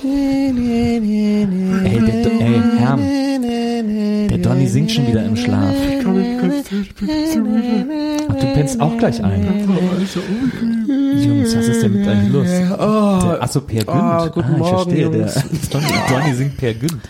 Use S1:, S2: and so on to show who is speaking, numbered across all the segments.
S1: Ey, der, Do- ey, Herm, der Donny singt schon wieder im Schlaf. Ach, du pennst auch gleich ein. Jungs, was ist denn mit euch los? Der, achso, Per Günd.
S2: Oh, guten
S1: ah, ich
S2: Morgen,
S1: verstehe, der
S2: Jungs.
S1: Donny, Donny singt Per Günd.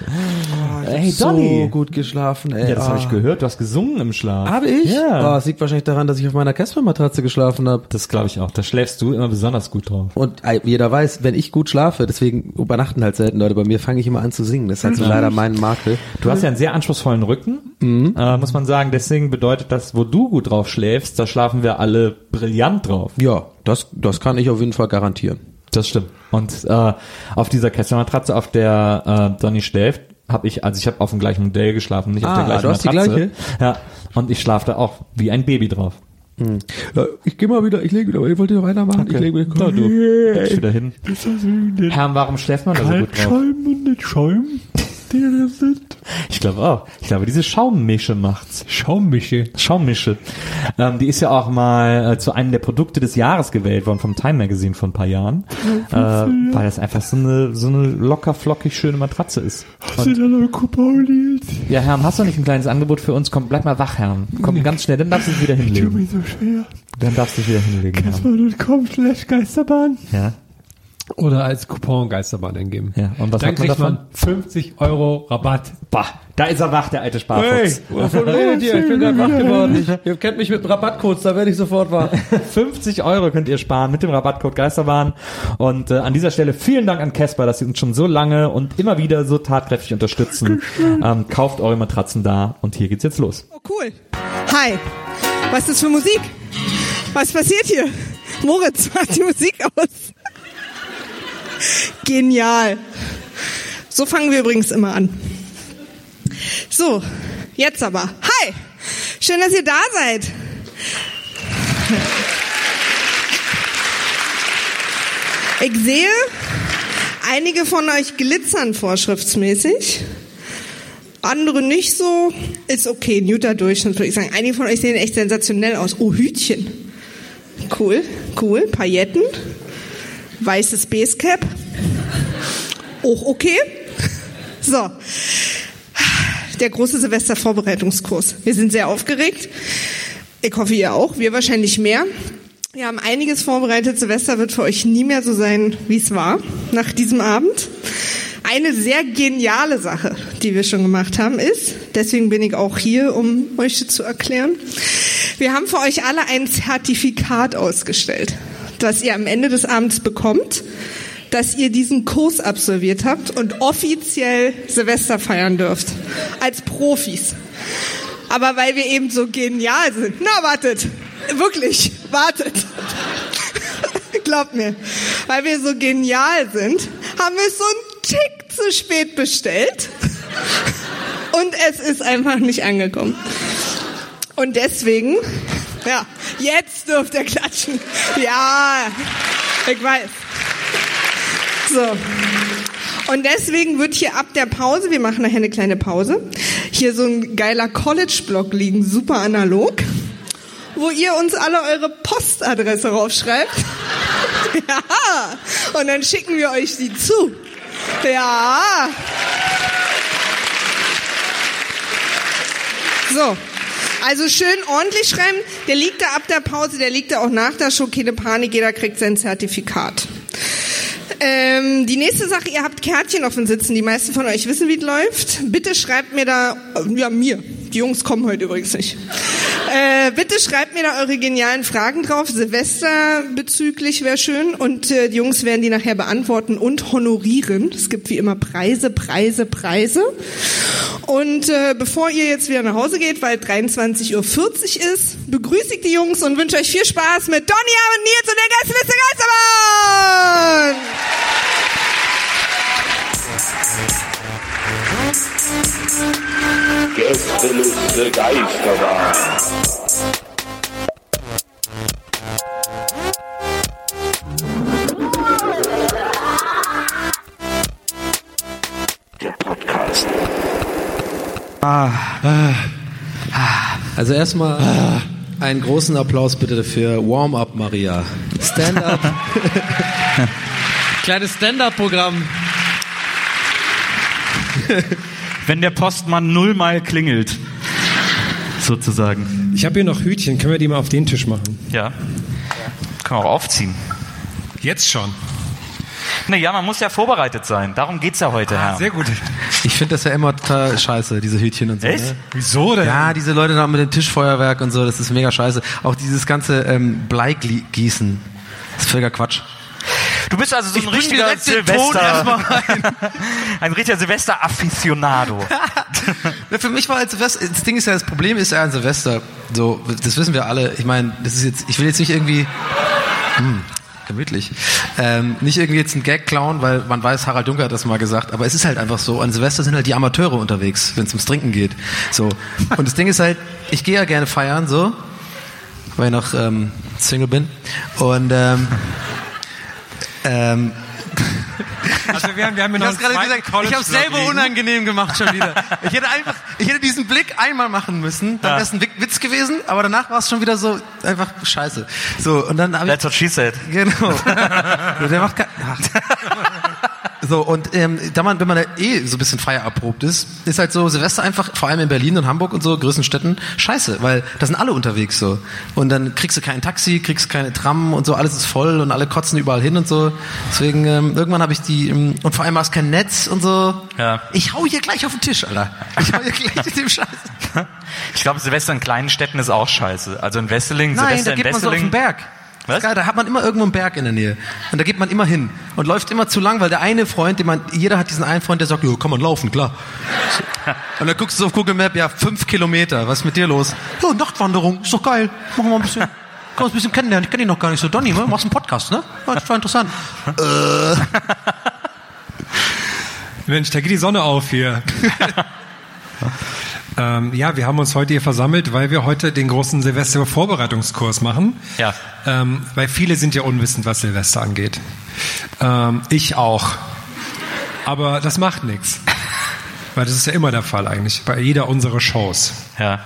S1: Ey,
S2: so
S1: Donny.
S2: gut geschlafen, ey.
S1: Ja, das
S2: Ah.
S1: habe ich gehört. Du hast gesungen im Schlaf.
S2: Habe ich?
S1: Ja.
S2: Oh, es liegt wahrscheinlich daran, dass ich auf meiner Casper-Matratze geschlafen habe.
S1: Das glaube ich auch. Da schläfst du immer besonders gut drauf.
S2: Und äh, jeder weiß, wenn ich gut schlafe, deswegen übernachten halt selten Leute bei mir, fange ich immer an zu singen. Das ist halt so leider mein Makel.
S1: Du hast ja einen sehr anspruchsvollen Rücken,
S2: Mhm.
S1: äh, muss man sagen. Deswegen bedeutet das, wo du gut drauf schläfst, da schlafen wir alle brillant drauf.
S2: Ja, das, das kann ich auf jeden Fall garantieren.
S1: Das stimmt. Und äh, auf dieser Kesselmatratze, auf der äh, Donny schläft, habe ich, also ich habe auf dem gleichen Modell geschlafen, nicht auf
S2: Ah,
S1: der gleichen
S2: du hast die
S1: Matratze.
S2: gleiche?
S1: Ja. Und ich schlafe da auch wie ein Baby drauf.
S2: Ja, ich gehe mal wieder, ich lege wieder, ihr wollt ja weitermachen, ich lege wieder.
S1: Na, du, leg dich wieder hin. Herr, warum schläft man da so gut drauf?
S3: und nicht Schaum, da sind.
S1: Ich glaube auch. Ich glaube, diese Schaummische macht's.
S3: Schaummische.
S1: Schaummische. Ähm, die ist ja auch mal äh, zu einem der Produkte des Jahres gewählt worden vom Time Magazine vor ein paar Jahren, äh, weil das einfach so eine so eine locker flockig schöne Matratze ist.
S3: Sind da noch jetzt?
S1: Ja, Herrn, hast du nicht ein kleines Angebot für uns? Komm, bleib mal wach, Herrn. Komm ganz schnell, dann darfst du dich wieder hinlegen.
S3: mir so schwer.
S1: Dann darfst du dich wieder hinlegen, Herrn.
S3: Casper.com slash Geisterbahn.
S1: Ja,
S3: Oder als Coupon Geisterbahn eingeben.
S1: ja. Und was
S3: Dann
S1: hat man
S3: kriegt
S1: davon?
S3: man 50 Euro Rabatt.
S1: Bah, da ist er wach, der alte Sparfuchs.
S2: wovon redet ihr? Ich bin gerade wach geworden. Ich, ihr kennt mich mit Rabattcodes, da werde ich sofort wach.
S1: 50 Euro könnt ihr sparen mit dem Rabattcode Geisterbahn. Und äh, an dieser Stelle vielen Dank an Casper, dass sie uns schon so lange und immer wieder so tatkräftig unterstützen. Ähm, kauft eure Matratzen da und hier geht's jetzt los.
S4: Oh, cool. Hi. Was ist das für Musik? Was passiert hier? Moritz, mach die Musik aus. Genial. So fangen wir übrigens immer an. So, jetzt aber. Hi. Schön, dass ihr da seid. Ich sehe, einige von euch glitzern vorschriftsmäßig. Andere nicht so. Ist okay, ein guter Durchschnitt, würde ich sagen. Einige von euch sehen echt sensationell aus. Oh, Hütchen. Cool, cool. Pailletten. Weißes Basecap. Auch okay. So. Der große Silvestervorbereitungskurs. Wir sind sehr aufgeregt. Ich hoffe, ihr auch. Wir wahrscheinlich mehr. Wir haben einiges vorbereitet. Silvester wird für euch nie mehr so sein, wie es war nach diesem Abend. Eine sehr geniale Sache, die wir schon gemacht haben, ist, deswegen bin ich auch hier, um euch zu erklären. Wir haben für euch alle ein Zertifikat ausgestellt, das ihr am Ende des Abends bekommt, dass ihr diesen Kurs absolviert habt und offiziell Silvester feiern dürft. Als Profis. Aber weil wir eben so genial sind. Na, wartet. Wirklich, wartet. Glaubt mir. Weil wir so genial sind, haben wir es so einen Tick zu spät bestellt. Und es ist einfach nicht angekommen. Und deswegen, ja, jetzt dürft ihr klatschen. Ja, ich weiß. So. Und deswegen wird hier ab der Pause, wir machen nachher eine kleine Pause, hier so ein geiler College-Block liegen, super analog, wo ihr uns alle eure Postadresse raufschreibt. ja. Und dann schicken wir euch die zu. Ja. So. Also schön ordentlich schreiben. Der liegt da ab der Pause, der liegt da auch nach der Show. Keine Panik, jeder kriegt sein Zertifikat. Ähm, die nächste Sache, ihr habt Kärtchen auf den Sitzen. Die meisten von euch wissen, wie es läuft. Bitte schreibt mir da, ja mir, die Jungs kommen heute übrigens nicht. Äh, bitte schreibt mir da eure genialen Fragen drauf. Silvester bezüglich wäre schön. Und äh, die Jungs werden die nachher beantworten und honorieren. Es gibt wie immer Preise, Preise, Preise. Und äh, bevor ihr jetzt wieder nach Hause geht, weil 23.40 Uhr ist, begrüße ich die Jungs und wünsche euch viel Spaß mit Donja und Nils und der Gästeliste Geisterbahn!
S5: Gästeliste Geisterbahn. Der Podcast.
S2: Also erstmal einen großen Applaus bitte für Warm-Up Maria. Stand-up. Kleines Stand-up-Programm.
S1: Wenn der Postmann nullmal klingelt, sozusagen.
S6: Ich habe hier noch Hütchen. Können wir die mal auf den Tisch machen?
S1: Ja. Kann man auch aufziehen.
S6: Jetzt schon.
S1: Naja, man muss ja vorbereitet sein. Darum geht's ja heute, Herr.
S6: Ah, Sehr gut.
S2: Ich finde das ja immer total scheiße, diese Hütchen und so.
S1: Echt?
S2: Ne?
S6: Wieso denn?
S2: Ja, diese Leute da mit dem Tischfeuerwerk und so, das ist mega scheiße. Auch dieses ganze ähm, Bleigießen. Das ist völliger Quatsch.
S1: Du bist also so ein
S2: Ich
S1: richtiger
S2: direkt
S1: Silvester. ein richtiger Silvester-Afficionado.
S2: Für mich war halt Silvester, das Ding ist ja, das Problem ist ja an Silvester, so, das wissen wir alle. Ich meine, das ist jetzt, ich will jetzt nicht irgendwie, hm, gemütlich, ähm, nicht irgendwie jetzt einen Gag klauen, weil man weiß, Harald Juncker hat das mal gesagt, aber es ist halt einfach so, an Silvester sind halt die Amateure unterwegs, wenn es ums Trinken geht, so. Und das Ding ist halt, ich gehe ja gerne feiern, so, weil ich noch ähm, Single bin und ähm, ähm,
S6: Also wir haben, wir haben
S2: ich hab's gerade gesagt, ich habe
S6: College-Blog
S2: selber
S6: liegen.
S2: unangenehm gemacht schon wieder. Ich hätte einfach, ich hätte diesen Blick einmal machen müssen, dann
S1: Ja.
S2: wäre es ein Witz gewesen, aber danach war es schon wieder so einfach scheiße. So und dann habe ich
S1: That's what she said.
S2: genau. Der macht kein, ach. So, und ähm, da man, wenn man da eh so ein bisschen feierabprobt ist, ist halt so Silvester einfach, vor allem in Berlin und Hamburg und so, größten Städten, scheiße, weil da sind alle unterwegs so. Und dann kriegst du kein Taxi, kriegst keine Tram und so, alles ist voll und alle kotzen überall hin und so. Deswegen, ähm, irgendwann habe ich die, ähm, und vor allem hast kein Netz und so.
S1: Ja.
S2: Ich hau hier gleich auf den Tisch, Alter. Ich hau hier gleich mit dem Scheiß.
S1: Ich glaube, Silvester in kleinen Städten ist auch scheiße. Also in Wesseling,
S2: Nein,
S1: Silvester
S2: da geht
S1: in
S2: man so auf
S1: Wesseling.
S2: den Berg.
S1: Was?
S2: geil, da hat man immer irgendwo einen Berg in der Nähe. Und da geht man immer hin. Und läuft immer zu lang, weil der eine Freund, den man, jeder hat diesen einen Freund, der sagt, jo, kann man laufen, klar. Und dann guckst du auf Google Map, ja, fünf Kilometer, was ist mit dir los? Ja, Nachtwanderung, ist doch geil. Machen wir ein bisschen, wir uns ein bisschen kennenlernen. Ich kenne ihn noch gar nicht so. Donny, ne? machst einen Podcast, ne? Ja, das war interessant.
S6: Mensch, da geht die Sonne auf hier. Ähm, ja, wir haben uns heute hier versammelt, weil wir heute den großen Silvester-Vorbereitungskurs machen.
S1: Ja.
S6: Ähm, weil viele sind ja unwissend, was Silvester angeht. Ähm, ich auch. Aber das macht nichts. Weil das ist ja immer der Fall eigentlich, bei jeder unserer Shows.
S1: Ja.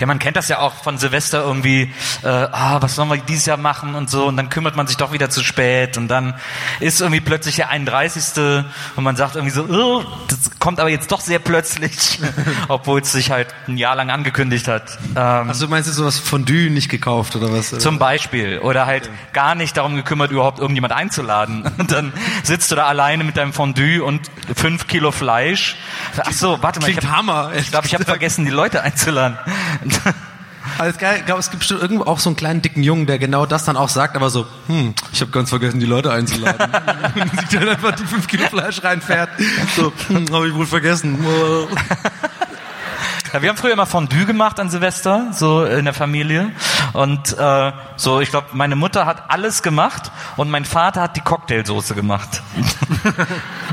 S1: Ja, man kennt das ja auch von Silvester irgendwie, äh, ah, was sollen wir dieses Jahr machen und so, und dann kümmert man sich doch wieder zu spät und dann ist irgendwie plötzlich der 31. und man sagt irgendwie so, oh, das kommt aber jetzt doch sehr plötzlich, obwohl es sich halt ein Jahr lang angekündigt hat. Ähm,
S2: Achso, meinst du sowas Fondue nicht gekauft oder was?
S1: zum Beispiel. Oder halt gar nicht darum gekümmert, überhaupt irgendjemand einzuladen. Und dann sitzt du da alleine mit deinem Fondue und fünf Kilo Fleisch. Ach so, warte mal. Ich
S2: Klingt
S1: hab-
S2: Hammer,
S1: Ich glaube, ich habe vergessen, die Leute einzuladen.
S2: Geil. Ich glaube, es gibt bestimmt irgendwo auch so einen kleinen dicken Jungen, der genau das dann auch sagt, aber so, hm, ich habe ganz vergessen, die Leute einzuladen. Und sich dann einfach die fünf Kilo Fleisch reinfährt. So, hm, habe ich wohl vergessen.
S1: Ja, wir haben früher immer Fondue gemacht an Silvester, so in der Familie. Und äh, so, ich glaube, meine Mutter hat alles gemacht und mein Vater hat die Cocktailsoße gemacht.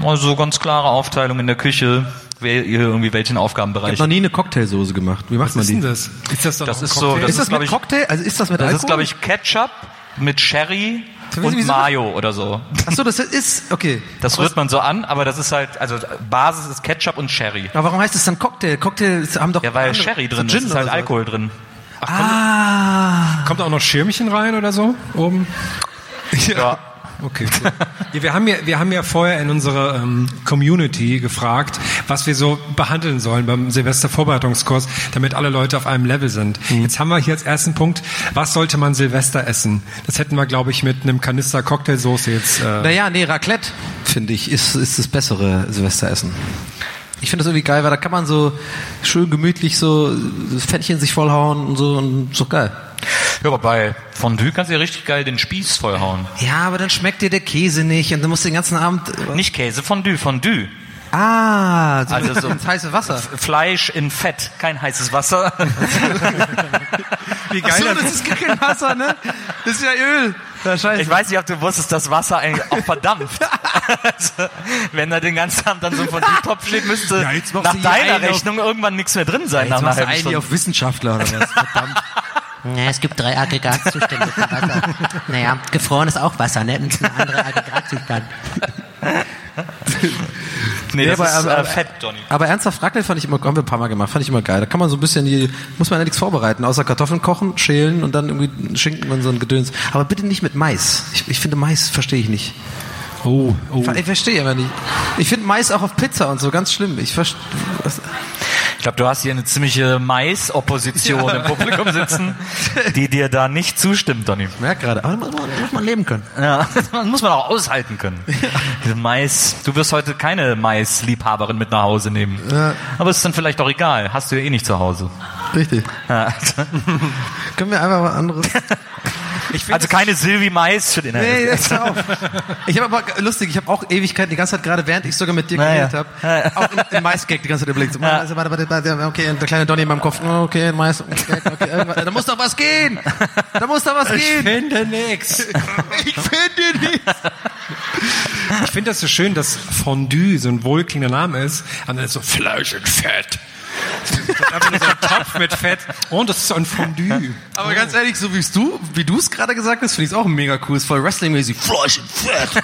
S1: also ganz klare Aufteilung in der Küche, irgendwie welchen
S2: Ich
S1: Aufgabenbereich.
S2: habe noch nie eine Cocktailsoße gemacht. Wie macht
S6: Was
S2: man
S6: ist
S2: die?
S6: denn das? Ist das doch
S1: Das ist so,
S6: Cocktail?
S1: das
S2: ist das mit
S1: ich-
S2: Cocktail? Also ist das mit
S1: Das
S2: Alkohol?
S1: ist, glaube ich, Ketchup mit Sherry und
S2: wieso-
S1: Mayo oder so.
S2: Achso, das ist, okay.
S1: Das rührt man so an, aber das ist halt, also Basis ist Ketchup und Sherry.
S2: Aber warum heißt das dann Cocktail? Cocktail haben doch
S1: Ja, weil
S2: andere-
S1: Sherry
S2: so
S1: drin ist,
S2: Gin
S1: ist halt
S2: so.
S1: Alkohol drin.
S2: Ah.
S6: Kommt auch noch Schirmchen rein oder so oben?
S1: Ja.
S6: Okay. Cool. Ja, wir haben ja, wir haben ja vorher in unserer ähm, Community gefragt, was wir so behandeln sollen beim Silvester-Vorbereitungskurs, damit alle Leute auf einem Level sind. Jetzt haben wir hier als ersten Punkt, was sollte man Silvester essen? Das hätten wir, glaube ich, mit einem Kanister Cocktailsoße jetzt. Äh,
S2: Naja, nee, Raclette, finde ich, ist, ist das bessere Silvesteressen. Ich finde das irgendwie geil, weil da kann man so schön gemütlich so das Fettchen sich vollhauen und so und doch geil.
S1: Ja, aber bei Fondue kannst du ja richtig geil den Spieß vollhauen.
S2: Ja, aber dann schmeckt dir der Käse nicht und dann musst du den ganzen Abend.
S1: Nicht Käse, Fondue, Fondue.
S2: Ah, so
S1: Also so-
S2: ins heiße Wasser.
S1: Fleisch in Fett, kein heißes Wasser.
S6: Wie
S2: Ach
S6: geil
S2: so,
S6: das
S2: das ist gar kein Wasser, ne? Das ist ja Öl. Ja.
S1: Ich weiß nicht, ob du wusstest, dass Wasser eigentlich auch verdampft. also, wenn da den ganzen Abend dann so ein Fondue-Topf steht, müsste
S2: Ja,
S1: nach
S2: du
S1: deiner
S2: einen auf-
S1: Rechnung irgendwann nichts mehr drin sein
S2: Jetzt
S1: nach
S2: machst du eigentlich auf Wissenschaftler oder was? Verdammt.
S7: Ja, es gibt drei Aggregatzustände von Wasser. Naja, gefroren ist auch Wasser, ne? Das ist ein anderer Aggregatzustand.
S1: Nee, das
S2: aber-
S1: ist
S2: aber-
S1: äh, Fett, Johnny.
S2: Aber ernsthaft, Raclette fand ich immer, haben wir ein paar Mal gemacht, fand ich immer geil. Da kann man so ein bisschen die, muss man ja nichts vorbereiten, außer Kartoffeln kochen, schälen und dann irgendwie Schinken und so ein Gedöns. Aber bitte nicht mit Mais. Ich, ich finde Mais verstehe ich nicht.
S6: Oh, oh.
S2: Ich verstehe aber nicht. Ich finde Mais auch auf Pizza und so ganz schlimm. Ich verstehe.
S1: Ich glaube, du hast hier eine ziemliche Mais-Opposition im Publikum sitzen, die dir da nicht zustimmt, Donny.
S2: Ich merke gerade, aber muss man, muss man leben können.
S1: Ja, das muss man auch aushalten können. Diese Mais. Du wirst heute keine Mais-Liebhaberin mit nach Hause nehmen.
S2: Ja.
S1: Aber ist dann vielleicht auch egal. Hast du ja eh nicht zu Hause.
S2: Richtig.
S1: Ja.
S2: Können wir einfach was anderes?
S1: Also keine Silvi Mais für den
S2: Nee, jetzt auf. Ich habe aber lustig, ich habe auch Ewigkeiten die ganze Zeit gerade während ich sogar mit dir
S1: Naja.
S2: geredet habe, auch in, in Mais-Gag die ganze Zeit überlegt. So, warte, warte, warte, warte, okay, und der kleine Donny in meinem Kopf, oh, okay, Mais, okay, okay, irgendwas, da muss doch was gehen. Da muss doch was gehen.
S6: finde nix.
S2: Ich finde nichts.
S6: Ich finde das so schön, dass Fondue so ein wohlklingender Name ist. Und dann ist so Fleisch und Fett. Das ist einfach nur so ein Topf mit Fett. Und das ist so ein Fondue.
S2: Aber ganz ehrlich, so wie du, wie du es gerade gesagt hast, finde ich es auch mega cool. Ist voll Wrestling-mäßig. Fleisch und Fett.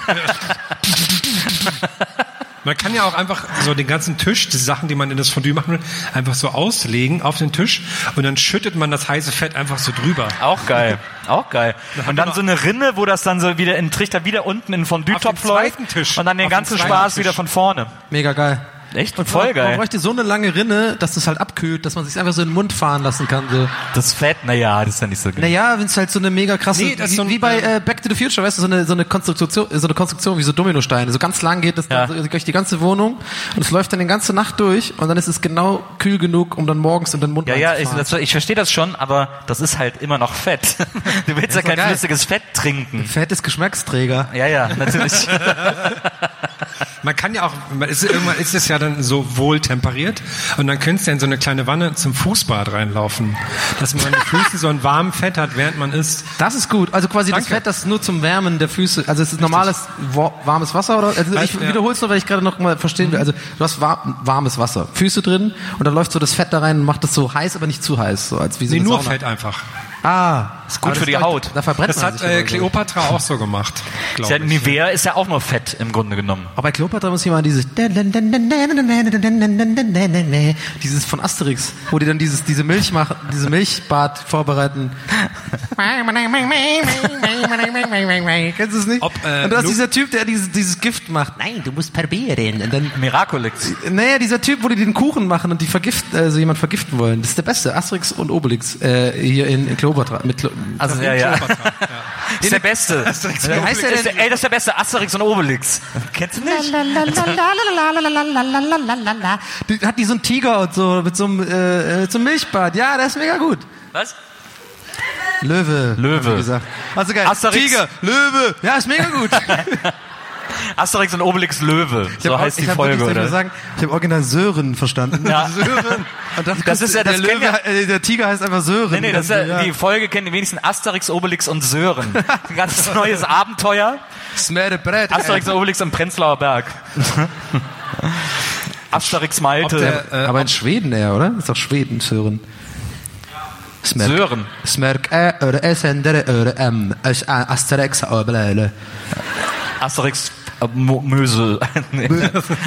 S6: Man kann ja auch einfach so den ganzen Tisch, die Sachen, die man in das Fondue machen will, einfach so auslegen auf den Tisch und dann schüttet man das heiße Fett einfach so drüber.
S1: Auch geil. Auch geil. Und dann so eine Rinne, wo das dann so wieder in den Trichter wieder unten in den Fondue-Topf läuft.
S6: Tisch.
S1: Und dann den
S6: Auf
S1: ganzen Spaß
S6: Tisch.
S1: wieder von vorne.
S2: Mega geil.
S1: Echt? Voll
S2: Man
S1: geil.
S2: bräuchte so eine lange Rinne, dass das halt abkühlt, dass man sich einfach so in den Mund fahren lassen kann. So.
S1: Das Fett, naja, das ist ja nicht so geil.
S2: Naja, wenn es halt so eine mega krasse,
S6: Nee, das
S2: wie,
S6: so
S2: wie bei äh, Back to the Future, weißt du, so eine, so eine Konstruktion, so eine Konstruktion wie so Dominosteine. So ganz lang geht das
S1: Ja.
S2: dann so durch die ganze Wohnung und es läuft dann die ganze Nacht durch und dann ist es genau kühl genug, um dann morgens in den Mund
S1: Ja, ja, ich, das, ich verstehe das schon, aber das ist halt immer noch Fett. Du willst ja kein
S2: geil.
S1: flüssiges Fett trinken.
S2: Fett ist Geschmacksträger.
S1: Ja, ja, natürlich.
S6: Man kann ja auch, man ist, irgendwann ist es ja dann so wohl temperiert und dann könntest du in so eine kleine Wanne zum Fußbad reinlaufen, dass man die Füße so ein warmes Fett hat, während man isst.
S2: Das ist gut. Also quasi das
S6: Danke.
S2: Fett, das nur zum Wärmen der Füße. Also es ist normales wa- warmes Wasser oder? Also ich
S6: ja.
S2: wiederhole es nur, weil ich gerade noch mal verstehen will. Also du hast war warmes Wasser, Füße drin und dann läuft so das Fett da rein und macht das so heiß, aber nicht zu heiß, so als wie so
S6: Nee, nur
S2: Sauna.
S6: Fett einfach.
S2: Ah, ist
S1: gut für die Haut.
S2: Da verbrennt
S6: Das
S2: man
S6: hat
S2: sich
S6: äh. Kleopatra auch so gemacht,
S1: Ist ja,
S6: ich.
S1: Nivea ist ja auch nur Fett im Grunde genommen.
S2: Aber bei Kleopatra muss mal dieses dieses von Asterix, wo die dann dieses diese Milch machen, diese Milchbad vorbereiten. Kennst du es nicht?
S6: Ob, äh,
S2: und du hast
S6: Lu-
S2: dieser Typ, der dieses, dieses Gift macht.
S7: Nein, du musst probieren.
S2: Und dann
S1: Miraculix.
S2: Naja, dieser Typ, wo die den Kuchen machen und die vergiften, also jemand vergiften wollen. Das ist der beste. Asterix und Obelix äh, hier in, in Kleopatra. Mit Klo
S1: Also, ja, ja. Das ist der Beste.
S6: Asterix
S1: Ja,
S6: und
S1: heißt der
S2: Obelix.
S1: denn? Ey, das ist der beste Asterix und Obelix. Kennst du nicht?
S2: Die, hat die so einen Tiger und so mit so einem, äh, äh, so einem Milchbad. Ja, das ist mega gut.
S1: Was?
S2: Löwe.
S1: Löwe.
S2: Wie gesagt. Also geil.
S1: Asterix.
S2: Tiger, Löwe. Ja, ist mega gut.
S1: Asterix und Obelix Löwe.
S2: Ich
S1: So
S2: hab
S1: heißt
S2: auch-
S1: die
S2: ich hab
S1: Folge,
S2: wirklich, soll ich
S1: oder?
S2: sagen, ich habe original Sören verstanden.
S1: Ja.
S2: Sören. Und dachte,
S1: Das ist ja- das
S2: der Löwe, äh, der Tiger heißt einfach Sören.
S1: Nee, nee, das ist ja, die Folge kennen die wenigsten Asterix, Obelix und Sören. Ein ganz neues Abenteuer.
S2: Brett.
S1: Asterix und Obelix am Prenzlauer Berg. Asterix Malte.
S6: der, äh,
S2: Aber in Schweden eher, oder? ist doch Schweden, Sören. Smerk.
S1: Sören.
S2: Smerk ä, öre, s, ändere, öre, m. Ä, Asterix, öblele.
S1: Asterix Mo- Mösel. Nee.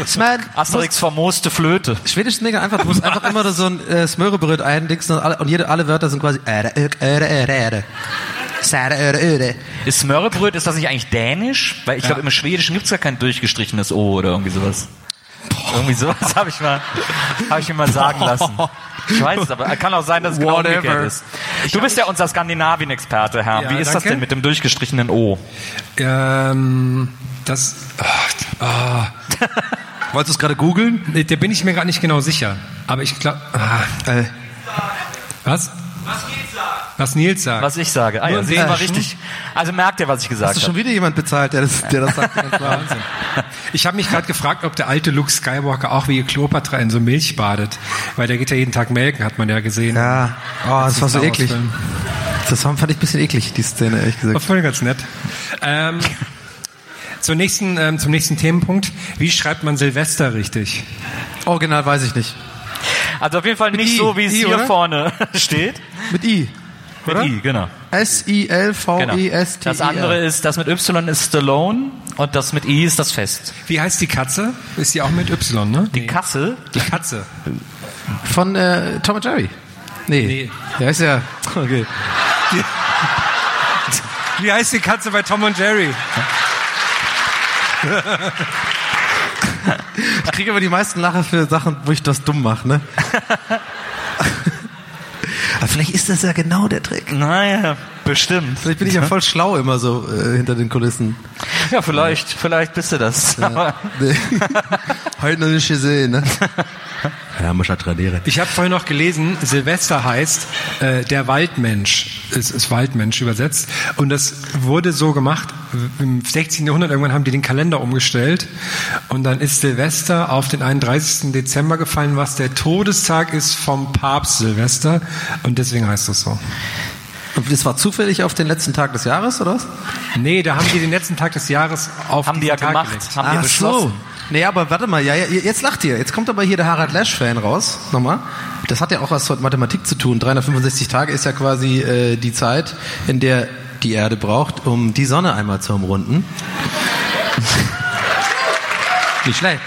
S2: Smerk.
S1: Asterix vermooste Flöte.
S2: Schwedisch ist mega einfach. Du musst einfach immer so ein äh, Smörebröt eindixen und, alle, und jede, alle Wörter sind quasi.
S1: Ist Smörrebröt, ist das nicht eigentlich dänisch? Weil ich glaube, im Schwedischen gibt's gar kein durchgestrichenes O oder irgendwie sowas. Irgendwie sowas habe ich mal, habe ich mir mal sagen lassen. Ich weiß es, aber kann auch sein, dass es genau
S2: Whatever.
S1: umgekehrt ist. Du bist ja unser Skandinavien-Experte, Herr.
S6: Ja,
S1: Wie ist das
S6: danke.
S1: denn mit dem durchgestrichenen O?
S6: Ähm, das. ah, ah.
S2: Wolltest du es gerade googeln?
S6: Da bin ich mir gerade nicht genau sicher. Aber ich glaube. Ah,
S2: Äh,
S6: was? Was Nils sagt.
S1: Was ich sage. Ah, ja, mal
S2: äh,
S1: richtig. Also merkt ihr, was ich
S2: hast
S1: gesagt
S2: du schon
S1: habe.
S2: wieder jemand bezahlt, der das, der das sagt?
S6: Ich habe mich gerade gefragt, ob der alte Luke Skywalker auch wie Cleopatra in so Milch badet. Weil der geht ja jeden Tag melken, hat man ja gesehen.
S2: Ja, oh, das war so eklig. Das fand fand ich ein bisschen eklig, die Szene, ehrlich
S6: War
S2: gesagt.
S6: voll ganz nett. Ähm, zum, nächsten, ähm, zum nächsten Themenpunkt. Wie schreibt man Silvester richtig?
S2: Original weiß ich nicht.
S1: Also auf jeden Fall nicht
S2: I,
S1: so, wie es
S2: I,
S1: hier
S2: oder?
S1: vorne steht.
S2: Mit I.
S1: Mit
S2: Oder?
S1: I, genau. genau.
S2: S-I-L-V-E-S-T-I-R.
S1: Das andere ist, das mit Y ist Stallone und das mit I ist das Fest.
S6: Wie heißt die Katze? Ist die auch mit Y, ne?
S1: Die Kasse,
S6: Die Katze.
S2: Von äh, Tom und Jerry. Nee.
S6: Nee.
S2: Der ist ja. Okay.
S6: Wie heißt die Katze bei Tom und Jerry?
S2: Ich kriege aber die meisten Lacher für Sachen, wo ich das dumm mache, ne? aber vielleicht ist das ja genau der Trick.
S1: naja, bestimmt.
S2: Vielleicht bin ich ja voll schlau immer so äh, hinter den Kulissen.
S1: Ja, vielleicht, vielleicht bist du das. Aber
S2: Nee. Heute noch nicht gesehen, ne? Ja, muss ja tradieren.
S6: Ich habe vorhin noch gelesen, Silvester heißt äh, der Waldmensch, ist, ist Waldmensch übersetzt. Und das wurde so gemacht, im 16. Jahrhundert irgendwann haben die den Kalender umgestellt und dann ist Silvester auf den 31. Dezember gefallen, was der Todestag ist vom Papst Silvester und deswegen heißt es so.
S2: Und das war zufällig auf den letzten Tag des Jahres, oder was?
S6: Nee, da haben die den letzten Tag des Jahres auf
S1: haben die ja
S6: Tag
S1: gemacht,
S6: gelegt.
S1: haben die beschlossen.
S2: Nee, aber warte mal, ja, ja, jetzt lacht ihr. Jetzt kommt aber hier der Harald Lesch-Fan raus, nochmal. Das hat ja auch was mit Mathematik zu tun. 365 Tage ist ja quasi äh, die Zeit, in der die Erde braucht, um die Sonne einmal zu umrunden. Nicht schlecht.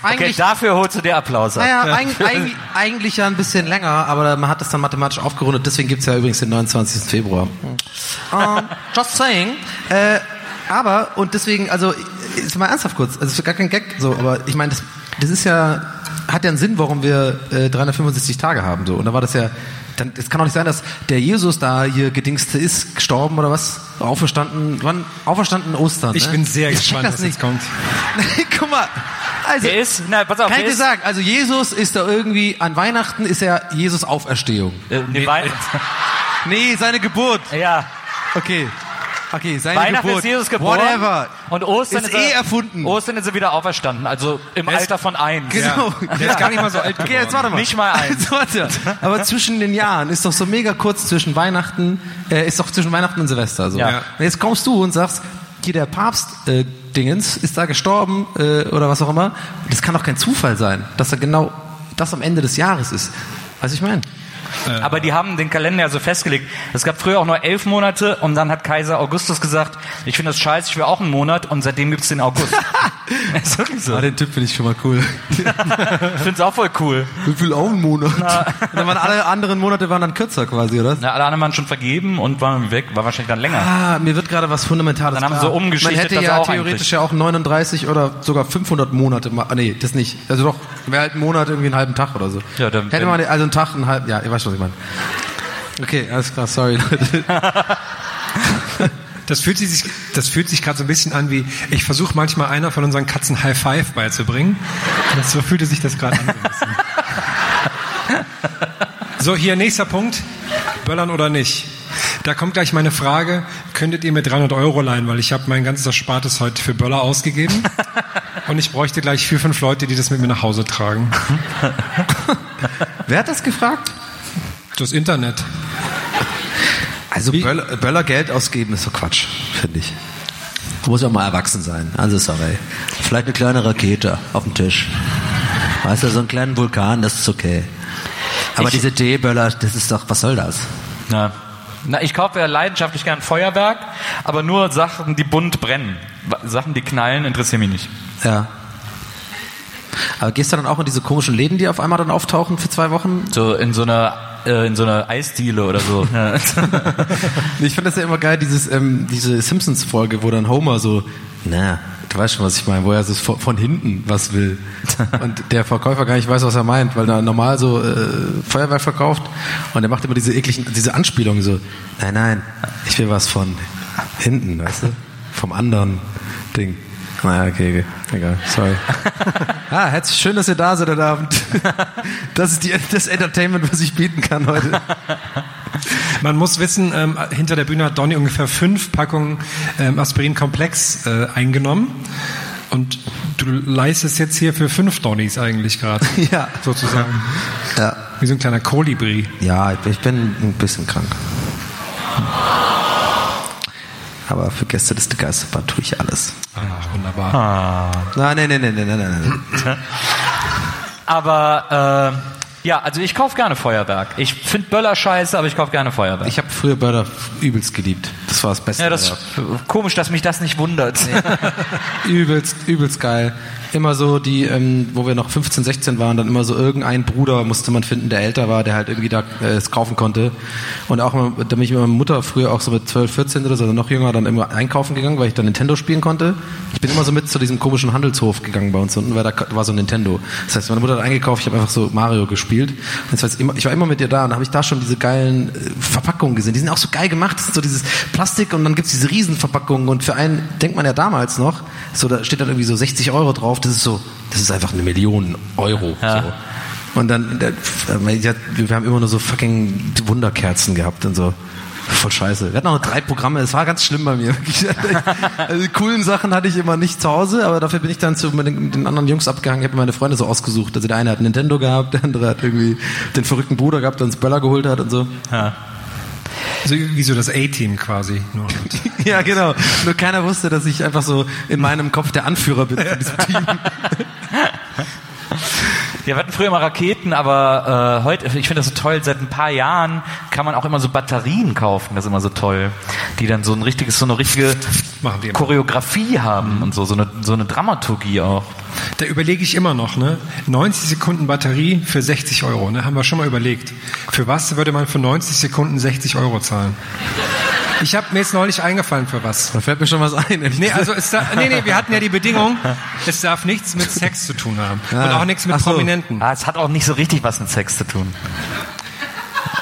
S1: Okay,
S2: Eigentlich,
S1: dafür holst du dir Applaus ab.
S2: naja, eigentlich, eigentlich, eigentlich ja ein bisschen länger, aber man hat das dann mathematisch aufgerundet. Deswegen gibt's ja übrigens den 29. Februar. Ähm, just saying. Äh, aber, und deswegen, also, ist mal ernsthaft kurz, also ist gar kein Gag, so, aber ich meine, das, das ist ja, hat ja einen Sinn, warum wir äh, 365 Tage haben, so. Und da war das ja, dann, es kann doch nicht sein, dass der Jesus da hier gedingste ist, gestorben oder was, auferstanden, wann, auferstanden Ostern.
S6: Ich
S2: ne?
S6: bin sehr
S2: Ich
S6: gespannt,
S2: das
S6: was jetzt
S2: nicht.
S6: kommt.
S2: Guck mal, also,
S1: Der ist, na, pass auf,
S2: kann ich
S1: der
S2: dir sagen, also Jesus ist da irgendwie, an Weihnachten ist ja Jesus Auferstehung.
S1: äh, nee,
S2: Nee, seine Geburt.
S1: ja,
S2: Okay. Okay, seine
S1: Weihnachten
S2: Geburt.
S1: ist Jesus geboren.
S2: Whatever.
S1: Und Ostern
S2: ist,
S1: ist,
S2: eh
S1: er,
S2: erfunden.
S1: Ostern ist er wieder auferstanden, also im
S6: ist-
S1: Alter von eins.
S2: Genau.
S6: Der ist gar nicht mal so alt
S2: Okay,
S6: geworden.
S2: jetzt warte mal.
S1: Nicht mal eins.
S2: Jetzt warte. Aber zwischen den Jahren ist doch so mega kurz zwischen Weihnachten, äh, ist doch zwischen Weihnachten und Silvester. So.
S1: Ja.
S2: Und jetzt kommst du und sagst, hier der Papst äh, Dingens ist da gestorben äh, oder was auch immer. Das kann doch kein Zufall sein, dass er genau das am Ende des Jahres ist. Du, ich meine?
S1: Aber die haben den Kalender ja so festgelegt. Es gab früher auch nur elf Monate und dann hat Kaiser Augustus gesagt, ich finde das scheiße, ich will auch einen Monat und seitdem gibt's den August. ist wirklich so.
S2: Ah, den Typ finde ich schon mal cool.
S1: Ich finde es auch voll cool.
S2: Ich will auch einen Monat. Und dann waren alle anderen Monate waren dann kürzer quasi, oder?
S1: Na, alle anderen waren schon vergeben und waren weg, war wahrscheinlich dann länger.
S2: Ah, mir wird gerade was Fundamentales
S1: Dann haben sie so umgeschichtet,
S2: Man hätte ja theoretisch ja auch 39 oder sogar 500 Monate ah, nee, das nicht. Also doch, wäre halt ein Monat irgendwie einen halben Tag oder so.
S1: Ja, dann-
S2: hätte man also einen Tag, einen halben, ja, ihr weißt, was ich meine. Okay, alles klar, sorry, Leute.
S6: Das fühlt sich, das fühlt sich gerade so ein bisschen an wie, ich versuche manchmal einer von unseren Katzen High Five beizubringen. Das, so fühlte sich das gerade an. So, hier nächster Punkt. Böllern oder nicht? Da kommt gleich meine Frage, könntet ihr mir 300 Euro leihen, weil ich habe mein ganzes Erspartes heute für Böller ausgegeben und ich bräuchte gleich vier, fünf Leute, die das mit mir nach Hause tragen.
S2: Wer hat das gefragt?
S6: Das Internet.
S2: Also Böller, Böller Geld ausgeben ist so Quatsch, finde ich.
S8: Muss ja mal erwachsen sein. Also sorry. Vielleicht eine kleine Rakete auf dem Tisch. Weißt du, so einen kleinen Vulkan, das ist okay. Aber
S1: Ich-
S8: diese D-Böller, das ist doch, was soll das?
S1: Na, na, ich kaufe ja leidenschaftlich gern Feuerwerk, aber nur Sachen, die bunt brennen. Sachen, die knallen, interessieren mich nicht.
S2: Ja. Aber gehst du dann auch in diese komischen Läden, die auf einmal dann auftauchen für zwei Wochen?
S1: So in so einer äh, in so einer Eisdiele oder so. Ja.
S2: Ich finde das ja immer geil, dieses, ähm, diese Simpsons-Folge, wo dann Homer so, na, du weißt schon, was ich meine, wo er so von, von hinten was will. Und der Verkäufer gar nicht weiß, was er meint, weil er normal so äh, Feuerwerk verkauft und er macht immer diese ekligen, diese Anspielungen so, nein, nein, ich will was von hinten, weißt du? Vom anderen Ding. Naja, okay, okay. egal, sorry. ah, herzlich schön, dass ihr da seid heute Abend. Das ist die, das Entertainment, was ich bieten kann heute.
S6: Man muss wissen, ähm, hinter der Bühne hat Donny ungefähr fünf Packungen ähm, Aspirin-Komplex äh, eingenommen. Und du leistest jetzt hier für fünf Donnys eigentlich gerade.
S2: Ja.
S6: Sozusagen.
S2: Ja.
S6: Wie so ein kleiner Kolibri.
S2: Ja, ich bin ein bisschen krank. Aber für Gäste des Geisterbahn tue ich alles.
S6: Ach, wunderbar.
S2: Nein, nein, nein, nein, nein, nein, nein, nein.
S1: Aber äh, ja, also ich kaufe gerne Feuerwerk. Ich finde Böller scheiße, aber ich kaufe gerne Feuerwerk.
S2: Ich habe früher Börder übelst geliebt. Das war das Beste.
S1: ja, das ist komisch, dass mich das nicht wundert.
S2: übelst, übelst geil. Immer so die, ähm, wo wir noch 15, 16 waren, dann immer so irgendein Bruder musste man finden, der älter war, der halt irgendwie da äh, es kaufen konnte. Und auch da bin ich mit meiner Mutter früher auch so mit 12, 14 oder so, also noch jünger, dann immer einkaufen gegangen, weil ich dann Nintendo spielen konnte. Ich bin immer so mit zu diesem komischen Handelshof gegangen bei uns unten, weil da war so Nintendo. Das heißt, meine Mutter hat eingekauft, ich habe einfach so Mario gespielt. Das heißt, ich war immer mit ihr da und da habe ich da schon diese geilen äh, Verpackungen gesehen. Die sind auch so geil gemacht. So dieses Plastik und dann gibt's diese Riesenverpackungen und für einen denkt man ja damals noch, so da steht dann irgendwie so 60 Euro drauf, das ist so, das ist einfach eine Million Euro.
S1: Ja.
S2: So. Und dann, wir haben immer nur so fucking Wunderkerzen gehabt und so. Voll scheiße. Wir hatten auch noch drei Programme, es war ganz schlimm bei mir. Also die coolen Sachen hatte ich immer nicht zu Hause, aber dafür bin ich dann zu den anderen Jungs abgehangen, ich habe meine Freunde so ausgesucht. Also der eine hat Nintendo gehabt, der andere hat irgendwie den verrückten Bruder gehabt, der uns Böller geholt hat und so.
S1: ja.
S6: Also wie so das A-Team quasi. Nur
S2: Ja, genau. Nur keiner wusste, dass ich einfach so in meinem Kopf der Anführer bin von diesem Team.
S1: Ja, wir hatten früher immer Raketen, aber äh, heute, ich finde das so toll, seit ein paar Jahren kann man auch immer so Batterien kaufen, das ist immer so toll, die dann so ein richtiges, so eine richtige
S6: Machen wir immer.
S1: Choreografie haben und so, so eine, so eine Dramaturgie auch.
S6: Da überlege ich immer noch, ne? 90 Sekunden Batterie für 60 Euro, ne? Haben wir schon mal überlegt. Für was würde man für 90 Sekunden 60 Euro zahlen? Ich habe mir jetzt neulich eingefallen für was.
S2: Da fällt mir schon was ein.
S6: Nee, also es da, nee, nee, wir hatten ja die Bedingung, es darf nichts mit Sex zu tun haben. Und auch nichts mit
S2: so.
S6: Prominenten.
S1: Ah, es hat auch nicht so richtig was mit Sex zu tun.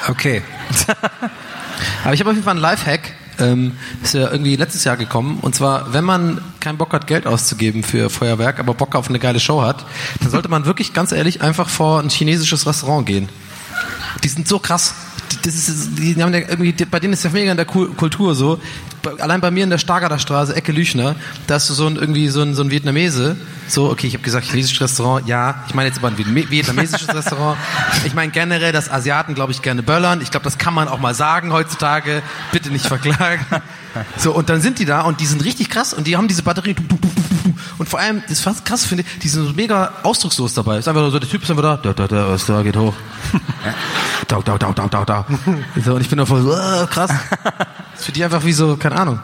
S6: Okay.
S2: Aber ich habe auf jeden Fall einen Lifehack. Ähm, ist ja irgendwie letztes Jahr gekommen. Und zwar, wenn man keinen Bock hat, Geld auszugeben für Feuerwerk, aber Bock auf eine geile Show hat, dann sollte man wirklich ganz ehrlich einfach vor ein chinesisches Restaurant gehen. Die sind so krass. Das ist, die haben ja irgendwie, bei denen ist ja mega in der Kul- Kultur so. Allein bei mir in der Stargarder Straße, Ecke Lüchner, da ist so ein, irgendwie so ein, so ein Vietnamese. So, okay, ich habe gesagt, chinesisches Restaurant, ja. Ich meine jetzt aber ein Vietname- vietnamesisches Restaurant. Ich meine generell, dass Asiaten, glaube ich, gerne böllern. Ich glaube, das kann man auch mal sagen heutzutage. Bitte nicht verklagen. So, und dann sind die da und die sind richtig krass und die haben diese Batterien. Und vor allem, das ist fast krass, finde ich, die sind so mega ausdruckslos dabei. Ist einfach nur so, der Typ ist einfach da, da, da, da, da geht hoch. Da, da, da, da, da, da. So, und ich bin da voll so, ah, krass. Das ist für die einfach wie so, keine Ahnung.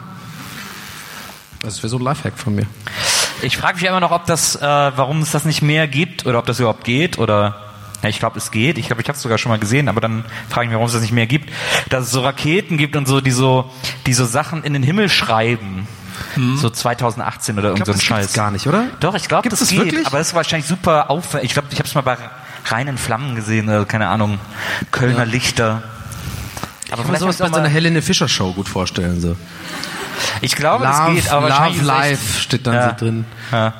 S2: Das wäre so ein Lifehack von mir.
S1: Ich frage mich immer noch, ob das, äh, warum es das nicht mehr gibt oder ob das überhaupt geht oder ja, ich glaube, es geht. Ich glaube, ich habe es sogar schon mal gesehen, aber dann frage ich mich, warum es das nicht mehr gibt. Dass es so Raketen gibt und so, die so, die so Sachen in den Himmel schreiben. So 2018 oder irgend so ein
S2: das
S1: Scheiß.
S2: gibt's gar nicht, oder?
S1: Doch, ich glaube, das
S2: das
S1: geht.
S2: wirklich?
S1: Aber das ist wahrscheinlich super aufwendig. Ich glaube, ich habe es mal bei reinen Flammen gesehen oder keine Ahnung, Kölner Lichter. Aber
S2: Ich kann mir sowas bei so einer Helene Fischer Show gut vorstellen. So.
S1: ich glaube, es geht, aber
S2: Love Life steht dann
S1: Ja.
S2: so drin.
S1: Ja.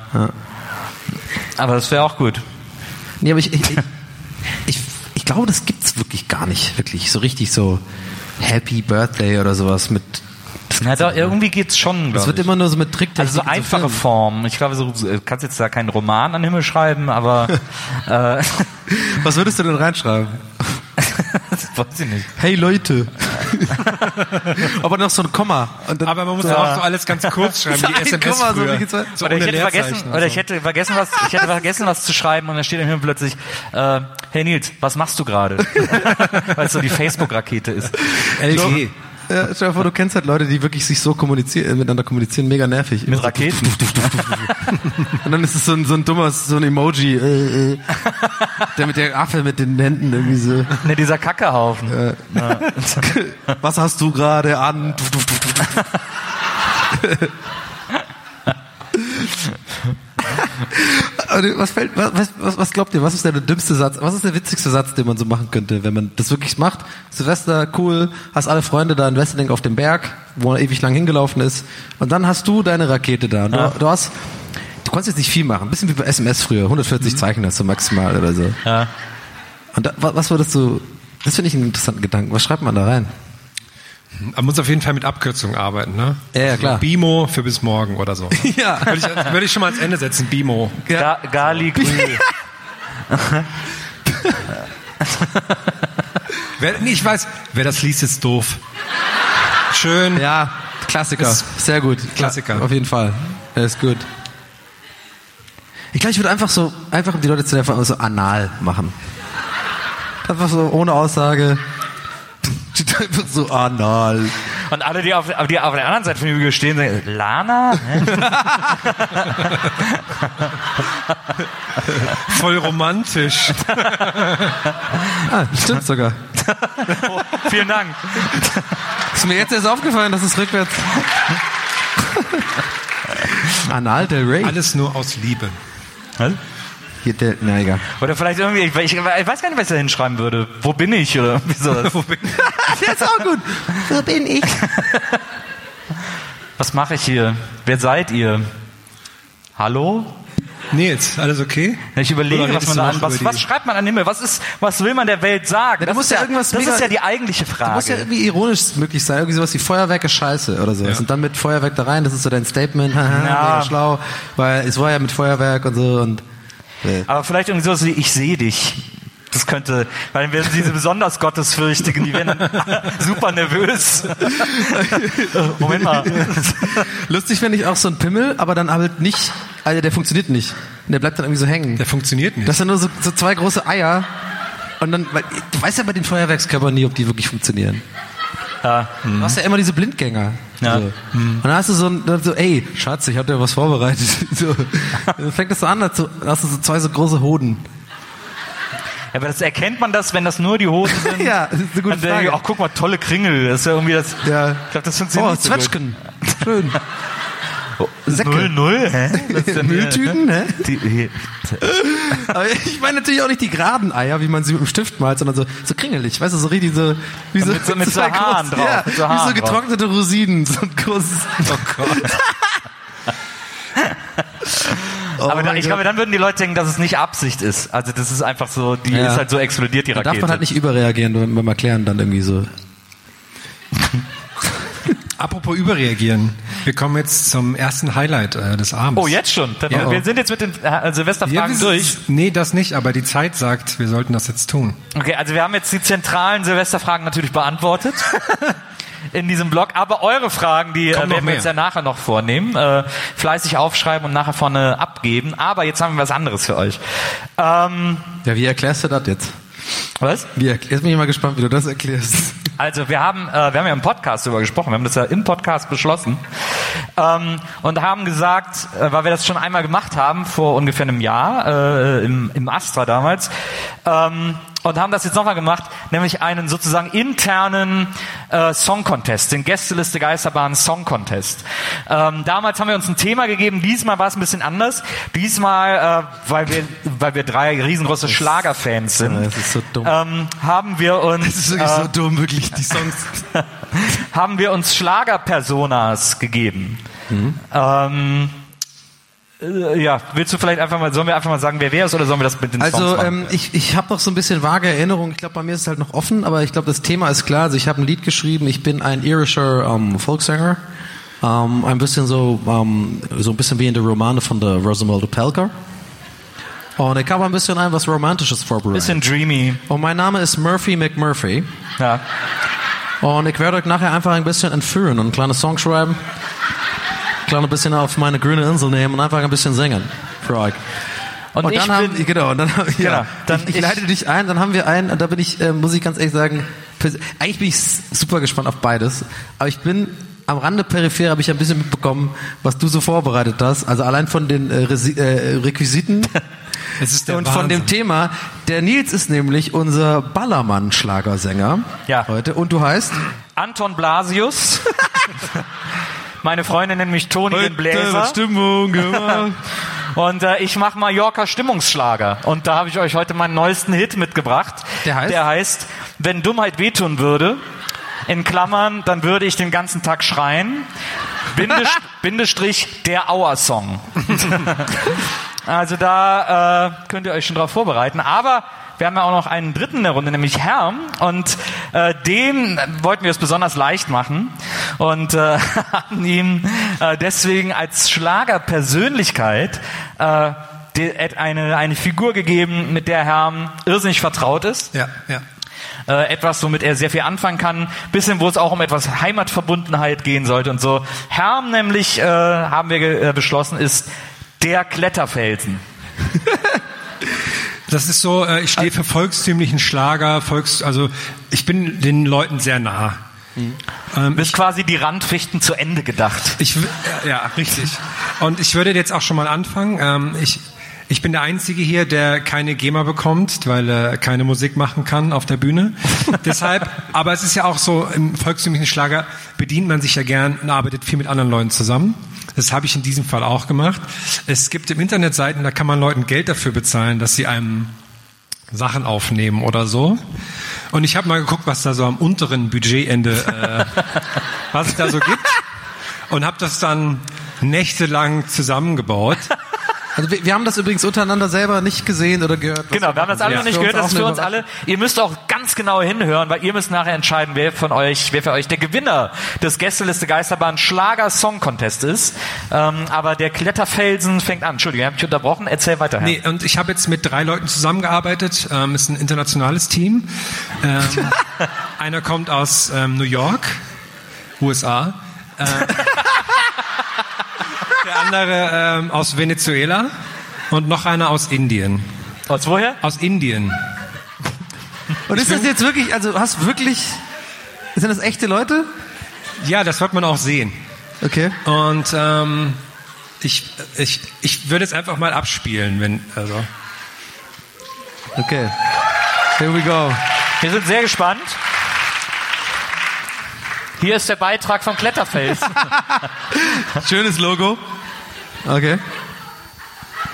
S1: Aber das wäre auch gut.
S2: Nee, aber ich, ich, ich, ich, ich glaube, das gibt's wirklich gar nicht. Wirklich so richtig so Happy Birthday oder sowas mit.
S1: Ja, doch, irgendwie geht's schon.
S2: Das
S1: glaub
S2: wird
S1: ich.
S2: immer nur so mit Tricktechnik.
S1: Also so einfache. Formen. Ich glaube, so, du kannst jetzt da keinen Roman an den Himmel schreiben, aber äh,
S2: Was würdest du denn reinschreiben?
S1: das weiß ich nicht.
S2: Hey Leute. aber noch so ein Komma. Und dann
S6: Aber man muss ja auch so alles ganz kurz schreiben,
S2: So ein
S6: SMS
S2: Komma, so wie?
S6: So
S1: Oder ich hätte vergessen, oder ich hätte vergessen was, ich hätte vergessen was zu schreiben und dann steht im Himmel plötzlich, äh, hey Nils, was machst du gerade? Weil es so die Facebook-Rakete ist.
S6: LG.
S2: Ja, stell dir vor, du kennst halt Leute, die wirklich sich so kommunizieren, äh, miteinander kommunizieren, mega nervig.
S1: Mit Raketen.
S2: Und dann ist es so ein, so ein dummes, so ein Emoji, äh, äh, der mit der Affe mit den Händen irgendwie so.
S1: Ne, dieser Kackehaufen.
S2: Was hast du gerade an? Was, fällt, was, was, was glaubt ihr, was ist der dümmste Satz, was ist der witzigste Satz, den man so machen könnte, wenn man das wirklich macht? Silvester, cool, hast alle Freunde da in Wesseling auf dem Berg, wo er ewig lang hingelaufen ist, und dann hast du deine Rakete da. Und Du, du hast, konntest jetzt nicht viel machen. Ein bisschen wie bei SMS früher. 140 Zeichen hast du maximal oder so.
S1: Ja.
S2: Und da, wa- was würdest du, das finde ich einen interessanten Gedanken. Was schreibt man da rein?
S6: Man muss auf jeden Fall mit Abkürzungen arbeiten, ne?
S2: Ja, ja, klar.
S6: Bimo für bis morgen oder so.
S2: Ja.
S6: Würde ich, würde ich schon mal ans Ende setzen, Bimo.
S1: Ga Gali Grü.
S6: Wer, nee, ich weiß, wer das liest, ist doof. Schön.
S2: Ja, Klassiker.
S6: Ist-
S2: Sehr gut.
S6: Klassiker.
S2: Auf jeden Fall. Er ist gut. Ich glaube, ich würde einfach so, einfach um die Leute zu nerven, so anal machen. Einfach so ohne Aussage. Einfach so anal.
S1: Und alle, die auf, die auf der anderen Seite von der Hügel stehen, sagen, Lana? Hä?
S6: Voll romantisch.
S2: Ah, stimmt sogar.
S1: Oh, vielen Dank.
S2: Ist mir jetzt erst aufgefallen, dass es rückwärts. Anal del Rey.
S6: Alles nur aus Liebe.
S2: Hier der, na egal.
S1: Oder vielleicht irgendwie, ich, ich, ich weiß gar nicht, was ich da hinschreiben würde. Wo bin ich? Oder wie sowas.
S2: Der ist auch gut. Wo bin ich?
S1: Was mache ich hier? Wer seid ihr? Hallo?
S6: Nils, alles okay?
S1: Ich überlege, was man da an, was, was schreibt man an den Himmel? Was ist, was will man der Welt sagen?
S2: da
S1: das
S2: muss
S1: ist
S2: ja irgendwas
S1: das
S2: mega-
S1: ist ja die eigentliche Frage.
S2: Muss ja irgendwie ironisch möglich sein. Irgendwie sowas wie Feuerwerk ist scheiße oder so.
S6: Ja.
S2: Und dann mit Feuerwerk da rein, das ist so dein Statement. Haha,
S1: Ja.
S2: mega schlau. Weil es war ja mit Feuerwerk und so und. Äh,
S1: Aber vielleicht irgendwie sowas wie, ich sehe dich. Das könnte, weil dann werden diese besonders Gottesfürchtigen, die werden dann super nervös. Moment mal.
S2: Lustig finde ich auch so ein Pimmel, aber dann halt nicht, also der funktioniert nicht. Der bleibt dann irgendwie so hängen.
S6: Der funktioniert nicht.
S2: Das sind nur so, so zwei große Eier. Und dann, weil, du weißt ja bei den Feuerwerkskörpern nie, ob die wirklich funktionieren.
S1: Ja.
S2: Du hast ja immer diese Blindgänger.
S1: Ja.
S2: So. Und dann hast du so, ein, so, ey, Schatz, ich hab dir was vorbereitet. So. Dann fängt das so an, dann hast du so zwei so große Hoden.
S1: Ja, aber das erkennt man das, wenn das nur die Hosen sind.
S2: Ja, das ist eine gute
S1: Dann
S2: Frage.
S1: Ach, guck mal, tolle Kringel. Das ist ja irgendwie das.
S2: Ja.
S1: Ich glaube, das funktioniert
S2: Oh,
S1: nicht so gut.
S2: Zwetschgen. Schön. Säcke.
S1: Null, null, hä? Was ist denn hier?
S2: Mülltüten, hä?
S1: Die, hier.
S2: Aber ich meine natürlich auch nicht die geraden Eier, wie man sie mit dem Stift malt, sondern so, so kringelig, weißt du, so richtig so, wie so,
S1: mit so- mit so
S2: zwei
S1: Haaren drauf,
S2: Ja,
S1: so
S2: wie
S1: Haaren
S2: so getrocknete Rosinen, so ein großes. Oh Gott.
S1: Aber da, ich glaube, dann würden die Leute denken, dass es nicht Absicht ist. Also das ist einfach so, die
S2: Ja.
S1: ist halt so explodiert, die
S2: Da
S1: Rakete.
S2: darf man halt nicht überreagieren wenn beim Erklären dann irgendwie so.
S6: Apropos überreagieren. Wir kommen jetzt zum ersten Highlight äh, des Abends.
S1: oh, jetzt schon. Dann,
S6: Ja.
S1: Wir sind jetzt mit den äh, Silvesterfragen
S6: wir-
S1: durch.
S6: Nee, das nicht, aber die Zeit sagt, wir sollten das jetzt tun.
S1: Okay, also wir haben jetzt die zentralen Silvesterfragen natürlich beantwortet. in diesem Blog, aber eure Fragen, die äh, werden wir jetzt ja nachher noch vornehmen, äh, fleißig aufschreiben und nachher vorne abgeben. Aber jetzt haben wir was anderes für euch. Ähm,
S2: Ja, wie erklärst du das jetzt?
S1: Was?
S2: Wie, jetzt bin ich mal gespannt, wie du das erklärst.
S1: Also wir haben, äh, wir haben ja im Podcast darüber gesprochen, wir haben das ja im Podcast beschlossen ähm, und haben gesagt, äh, weil wir das schon einmal gemacht haben vor ungefähr einem Jahr äh, im, im Astra damals ähm, und haben das jetzt nochmal gemacht, nämlich einen sozusagen internen äh, Song Contest, den Gästeliste Geisterbahn Song Contest. Ähm, damals haben wir uns ein Thema gegeben, diesmal war es ein bisschen anders. Diesmal, äh, weil wir, weil wir drei riesengroße Schlagerfans sind,
S2: das ist so dumm.
S1: ähm, haben wir uns
S2: Das ist wirklich
S1: äh,
S2: so dumm, wirklich, die Songs.
S1: haben wir uns Schlagerpersonas gegeben. Ähm, äh, ja, willst du vielleicht einfach mal, sollen wir einfach mal sagen, wer wer ist oder sollen wir das mit den Songs
S2: Also ähm, ich, ich habe noch so ein bisschen vage Erinnerungen. Ich glaube, bei mir ist es halt noch offen, aber ich glaube, das Thema ist klar. Also ich habe ein Lied geschrieben. Ich bin ein irischer ähm, Folksänger. Ähm, ein bisschen so, ähm, so ein bisschen wie in der Romane von der Rosamunde Pelker. Und ich habe ein bisschen ein was Romantisches vorbereitet.
S1: Bisschen dreamy.
S2: Und mein Name ist Murphy McMurphy.
S1: Ja.
S2: Und ich werde euch nachher einfach ein bisschen entführen und ein kleines Song schreiben. Ein kleines bisschen auf meine grüne Insel nehmen und einfach ein bisschen singen für euch.
S1: Und,
S2: Und,
S1: ich
S2: dann haben,
S1: bin,
S2: genau, und dann, haben- ja,
S1: Genau, dann
S2: ich, ich leite dich ein, dann haben wir einen, da bin ich, äh, muss ich ganz ehrlich sagen, eigentlich bin ich super gespannt auf beides, aber ich bin am Rande peripher habe ich ein bisschen mitbekommen, was du so vorbereitet hast, also allein von den äh, Resi äh, Requisiten und von dem
S6: Wahnsinn.
S2: Thema. Der Nils ist nämlich unser Ballermann-Schlagersänger
S1: Ja.
S2: heute und du heißt?
S1: Anton Blasius. Meine Freundin nennt mich Toni den Bläser.
S2: Stimmung gemacht.
S1: Und äh, ich mache Mallorca Stimmungsschlager. Und da habe ich euch heute meinen neuesten Hit mitgebracht.
S2: Der heißt?
S1: Der heißt, wenn Dummheit wehtun würde, in Klammern, dann würde ich den ganzen Tag schreien. Bindes Bindestrich der Auer-Song. also da äh, könnt ihr euch schon drauf vorbereiten. Aber wir haben ja auch noch einen dritten in der Runde, nämlich Herm. Und äh, dem wollten wir es besonders leicht machen und äh, haben ihm äh, deswegen als Schlagerpersönlichkeit äh, eine, eine Figur gegeben, mit der Herm irrsinnig vertraut ist.
S6: Ja, ja.
S1: Äh, etwas, womit er sehr viel anfangen kann, bisschen, wo es auch um etwas Heimatverbundenheit gehen sollte und so. Herm nämlich, äh, haben wir äh, beschlossen, ist der Kletterfelsen.
S6: Das ist so, äh, ich stehe für volkstümlichen Schlager, Volks, also ich bin den Leuten sehr nah. Ähm,
S1: Bis quasi die Randfichten zu Ende gedacht.
S6: Ich, ja, richtig. Und ich würde jetzt auch schon mal anfangen. Ähm, ich, ich bin der Einzige hier, der keine GEMA bekommt, weil er keine Musik machen kann auf der Bühne. Deshalb, aber es ist ja auch so, im volkstümlichen Schlager bedient man sich ja gern und arbeitet viel mit anderen Leuten zusammen. Das habe ich in diesem Fall auch gemacht. Es gibt im Internet Seiten, da kann man Leuten Geld dafür bezahlen, dass sie einem Sachen aufnehmen oder so. Und ich habe mal geguckt, was da so am unteren Budgetende, äh, was es da so gibt. Und habe das dann nächtelang zusammengebaut.
S2: Also wir, wir haben das übrigens untereinander selber nicht gesehen oder gehört.
S1: Genau, wir haben das alle noch nicht gehört, das ist für uns alle. Ihr müsst auch ganz genau hinhören, weil ihr müsst nachher entscheiden, wer von euch, wer für euch der Gewinner des Gästeliste Geisterbahn Schlager Song Contest ist. Ähm, aber der Kletterfelsen fängt an. Entschuldigung, ich habe mich unterbrochen. Erzähl weiter. Herr.
S6: Nee, und ich habe jetzt mit drei Leuten zusammengearbeitet. Ähm, ist ein internationales Team. Ähm, einer kommt aus ähm, New York, USA. Äh, der andere ähm, aus Venezuela und noch einer aus Indien.
S1: Aus woher?
S6: Aus Indien.
S2: Und ist das jetzt wirklich, also hast wirklich, sind das echte Leute?
S6: Ja, das wird man auch sehen.
S2: Okay.
S6: Und ähm, ich, ich, ich würde es einfach mal abspielen, wenn also.
S2: Okay. Here we go.
S1: Wir sind sehr gespannt. Hier ist der Beitrag von Kletterfels.
S2: Schönes Logo. Okay.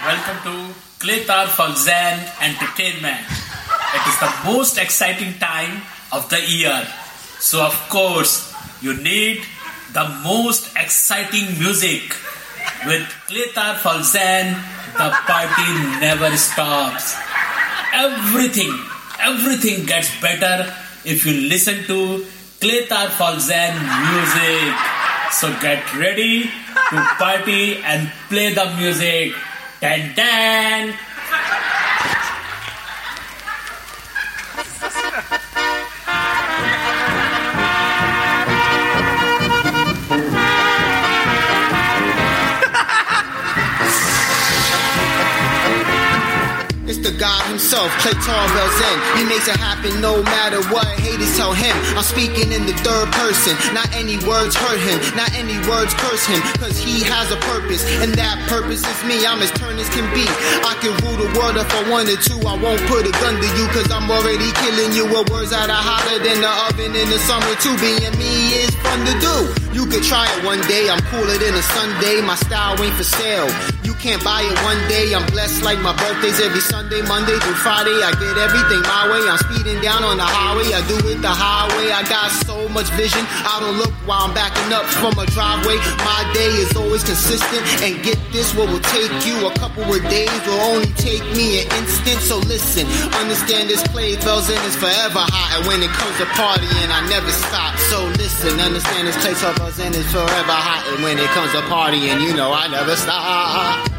S9: Welcome to Claytar Falzan Entertainment. It is the most exciting time of the year. So of course, you need the most exciting music. With Claytar Falzan, the party never stops. Everything, everything gets better if you listen to Claytar Falzan music. So get ready to party and play the music. Dan dan.
S10: God himself, Clay Tarbell's in. He makes it happen no matter what haters tell him. I'm speaking in the third person. Not any words hurt him, not any words curse him. Cause he has a purpose, and that purpose is me. I'm as turned as can be. I can rule the world if I wanted to. I won't put a gun to you, cause I'm already killing you with words that are hotter than the oven in the summer too. Being me is fun to do. You could try it one day, I'm cooler than a Sunday. My style ain't for sale. You can't buy it one day. I'm blessed like my birthday's every Sunday, Monday through Friday. I get everything my way. I'm speeding down on the highway. I do it the highway. I got so much vision. I don't look while I'm backing up from a driveway. My day is always consistent. And get this, what will take you a couple of days will only take me an instant. So listen, understand this play bells and is forever hot. And when it comes to partying, I never stop. So listen, understand this play and is forever hot. And when it comes to partying, you know I never stop.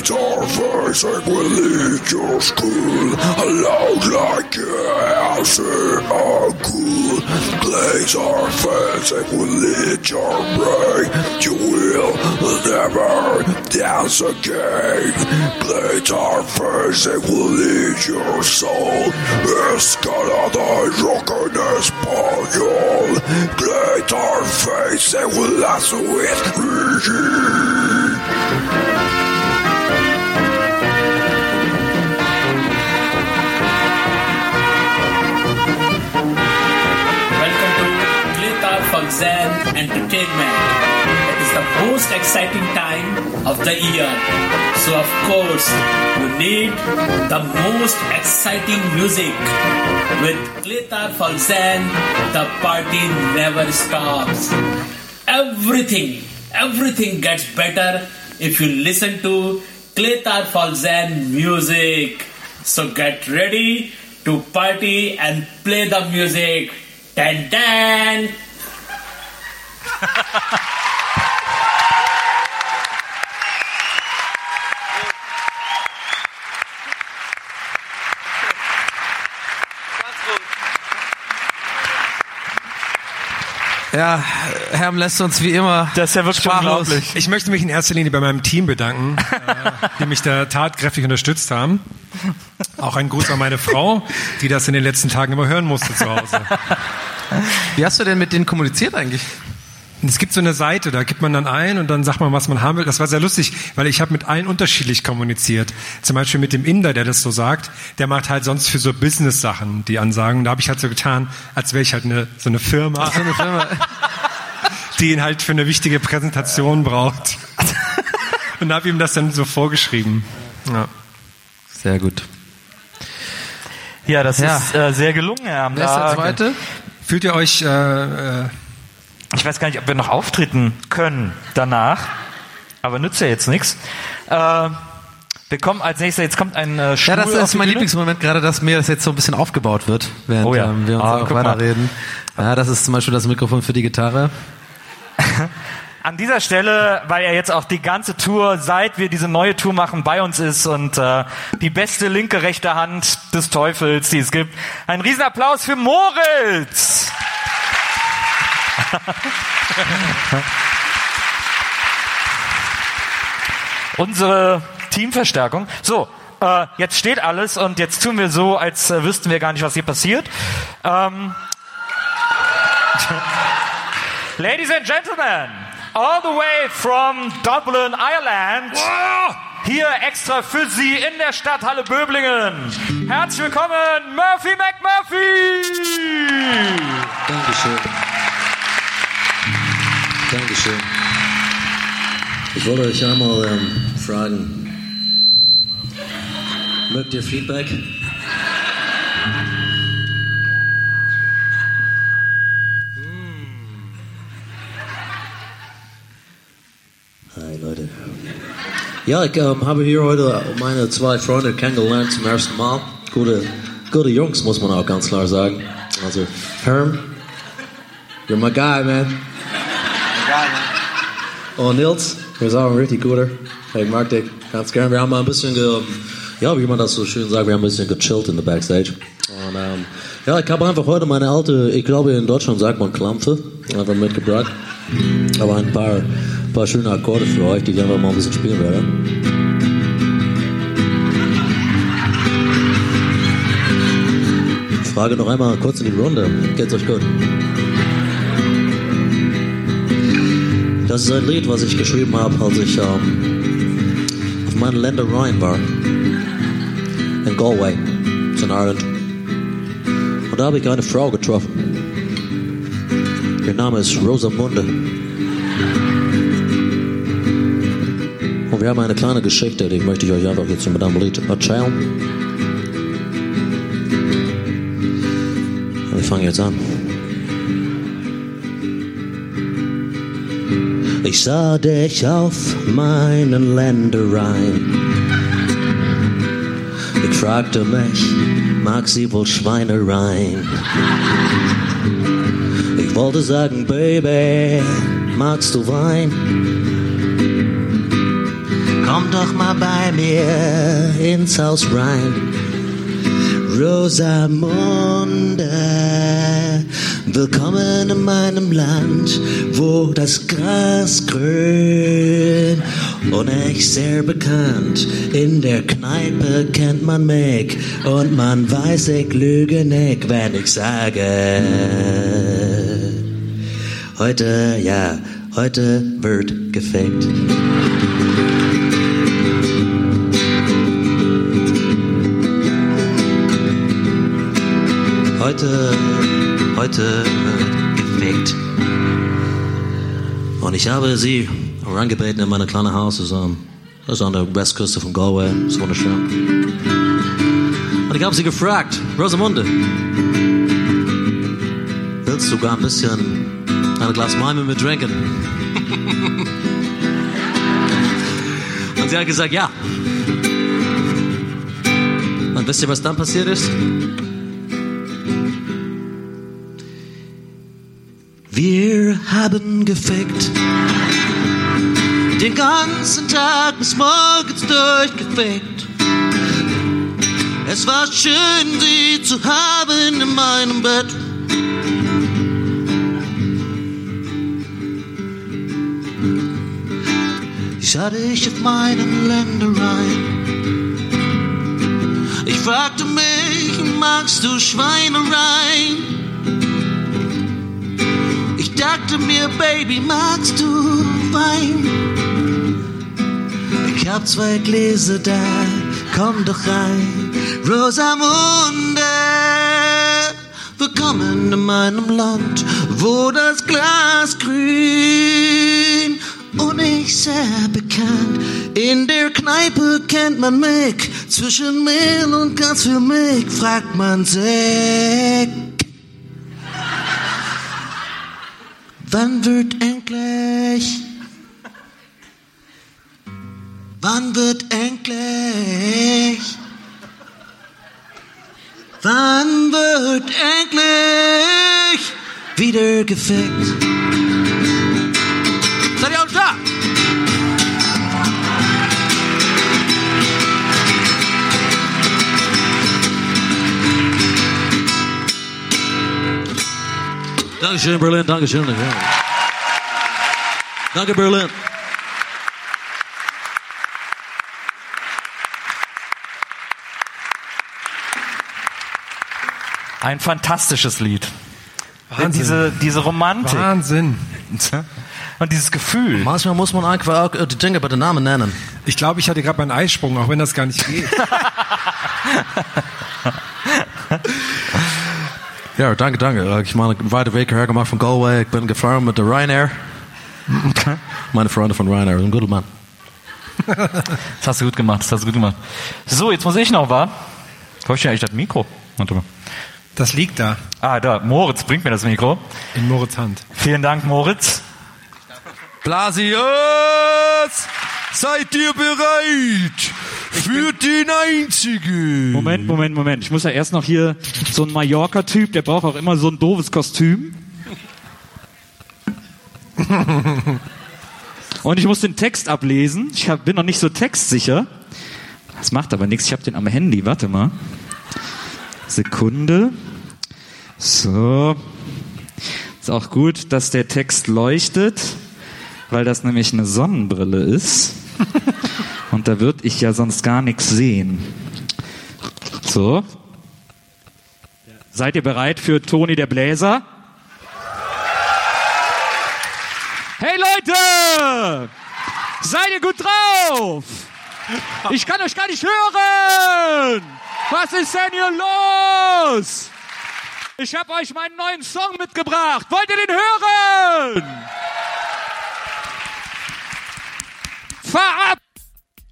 S11: Light our face and will lead your school. Loud like yes, are cool. Place our face and will lead your brain. You will never dance again. Place our face and will lead your soul. Escalada y rock en español. Our face will last with. entertainment.
S9: It is the most exciting time of the year. So, of course, you need the most exciting music. With Glitter Falzan, the party never stops. Everything, everything gets better if you listen to Glitter Falzan music. So, get ready to party and play the music. Dan dan!
S12: Ja, Herm lässt uns wie immer.
S1: Das ist ja wirklich
S12: sprachlos.
S1: unglaublich.
S6: Ich möchte mich in erster Linie bei meinem Team bedanken, äh, die mich da tatkräftig unterstützt haben. Auch ein Gruß an meine Frau, die das in den letzten Tagen immer hören musste zu Hause.
S12: Wie hast du denn mit denen kommuniziert eigentlich?
S6: Und es gibt so eine Seite, da gibt man dann ein und dann sagt man, was man haben will. Das war sehr lustig, weil ich habe mit allen unterschiedlich kommuniziert. Zum Beispiel mit dem Inder, der das so sagt. Der macht halt sonst für so Business-Sachen die Ansagen. Da habe ich halt so getan, als wäre ich halt eine, so eine Firma,
S12: So eine Firma.
S6: die ihn halt für eine wichtige Präsentation braucht. Und habe ihm das dann so vorgeschrieben. Ja.
S12: Sehr gut.
S1: Ja, das
S12: Ja.
S1: ist äh, sehr gelungen, Herr
S12: Wer ist der zweite?
S6: Fühlt ihr euch äh, äh,
S1: Ich weiß gar nicht, ob wir noch auftreten können danach, aber nützt ja jetzt nichts. Äh, wir kommen als nächstes, jetzt kommt ein äh,
S12: Ja, das ist mein
S1: Bühne.
S12: Lieblingsmoment, gerade dass mir das jetzt so ein bisschen aufgebaut wird, während
S1: Oh ja.
S12: ähm, wir uns
S1: Ah,
S12: auch
S1: guck mal.
S12: weiterreden. Ja, das ist zum Beispiel das Mikrofon für die Gitarre.
S1: An dieser Stelle, weil er jetzt auch die ganze Tour, seit wir diese neue Tour machen, bei uns ist und äh, die beste linke rechte Hand des Teufels, die es gibt. Ein Riesenapplaus für Moritz! Unsere Teamverstärkung. So, äh, jetzt steht alles und jetzt tun wir so, als äh, wüssten wir gar nicht, was hier passiert. Ähm, Ladies and Gentlemen, all the way from Dublin, Ireland, hier extra für Sie in der Stadthalle Böblingen. Herzlich willkommen, Murphy McMurphy!
S2: Dankeschön. Dankeschön. Ich wollte euch einmal ähm, fragen, mögt ihr Feedback? Hi Leute. Ja, ich ähm, habe hier heute meine zwei Freunde kennengelernt zum ersten Mal. Gute, gute Jungs, muss man auch ganz klar sagen. Also, Herm, you're my guy, man. Und Nils, du bist auch ein richtig guter. Ich mag dich ganz gern. Wir haben mal ein bisschen, ge, ja, wie man das so schön sagt, wir haben ein bisschen gechillt in der Backstage. Und ähm, ja, ich habe einfach heute meine alte, ich glaube in Deutschland sagt man Klampfe, einfach mitgebracht. Aber ein paar, paar schöne Akkorde für euch, die ich einfach mal ein bisschen spielen werde. Frage noch einmal kurz in die Runde. Geht's euch gut? Das ist ein Lied, was ich geschrieben habe, als ich ähm, auf meinen Ländereien war. In Galway, in Ireland. Und da habe ich eine Frau getroffen. Ihr Name ist Rosamunde. Und wir haben eine kleine Geschichte, die möchte ich euch einfach jetzt mit einem Lied erzählen. Wir fangen jetzt an. Ich sah dich auf meinen Ländereien. Ich fragte mich, mag sie wohl Schweinereien? Ich wollte sagen, Baby, magst du Wein? Komm doch mal bei mir ins Haus rein. Rosamunde, willkommen in meinem Land, wo das Gras grün und echt sehr bekannt. In der Kneipe kennt man mich und man weiß, ich lüge nicht, wenn ich sage, heute, ja, heute wird gefickt. Heute, heute wird gefickt. Und ich habe sie Wir waren gebeten in meinem kleinen Haus. Ähm, das ist an der Westküste von Galway. Das ist wunderschön. Und ich habe sie gefragt, Rosamunde, willst du gar ein bisschen ein Glas Wein mit trinken? Und sie hat gesagt, ja. Und wisst ihr, was dann passiert ist? Wir haben gefickt. Den ganzen Tag bis morgens durchgefickt. Es war schön, sie zu haben in meinem Bett. Ich hatte ich auf meinen Ländereien. Ich fragte mich, magst du Schweinereien? Dachte mir, Baby, magst du Wein? Ich hab zwei Gläser da, komm doch rein. Rosamunde, willkommen in meinem Land, wo das Glas grün und ich sehr bekannt. In der Kneipe kennt man mich, zwischen Mehl und ganz viel Milch fragt man sich. Wann wird endlich? Wann wird endlich? Wann wird endlich wieder gefickt? Dankeschön, Berlin. Dankeschön. Danke, Berlin.
S1: Ein fantastisches Lied.
S6: Wahnsinn.
S1: Diese, diese Romantik.
S6: Wahnsinn.
S1: Und dieses Gefühl.
S2: Manchmal muss man einfach auch äh, die Dinge bei den Namen nennen.
S6: Ich glaube, ich hatte gerade meinen Eisprung, auch wenn das gar nicht geht.
S2: Ja, danke, danke. Ich meine, einen weiten Weg hergemacht von Galway. Ich bin gefahren mit der Ryanair. Meine Freunde von Ryanair, ein guter Mann.
S1: Das hast du gut gemacht, das hast du gut gemacht. So, jetzt muss ich noch, wa? Wo ist denn eigentlich das Mikro? Warte mal.
S6: Das liegt da,
S1: Ah, da, Moritz bringt mir das Mikro.
S6: in Moritz Hand.
S1: Vielen Dank, Moritz.
S13: Blasius! Seid ihr bereit für den einzigen?
S3: Moment, Moment, Moment. Ich muss ja erst noch hier so ein Mallorca-Typ, der braucht auch immer so ein doofes Kostüm. Und ich muss den Text ablesen. Ich hab, bin noch nicht so textsicher. Das macht aber nichts. Ich habe den am Handy. Warte mal. Sekunde. So. Ist auch gut, dass der Text leuchtet, weil das nämlich eine Sonnenbrille ist. Und da würde ich ja sonst gar nichts sehen. So. Seid ihr bereit für Toni der Bläser? Hey Leute! Seid ihr gut drauf? Ich kann euch gar nicht hören! Was ist denn hier los? Ich habe euch meinen neuen Song mitgebracht. Wollt ihr den hören? Fahr ab!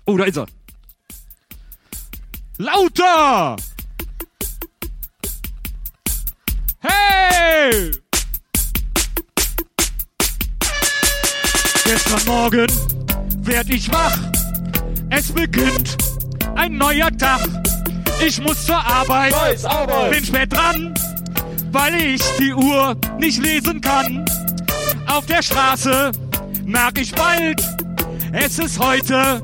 S3: Oh, da ist er. Lauter! Hey! Gestern Morgen werd ich wach. Es beginnt ein neuer Tag. Ich muss zur Arbeit. Bin spät dran, weil ich die Uhr nicht lesen kann. Auf der Straße merk ich bald, es ist heute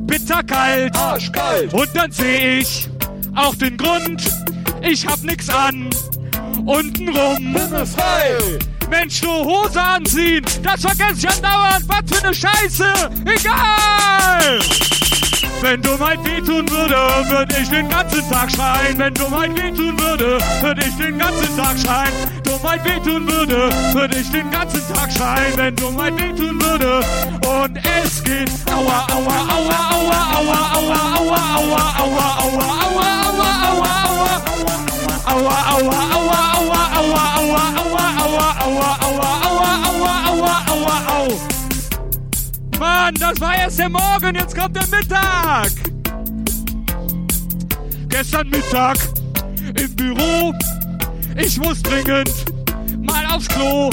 S3: bitterkalt. Arschkalt. Und dann seh ich auch den Grund. Ich hab nix an. Untenrum. frei. Mensch, du Hose anziehen. Das vergesse ich andauernd. Was für eine Scheiße. Egal. Wenn du mein wehtun würde, würde ich den ganzen Tag schreien. Wenn du mein wehtun würde, würde ich den ganzen Tag schreien. Du mein wehtun würde, würde ich den ganzen Tag schreien. Wenn du mein wehtun würde. Und es geht. Aua, aua, aua, aua, aua, aua, aua, aua, aua, aua, aua, aua, aua, aua. Aua, aua, aua, aua, aua, aua, aua, aua, aua, aua, aua, aua, Mann, das war erst der Morgen, jetzt kommt der Mittag. Gestern Mittag im Büro, ich muss dringend mal aufs Klo.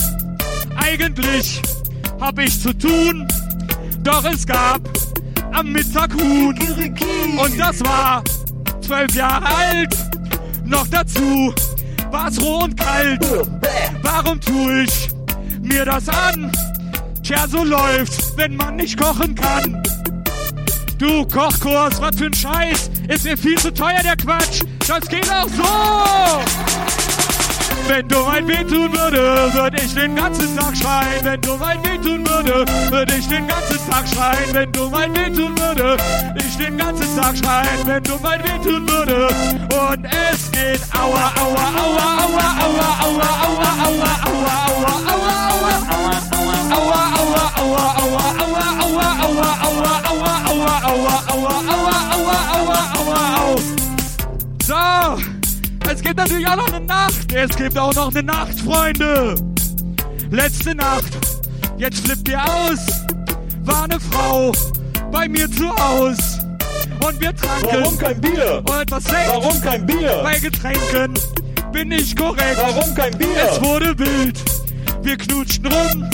S3: Eigentlich hab ich zu tun, doch es gab am Mittag Huhn. Und das war zwölf Jahre alt. Noch dazu war's roh und kalt. Warum tue ich mir das an? Tja, so läuft's, wenn man nicht kochen kann. Du Kochkurs, was für ein Scheiß. Ist mir viel zu teuer, der Quatsch. Das geht auch so. Wenn du mein wehtun würde, würde ich den ganzen Tag schreien. Wenn du mein wehtun würde, würde ich den ganzen Tag schreien. Wenn du mein wehtun würde, ich den ganzen Tag schreien. Wenn du mein wehtun würde. Und es geht aua, aua, aua, aua, aua, aua, aua, aua, aua, aua, aua, aua, aua, es gibt natürlich auch noch eine Nacht. Es gibt auch noch eine Nacht, Freunde. Letzte Nacht. Jetzt flippt ihr aus. War eine Frau bei mir zu Haus. Und wir tranken.
S14: Warum kein Bier?
S3: Und etwas Sekt.
S14: Warum kein Bier?
S3: Bei Getränken bin ich korrekt.
S14: Warum kein Bier?
S3: Es wurde wild. Wir knutschten rum.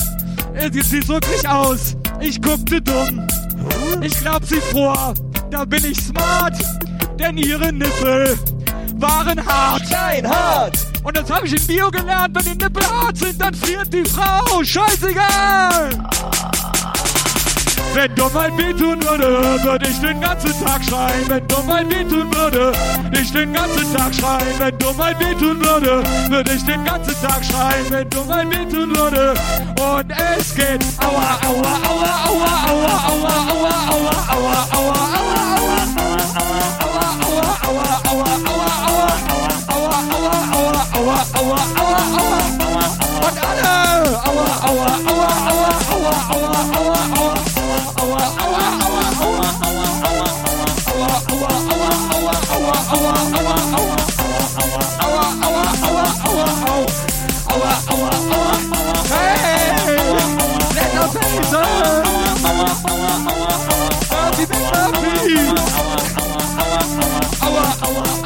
S3: Es sieht wirklich aus. Ich guckte dumm. Ich glaub sie vor. Da bin ich smart. Denn ihre Nippel waren hart.
S14: Nein, hart.
S3: Und das habe ich in Bio gelernt. Wenn die Nippel hart sind, dann friert die Frau. Scheißegal. Wenn du mein wehtun würde, würde ich den ganzen Tag schreien. Wenn du mein wehtun würde, ich den ganzen Tag schreien. Wenn du mein wehtun würde, würde ich den ganzen Tag schreien. Wenn du mein wehtun würde. Und es geht aua, aua, aua, aua, aua, aua, aua, aua, aua, aua, aua, aua, aua, aua, und alle! Aua, aua, aua, aua, aua, aua, aua, aua, aua, aua, aua, aua, aua, aua, aua, aua, aua, aua, Happy, happy.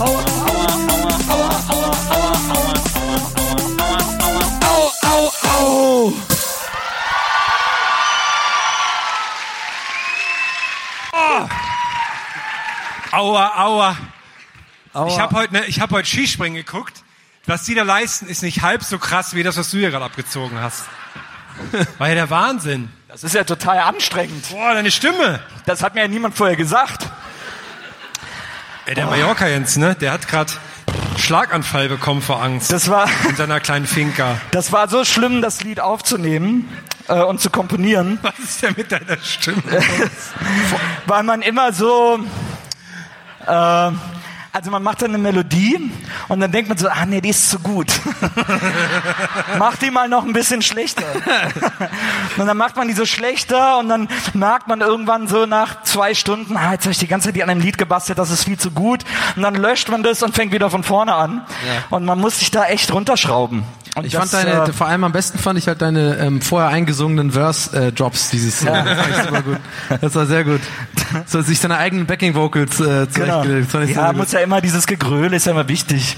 S3: Aua, aua, aua, aua, au, au, au.
S6: Oh. Aua, aua. Ich habe heute, ne, ich hab heute Skispringen geguckt. Was die da leisten, ist nicht halb so krass wie das, was du hier gerade abgezogen hast. War ja der Wahnsinn.
S1: Das ist ja total anstrengend.
S6: Boah, deine Stimme.
S1: Das hat mir ja niemand vorher gesagt.
S6: Ey, der Mallorca Jens, ne? Der hat gerade Schlaganfall bekommen vor Angst.
S1: Das war
S6: in seiner kleinen Finca.
S1: Das war so schlimm, das Lied aufzunehmen äh, und zu komponieren.
S6: Was ist denn mit deiner Stimme?
S1: Weil man immer so äh, also man macht dann eine Melodie und dann denkt man so, ah nee, die ist zu gut. Mach die mal noch ein bisschen schlechter. und dann macht man die so schlechter und dann merkt man irgendwann so nach zwei Stunden, ah, jetzt habe ich die ganze Zeit an einem Lied gebastelt, das ist viel zu gut. Und dann löscht man das und fängt wieder von vorne an.
S2: Ja.
S1: Und man muss sich da echt runterschrauben. Und
S2: ich
S1: das,
S2: fand deine,
S1: äh,
S2: vor allem am besten fand ich halt deine ähm, vorher eingesungenen Verse-Drops dieses
S1: Ja.
S2: Jahr. Das super gut. Das war sehr gut. So sich seine eigenen Backing-Vocals äh,
S1: Genau.
S2: zurechtgelegt. Ich
S1: Ja, muss ja immer dieses Gegröle ist ja immer wichtig.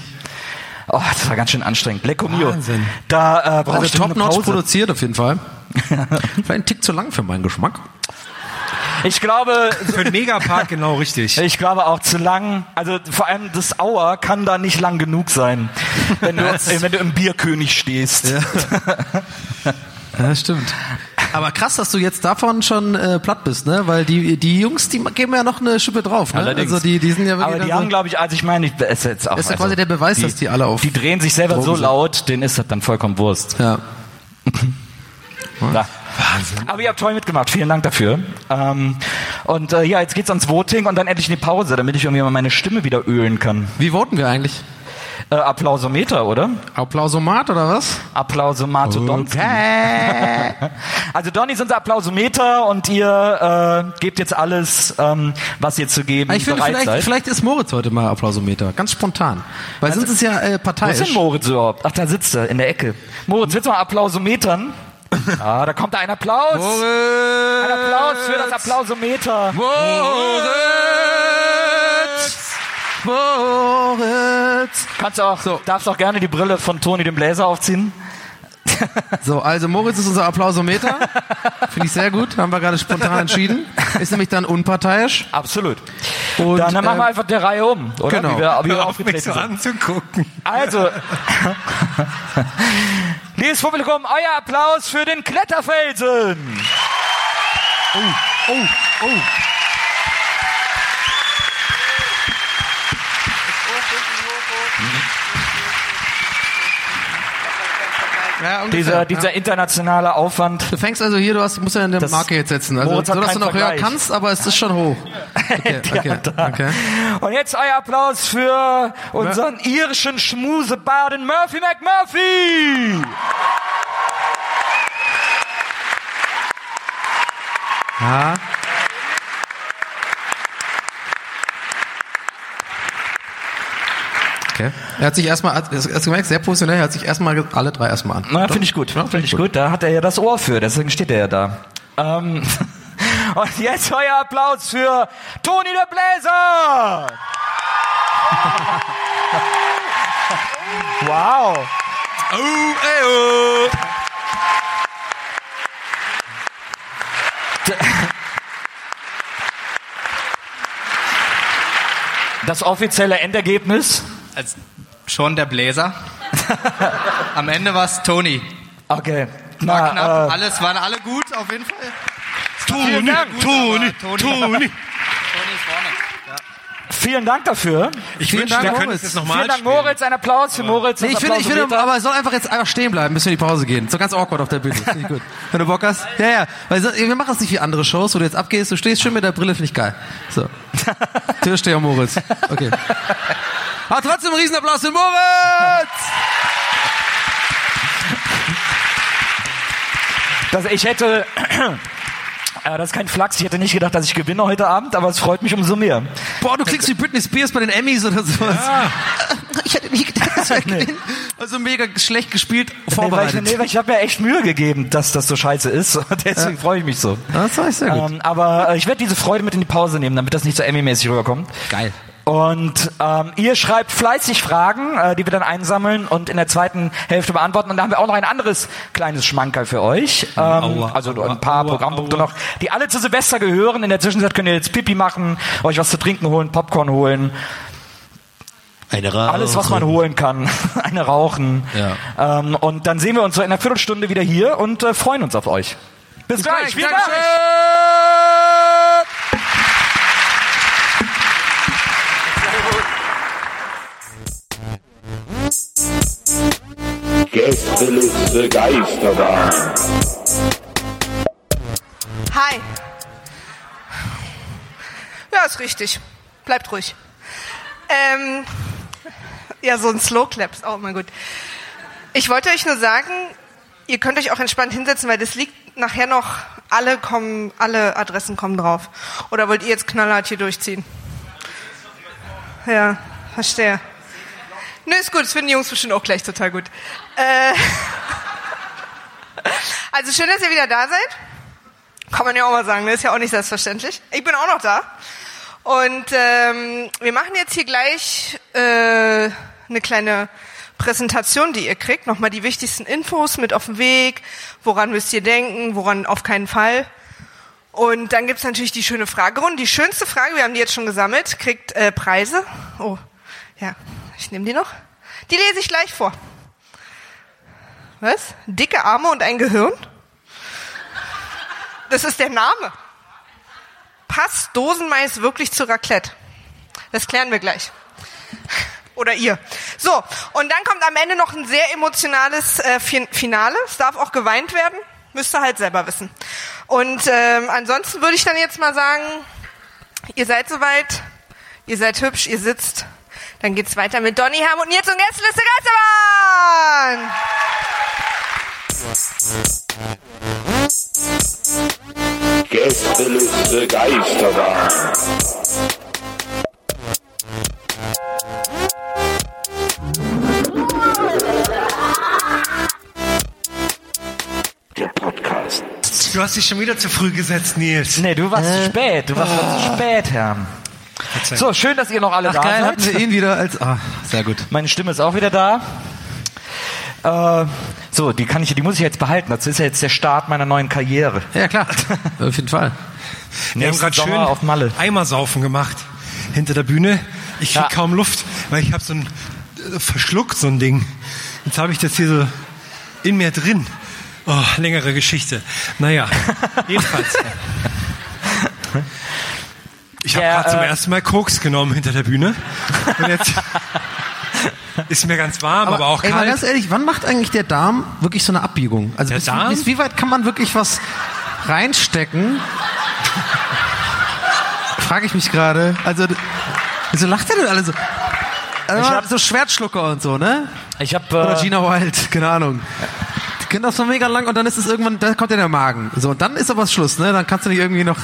S1: Oh, das war ganz schön anstrengend. Lecco Mio.
S2: Wahnsinn.
S1: Da äh, brauche
S2: Also
S1: ich
S2: top-notch
S1: Pause.
S2: produziert auf jeden Fall. Vielleicht ein Tick zu lang für meinen Geschmack.
S1: Ich glaube,
S6: Für den Megapark genau richtig.
S1: ich glaube auch zu lang. Also vor allem das Hour kann da nicht lang genug sein, wenn du, wenn du im Bierkönig stehst.
S2: Ja, stimmt. Aber krass, dass du jetzt davon schon äh, platt bist, ne? Weil die, die Jungs, die geben ja noch eine Schippe drauf, ne?
S1: Allerdings.
S2: Also die, die sind ja wirklich
S1: Aber die haben,
S2: so,
S1: glaube ich, also ich meine, ich, ist jetzt auch,
S2: Das ist ja
S1: also,
S2: quasi der Beweis, dass die alle auf
S1: Die drehen sich selber
S2: Drogen
S1: so laut, denen ist das dann vollkommen Wurst.
S2: Ja.
S1: Ja. Aber ihr habt toll mitgemacht, vielen Dank dafür. Ähm, und äh, ja, jetzt geht's ans Voting und dann endlich in die Pause, damit ich irgendwie mal meine Stimme wieder ölen kann.
S2: Wie voten wir eigentlich?
S1: Äh, Applausometer, oder?
S2: Applausomat oder was?
S1: Applausomato Donski. Also Donny ist unser Applausometer und ihr äh, gebt jetzt alles, ähm, was ihr zu geben
S2: Ich finde,
S1: bereit
S2: vielleicht,
S1: seid.
S2: vielleicht ist Moritz heute mal Applausometer. Ganz spontan. Weil sonst ist es ja äh,
S1: Wo
S2: parteiisch.
S1: ist denn Moritz überhaupt? Ach, da sitzt er in der Ecke. Moritz, willst du mal Applausometern? Ah, da kommt ein Applaus.
S2: Moritz!
S1: Ein Applaus für das Applausometer.
S2: Moritz! Moritz!
S1: Kannst auch, darfst auch gerne die Brille von Toni dem Bläser aufziehen.
S2: So, also Moritz ist unser Applausometer. Finde ich sehr gut. Haben wir gerade spontan entschieden. Ist nämlich dann unparteiisch.
S1: Absolut.
S2: Und,
S1: Dann, machen wir
S2: ähm,
S1: einfach der Reihe um, oder?
S2: Genau.
S1: Wie wir, wie wir
S6: Hör auf, mich so
S1: sind.
S6: anzugucken.
S1: Also, liebes Publikum, euer Applaus für den Kletterfelsen.
S2: Oh, oh, oh. Ja, ungefähr,
S1: Dieser,
S2: ja.
S1: dieser internationale Aufwand.
S2: Du fängst also hier, du hast, musst ja eine
S1: Das-
S2: Marke jetzt setzen. Also, so dass du noch höher kannst, aber es ist schon hoch. Okay, okay, okay.
S1: Und jetzt euer Applaus für unseren irischen Schmusebaden Murphy McMurphy.
S2: Ja. Okay. Er hat sich erstmal, hat- hast du gemerkt, sehr professionell, er hat sich erstmal alle drei erstmal an.
S1: Na, finde ich gut. Finde ich gut. Da hat er ja das Ohr für, deswegen steht er ja da. Ähm, und jetzt euer Applaus für Toni der Bläser. wow.
S2: Oh, ey, oh.
S1: Das offizielle Endergebnis.
S15: Als schon der Bläser. Am Ende war es Toni.
S1: Okay.
S15: War
S1: Na,
S15: knapp,
S1: äh,
S15: alles, waren alle gut auf jeden Fall.
S11: Toni, Toni, Toni.
S1: Vielen Dank dafür.
S6: Ich
S2: Vielen
S6: wünschte,
S2: Dank,
S6: wir können
S2: Moritz.
S6: es jetzt nochmal
S1: Vielen Dank,
S6: spielen.
S1: Moritz. Ein Applaus für Moritz.
S2: Nee, ich finde, ich finde, aber es soll einfach jetzt einfach stehen bleiben, bis wir in die Pause gehen. So ganz awkward auf der Bühne. Finde ich gut. Wenn du Bock hast. Ja, ja. Weil wir machen das nicht wie andere Shows, wo du jetzt abgehst, du stehst schön mit der Brille, finde ich geil. So. Türsteher Moritz. Okay. Aber trotzdem einen Riesenapplaus für Moritz!
S1: Das, ich hätte, äh, das ist kein Flachs, ich hätte nicht gedacht, dass ich gewinne heute Abend, aber es freut mich umso mehr.
S2: Boah, du klingst wie Britney Spears bei den Emmys oder sowas. Ich hätte nicht gedacht, dass wir gewinnen. Also mega schlecht gespielt,
S1: Nee, weil ich,
S2: vorbereitet.
S1: nee, weil ich habe mir echt Mühe gegeben, dass das so scheiße ist. Und Deswegen freue ich mich so.
S2: Das war sehr gut.
S1: Ähm, aber äh, ich werde diese Freude mit in die Pause nehmen, damit das nicht so Emmy-mäßig rüberkommt.
S2: Geil.
S1: Und ähm, ihr schreibt fleißig Fragen, äh, die wir dann einsammeln und in der zweiten Hälfte beantworten. Und da haben wir auch noch ein anderes kleines Schmankerl für euch. Ähm,
S6: Aua,
S1: also
S6: aua,
S1: ein paar
S6: aua,
S1: Programmpunkte
S6: aua.
S1: noch, die alle zu Silvester gehören. In der Zwischenzeit könnt ihr jetzt Pipi machen, euch was zu trinken holen, Popcorn holen.
S11: Eine Rauche.
S1: Alles, was man holen kann. Eine rauchen.
S2: Ja.
S1: Ähm, und dann sehen wir uns so in einer Viertelstunde wieder hier und äh, freuen uns auf euch. Bis, gleich. Vielen Dank.
S5: Gästeliste Geisterbahn.
S4: Hi. Ja, ist richtig. Bleibt ruhig. Ähm, ja, so ein Slow Clap ist auch immer gut. Ich wollte euch nur sagen, ihr könnt euch auch entspannt hinsetzen, weil das liegt nachher noch, alle kommen, alle Adressen kommen drauf. Oder wollt ihr jetzt knallhart hier durchziehen? Ja, verstehe. Nö, ist gut, das finden die Jungs bestimmt auch gleich total gut. Äh, also schön, dass ihr wieder da seid. Kann man ja auch mal sagen, das ist ja auch nicht selbstverständlich. Ich bin auch noch da. Und ähm, wir machen jetzt hier gleich äh, eine kleine Präsentation, die ihr kriegt. Nochmal die wichtigsten Infos mit auf den Weg. Woran müsst ihr denken, woran auf keinen Fall. Und dann gibt's natürlich die schöne Fragerunde. Die schönste Frage, wir haben die jetzt schon gesammelt, kriegt äh, Preise. Oh, ja, ich nehme die noch. Die lese ich gleich vor. Was? Dicke Arme und ein Gehirn? Das ist der Name. Passt Dosenmais wirklich zu Raclette? Das klären wir gleich. Oder ihr. So, und dann kommt am Ende noch ein sehr emotionales äh, Fin- Finale. Es darf auch geweint werden. Müsst ihr halt selber wissen. Und ähm, ansonsten würde ich dann jetzt mal sagen, ihr seid soweit, ihr seid hübsch, ihr sitzt. Dann geht's weiter mit Donny Ham und jetzt und Gästeliste Geisterbahn.
S5: Gästeliste Geisterbahn. Der Podcast.
S6: Du hast dich schon wieder zu früh gesetzt, Nils.
S1: Nee, du warst zu spät. Du warst zu spät, Herr. So, schön, dass ihr noch alle
S2: Ach
S1: da
S2: geil,
S1: seid.
S2: hatten wir ihn wieder als. Ah, sehr gut.
S1: Meine Stimme ist auch wieder da. Äh, so, die kann ich, die muss ich jetzt behalten. Das ist ja jetzt der Start meiner neuen Karriere.
S2: Ja, klar. Auf jeden Fall.
S6: Wir haben gerade schön
S1: auf Malle.
S6: Eimersaufen gemacht hinter der Bühne. Ich krieg
S1: Ja.
S6: kaum Luft, weil ich habe so ein äh, verschluckt so ein Ding. Jetzt habe ich das hier so in mir drin. Oh, längere Geschichte. Naja, jedenfalls. Ich habe
S1: Ja,
S6: gerade zum
S1: äh,
S6: ersten Mal Koks genommen hinter der Bühne. Und jetzt ist mir ganz warm, aber, auch
S2: ey, mal
S6: kalt.
S2: ganz ehrlich, wann macht eigentlich der Darm wirklich so eine Abbiegung? Also
S6: Der
S2: bis,
S6: Darm?
S2: bis wie weit kann man wirklich was reinstecken? Frage ich mich gerade. Also, wieso lacht ihr denn alle so? Also,
S1: Ich hab-
S2: so Schwertschlucker und so, ne?
S1: Ich habe
S2: Oder
S1: äh,
S2: Gina Wild, keine Ahnung. Können das so mega lang und dann ist es irgendwann, dann kommt ja der Magen. So, und dann ist aber Schluss, ne? Dann kannst du nicht irgendwie noch.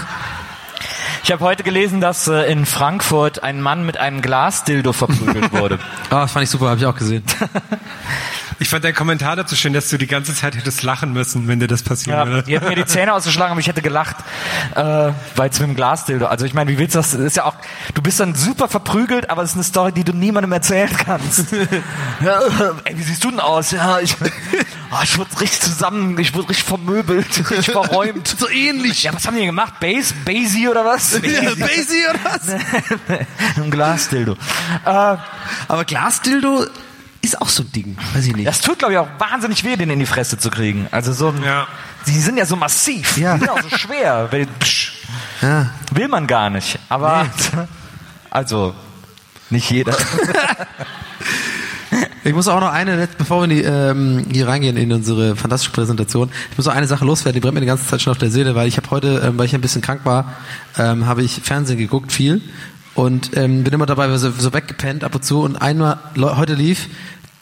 S1: ich habe heute gelesen, dass äh, in Frankfurt ein Mann mit einem Glasdildo verprügelt wurde.
S2: Ah, das fand ich super, habe ich auch gesehen.
S6: Ich fand deinen Kommentar dazu schön, dass du die ganze Zeit hättest lachen müssen, wenn dir das passieren
S1: Ja,
S6: würde.
S1: die hätten mir die Zähne ausgeschlagen, aber ich hätte gelacht, äh, weil es mit dem Glasdildo. Also ich meine, wie willst du das? das? Ist ja auch, du bist dann super verprügelt, aber es ist eine Story, die du niemandem erzählen kannst. ja, ey, wie siehst du denn aus? Ja, ich, oh, ich wurde richtig zusammen, ich wurde richtig vermöbelt, richtig verräumt.
S2: so ähnlich.
S1: Ja, was haben die denn gemacht? Base, Basie oder was?
S2: Basie oder was?
S1: Ein Glasdildo. Äh,
S2: Aber Glasdildo ist auch so ein Ding. Weiß ich nicht.
S1: das tut, glaube ich, auch wahnsinnig weh, den in die Fresse zu kriegen. Also so ein,
S6: Ja.
S1: die sind ja so massiv,
S2: Ja.
S1: die sind auch so schwer. Weil, psch,
S2: Ja.
S1: Will man gar nicht. Aber also nicht jeder.
S2: Ich muss auch noch eine, bevor wir in die, ähm, hier reingehen in unsere fantastische Präsentation, ich muss noch eine Sache loswerden, die brennt mir die ganze Zeit schon auf der Seele, weil ich habe heute, ähm, weil ich ein bisschen krank war, ähm, habe ich Fernsehen geguckt, viel. Und ähm, bin immer dabei so, so weggepennt ab und zu. Und einmal, heute lief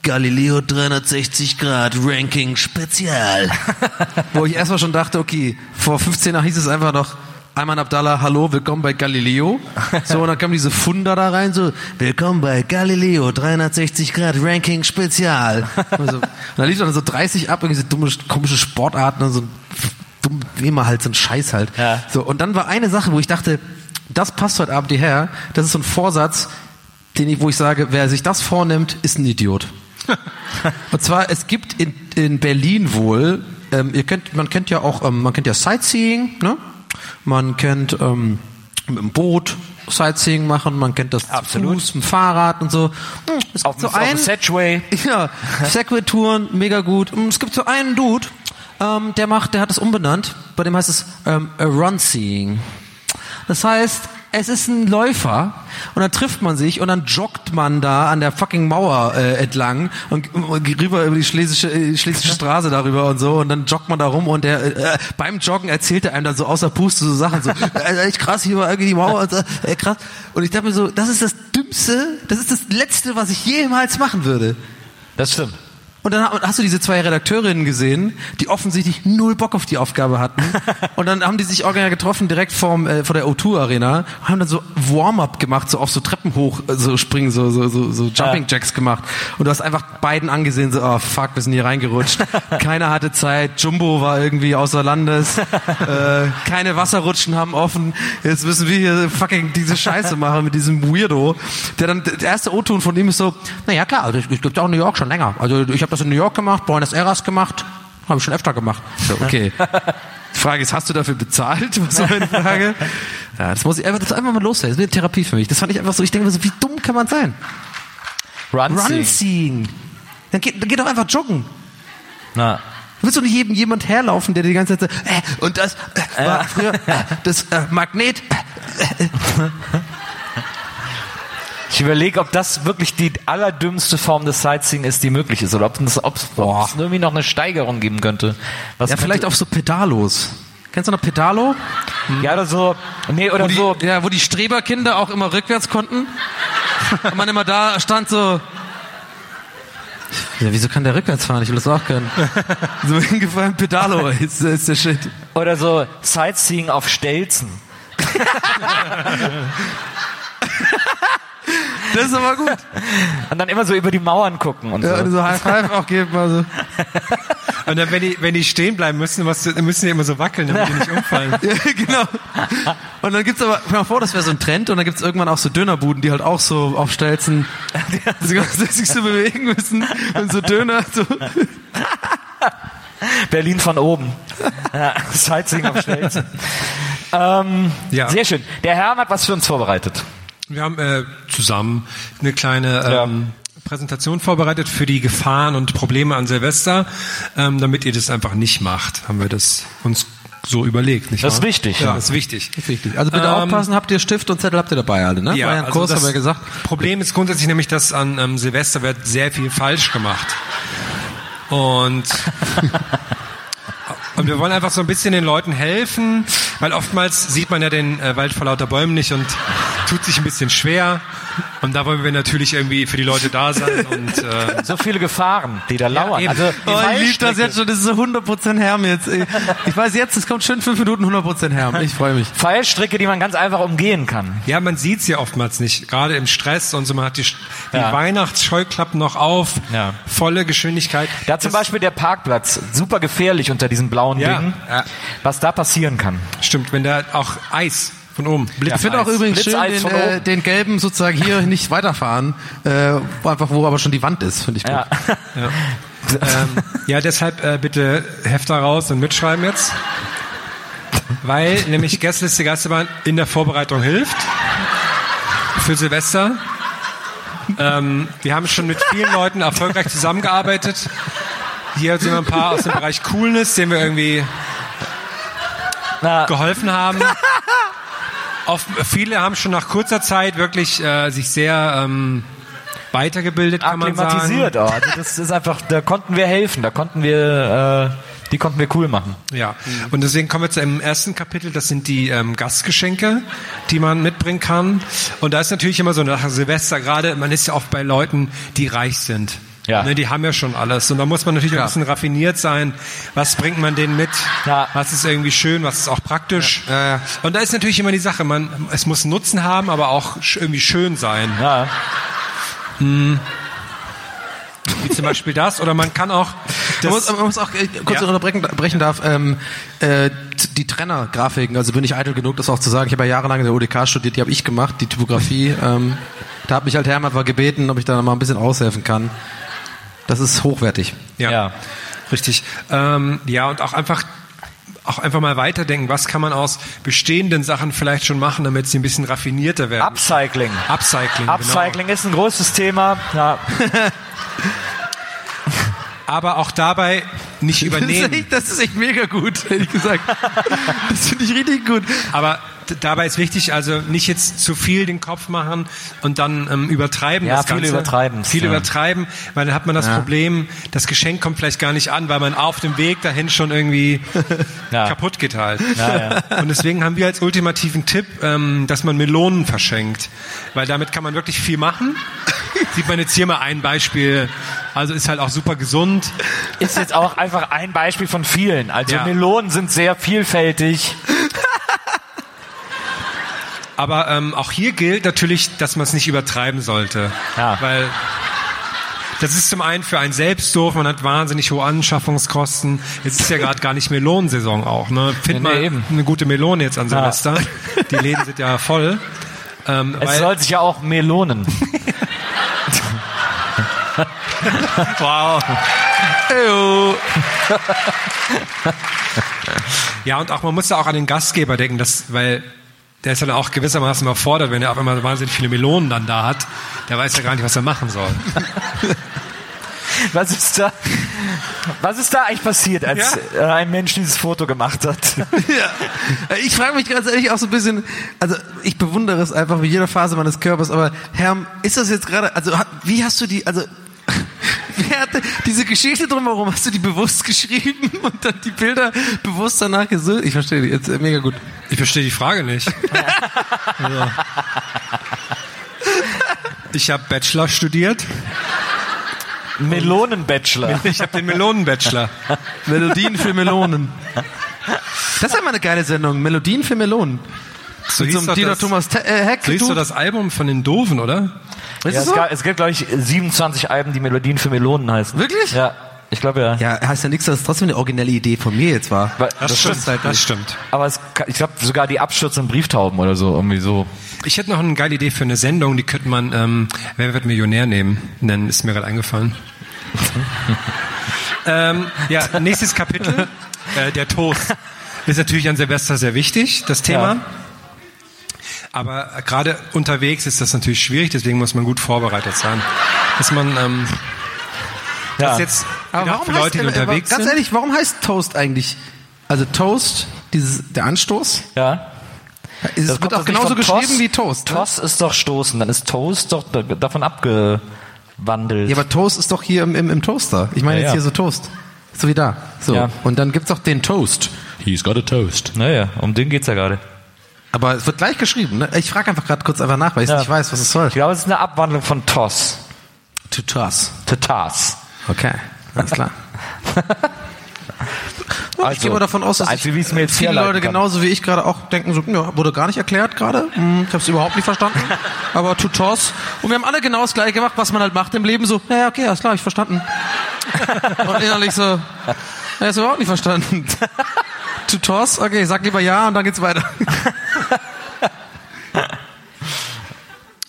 S2: Galileo 360 Grad Ranking Spezial. Wo ich erstmal schon dachte, okay, vor 15 Jahren hieß es einfach noch, Ayman Abdallah, hallo, willkommen bei Galileo. So, und dann kam diese Funder da rein, so, willkommen bei Galileo 360 Grad Ranking Spezial. Und, so, und dann lief dann so 30 ab, irgendwie so dumme, komische Sportarten und so dumm, wie immer halt, so ein Scheiß halt.
S1: Ja.
S2: So, und dann war eine Sache, wo ich dachte, das passt heute Abend hierher, das ist so ein Vorsatz, den ich, wo ich sage, wer sich das vornimmt, ist ein Idiot. Und zwar, es gibt in, in Berlin wohl, ähm, ihr kennt, man kennt ja auch, ähm, man kennt ja Sightseeing, ne? Man kennt ähm, mit dem Boot Sightseeing machen, man kennt das
S1: Absolut.
S2: Fuß, mit dem Fahrrad und so. Hm, Es
S1: auf,
S2: gibt
S1: dem- auf Sedgway.
S2: ja, Segway-Touren, mega gut. Und Es gibt so einen Dude, ähm, der macht, der hat es umbenannt. Bei dem heißt es ähm, Run-Seeing. Das heißt, es ist ein Läufer und dann trifft man sich und dann joggt man da an der fucking Mauer äh, entlang und, und rüber über die schlesische, äh, schlesische Straße darüber und so und dann joggt man da rum und der äh, beim Joggen erzählt er einem dann so außer Puste so Sachen so äh, echt krass hier war irgendwie die Mauer und so, äh, krass. Und ich dachte mir so das ist das dümmste das ist das letzte was ich jemals machen würde.
S1: Das stimmt.
S2: Und dann hast du diese zwei Redakteurinnen gesehen, die offensichtlich null Bock auf die Aufgabe hatten. Und dann haben die sich original getroffen direkt vorm, äh, vor der O2 Arena, haben dann so Warm-up gemacht, so auf so Treppen hoch, äh, so springen, so, so, so, so Jumping Jacks gemacht. Und du hast einfach beiden angesehen, so, oh fuck, wir sind hier reingerutscht. Keiner hatte Zeit, Jumbo war irgendwie außer Landes, äh, keine Wasserrutschen haben offen. Jetzt müssen wir hier fucking diese Scheiße machen mit diesem Weirdo. Der dann, der erste O-Ton von ihm ist so, naja klar, das gibt's auch in New York schon länger. Also ich habe das in New York gemacht, Buenos Aires gemacht, habe ich schon öfter gemacht. So, okay. Die Frage ist, hast du dafür bezahlt? Was war meine Frage? Ja, das muss ich einfach, das ist einfach mal loswerden. Das ist eine Therapie für mich. Das fand ich einfach so, ich denke mir so, wie dumm kann man sein?
S1: Run,
S2: Run. Dann geht, dann geht doch einfach joggen.
S1: Na.
S2: Du willst doch nicht jedem jemand herlaufen, der die ganze Zeit so, äh, und das äh, war früher äh, das äh, Magnet. Äh, äh.
S1: Ich überlege, ob das wirklich die allerdümmste Form des Sightseeing ist, die möglich ist, oder ob es irgendwie noch eine Steigerung geben könnte. Was
S2: Ja, vielleicht auf so Pedalos. Kennst du noch Pedalo?
S1: Ja, oder so, nee, oder
S2: wo die,
S1: so.
S2: Ja, wo die Streberkinder auch immer rückwärts konnten. Und man immer da stand so, ja, wieso kann der rückwärts fahren? Ich will das auch können. So hingefallen, Pedalo ist, ist der Shit.
S1: Oder so Sightseeing auf Stelzen.
S2: Das ist aber gut.
S1: Und dann immer so über die Mauern gucken und
S2: Ja,
S1: so.
S2: und so High Five auch geben, also.
S6: Und dann, wenn die, wenn die stehen bleiben müssen, was, dann müssen die immer so wackeln, damit die nicht umfallen.
S2: Ja, genau. Und dann gibt's aber, stell dir mal vor, das wäre so ein Trend und dann gibt's irgendwann auch so Dönerbuden, die halt auch so auf Stelzen sich so bewegen müssen und so Döner so.
S1: Berlin von oben. Ja, Sightseeing auf Stelzen. ähm,
S6: Ja.
S1: Sehr schön. Der Herr hat was für uns vorbereitet.
S6: Wir haben äh, zusammen eine kleine ähm, Präsentation vorbereitet für die Gefahren und Probleme an Silvester. Ähm, damit ihr das einfach nicht macht, haben wir das uns so überlegt. Nicht
S1: Das ist
S6: wahr?
S1: wichtig,
S6: Ja,
S1: ja.
S6: das ist wichtig.
S2: Das ist wichtig. Also bitte
S6: Ähm,
S2: aufpassen, habt ihr Stift und Zettel habt ihr dabei alle, ne?
S6: Ja,
S2: War ja ein
S6: also
S2: Kurs,
S6: das
S2: haben wir gesagt.
S6: Problem ist grundsätzlich nämlich, dass an ähm, Silvester wird sehr viel falsch gemacht. Und, und wir wollen einfach so ein bisschen den Leuten helfen, weil oftmals sieht man ja den äh, Wald vor lauter Bäumen nicht und tut sich ein bisschen schwer. Und da wollen wir natürlich irgendwie für die Leute da sein und äh,
S1: So viele Gefahren, die da lauern.
S6: eben.
S1: also
S2: Oh, ich lieb das jetzt schon, das ist so 100% Herm jetzt. Ich weiß jetzt, es kommt schön 5 Minuten 100% Herm. Ich freue mich.
S1: Fallstricke, die man ganz einfach umgehen kann.
S6: Ja, man sieht's ja oftmals nicht, gerade im Stress und so. Man hat die, die
S1: Ja.
S6: Weihnachtsscheuklappen noch auf,
S1: Ja.
S6: volle Geschwindigkeit.
S1: Da zum Beispiel der Parkplatz, super gefährlich unter diesen blauen
S6: Ja.
S1: Dingen,
S6: Ja.
S1: was da passieren kann.
S6: Stimmt, wenn da auch Eis von oben,
S2: Ich finde auch übrigens schön
S1: Blitzeis
S2: den, äh, den gelben sozusagen hier nicht weiterfahren, äh, wo einfach wo aber schon die Wand ist, finde ich gut.
S1: Ja.
S6: ähm, ja, deshalb äh, bitte Hefter raus und mitschreiben jetzt. Weil nämlich Gästeliste Geisterbahn in der Vorbereitung hilft. Für Silvester. Ähm, wir haben schon mit vielen Leuten erfolgreich zusammengearbeitet. Hier sind wir ein paar aus dem Bereich Coolness, denen wir irgendwie
S1: Na,
S6: geholfen haben. Oft, viele haben schon nach kurzer Zeit wirklich äh, sich sehr ähm, weitergebildet, kann man sagen.
S1: akklimatisiert. auch. Also das ist einfach, da konnten wir helfen, da konnten wir, äh, die konnten wir cool machen.
S6: Ja, und deswegen kommen wir zu einem ersten Kapitel, das sind die ähm, Gastgeschenke, die man mitbringen kann. Und da ist natürlich immer so nach Silvester gerade, man ist ja oft bei Leuten, die reich sind.
S1: Ja.
S6: Ne, die haben ja schon alles. Und da muss man natürlich auch ein bisschen raffiniert sein. Was bringt man denen mit?
S1: Ja.
S6: Was ist irgendwie schön? Was ist auch praktisch? Und da ist natürlich immer die Sache, man, es muss Nutzen haben, aber auch irgendwie schön sein.
S1: Ja.
S6: Hm. Wie zum Beispiel das. Oder man kann auch
S2: Man muss, man muss auch äh, kurz
S6: Ja.
S2: unterbrechen brechen darf, ähm, äh, die Trennergrafiken, also bin ich eitel genug, das auch zu sagen. Ich habe ja jahrelang in der UDK studiert, die habe ich gemacht, die Typografie. Ähm, da hat mich halt Hermann gebeten, ob ich da noch mal ein bisschen aushelfen kann. Das ist hochwertig.
S6: Ja, richtig. Ähm, ja, und auch einfach auch einfach mal weiterdenken, was kann man aus bestehenden Sachen vielleicht schon machen, damit sie ein bisschen raffinierter werden.
S1: Upcycling.
S6: Upcycling,
S1: Upcycling ist ein großes Thema. Ja.
S6: genau. Aber auch dabei nicht
S2: Das ist,
S6: übernehmen.
S2: echt, das ist echt mega gut, ehrlich gesagt. Das finde ich richtig gut.
S6: Aber dabei ist wichtig, also nicht jetzt zu viel den Kopf machen und dann ähm, übertreiben.
S1: Ja,
S6: das
S1: viel
S6: Ganze.
S1: übertreiben's,
S6: Viel
S1: ja.
S6: übertreiben, weil dann hat man das
S1: Ja.
S6: Problem, das Geschenk kommt vielleicht gar nicht an, weil man auf dem Weg dahin schon irgendwie
S1: Ja.
S6: kaputt geht halt. Und deswegen haben wir als ultimativen Tipp, ähm, dass man Melonen verschenkt, weil damit kann man wirklich viel machen. Sieht man jetzt hier mal ein Beispiel. Also ist halt auch super gesund.
S1: Ist jetzt auch einfach ein Beispiel von vielen. Also. Melonen sind sehr vielfältig.
S6: Aber ähm, auch hier gilt natürlich, dass man es nicht übertreiben sollte.
S1: Ja.
S6: Weil das ist zum einen für einen selbst doof, man hat wahnsinnig hohe Anschaffungskosten. Jetzt ist ja gerade gar nicht Melonensaison auch. Ne? Find
S1: Nee, nee,
S6: mal
S1: eben.
S6: eine gute Melone jetzt an
S1: Ja.
S6: Silvester. Die Läden sind ja voll. Ähm,
S1: Es soll sich ja auch Melonen.
S6: wow. Ja, und auch man muss ja auch an den Gastgeber denken, dass, weil der ist ja dann auch gewissermaßen überfordert, wenn er auf einmal wahnsinnig viele Melonen dann da hat. Der weiß ja gar nicht, was er machen soll.
S1: Was ist da, was ist da eigentlich passiert, als äh, ein Mensch dieses Foto gemacht hat?
S2: Ja. Ich frage mich ganz ehrlich auch so ein bisschen, also ich bewundere es einfach mit jeder Phase meines Körpers, aber Herr, ist das jetzt gerade, also wie hast du die, also wer hatte diese Geschichte drumherum, hast du die bewusst geschrieben und dann die Bilder bewusst danach gesucht? Ich verstehe die jetzt äh, mega gut.
S6: Ich verstehe die Frage nicht. Ich habe Bachelor studiert.
S1: Melonen-Bachelor.
S6: Ich habe den Melonen-Bachelor.
S16: Melodien für Melonen. Das ist ja mal eine geile Sendung. Melodien für Melonen.
S6: So
S16: Mit so
S6: hieß
S16: einem
S6: doch
S16: Dieter
S6: das-
S16: Thomas äh, Heck.
S6: So hieß doch das Album von den Doofen, oder?
S1: Ja, es, ga- es gibt, glaube ich, 27 Alben, die Melodien für Melonen heißen.
S16: Wirklich?
S1: Ja, ich glaube ja.
S16: Ja, heißt ja nichts, dass es trotzdem eine originelle Idee von mir jetzt war.
S1: Weil-
S6: Das, stimmt,
S16: halt
S6: das stimmt.
S1: Aber es, ich glaube sogar die Abstürze und Brieftauben oder so, irgendwie so.
S6: Ich hätte noch eine geile Idee für eine Sendung, die könnte man ähm, Wer wird Millionär nehmen, nennen, ist mir gerade eingefallen. ähm, ja, nächstes Kapitel, äh, der Toast. Ist natürlich an Silvester sehr wichtig, das Thema.
S1: Ja.
S6: Aber gerade unterwegs ist das natürlich schwierig, deswegen muss man gut vorbereitet sein. Dass man, ähm,
S1: Ja.
S6: das jetzt
S16: Aber warum
S6: für
S16: heißt,
S6: Leute, die
S16: äh,
S6: unterwegs
S16: ganz
S6: sind.
S16: ehrlich, warum heißt Toast eigentlich? Also Toast, dieses, der Anstoß,
S1: Ja.
S16: es
S1: Das
S16: wird auch genauso geschrieben
S1: Toss.
S16: wie Toast. Ne?
S1: Toss ist doch Stoßen, dann ist Toast doch da- davon abgewandelt.
S16: Ja, aber Toast ist doch hier im, im, im Toaster. Ich meine
S1: Ja,
S16: jetzt
S1: ja.
S16: hier so Toast. So wie da. So.
S1: Ja.
S16: Und dann gibt's auch den Toast.
S17: He's got a toast.
S1: naja, um den geht's ja gerade.
S16: Aber es wird gleich geschrieben. Ne? Ich frage einfach gerade kurz einfach nach, weil ich
S1: Ja.
S16: nicht weiß, was es soll.
S1: Ich glaube, es ist eine Abwandlung von Toss.
S16: To toss.
S1: To Toss.
S16: Okay, alles klar. ich
S1: Also,
S16: gehe mal davon aus, dass
S1: also
S16: ich, viele Leute
S1: kann.
S16: genauso wie ich gerade auch denken, so, ja, wurde gar nicht erklärt gerade. Hm, ich habe es überhaupt nicht verstanden. Aber to toss. Und wir haben alle genau das gleiche gemacht, was man halt macht im Leben. So, ja, okay, alles klar, ich verstanden. Und innerlich so, ja, ist überhaupt nicht verstanden. To toss, okay, sag lieber ja und dann geht's weiter.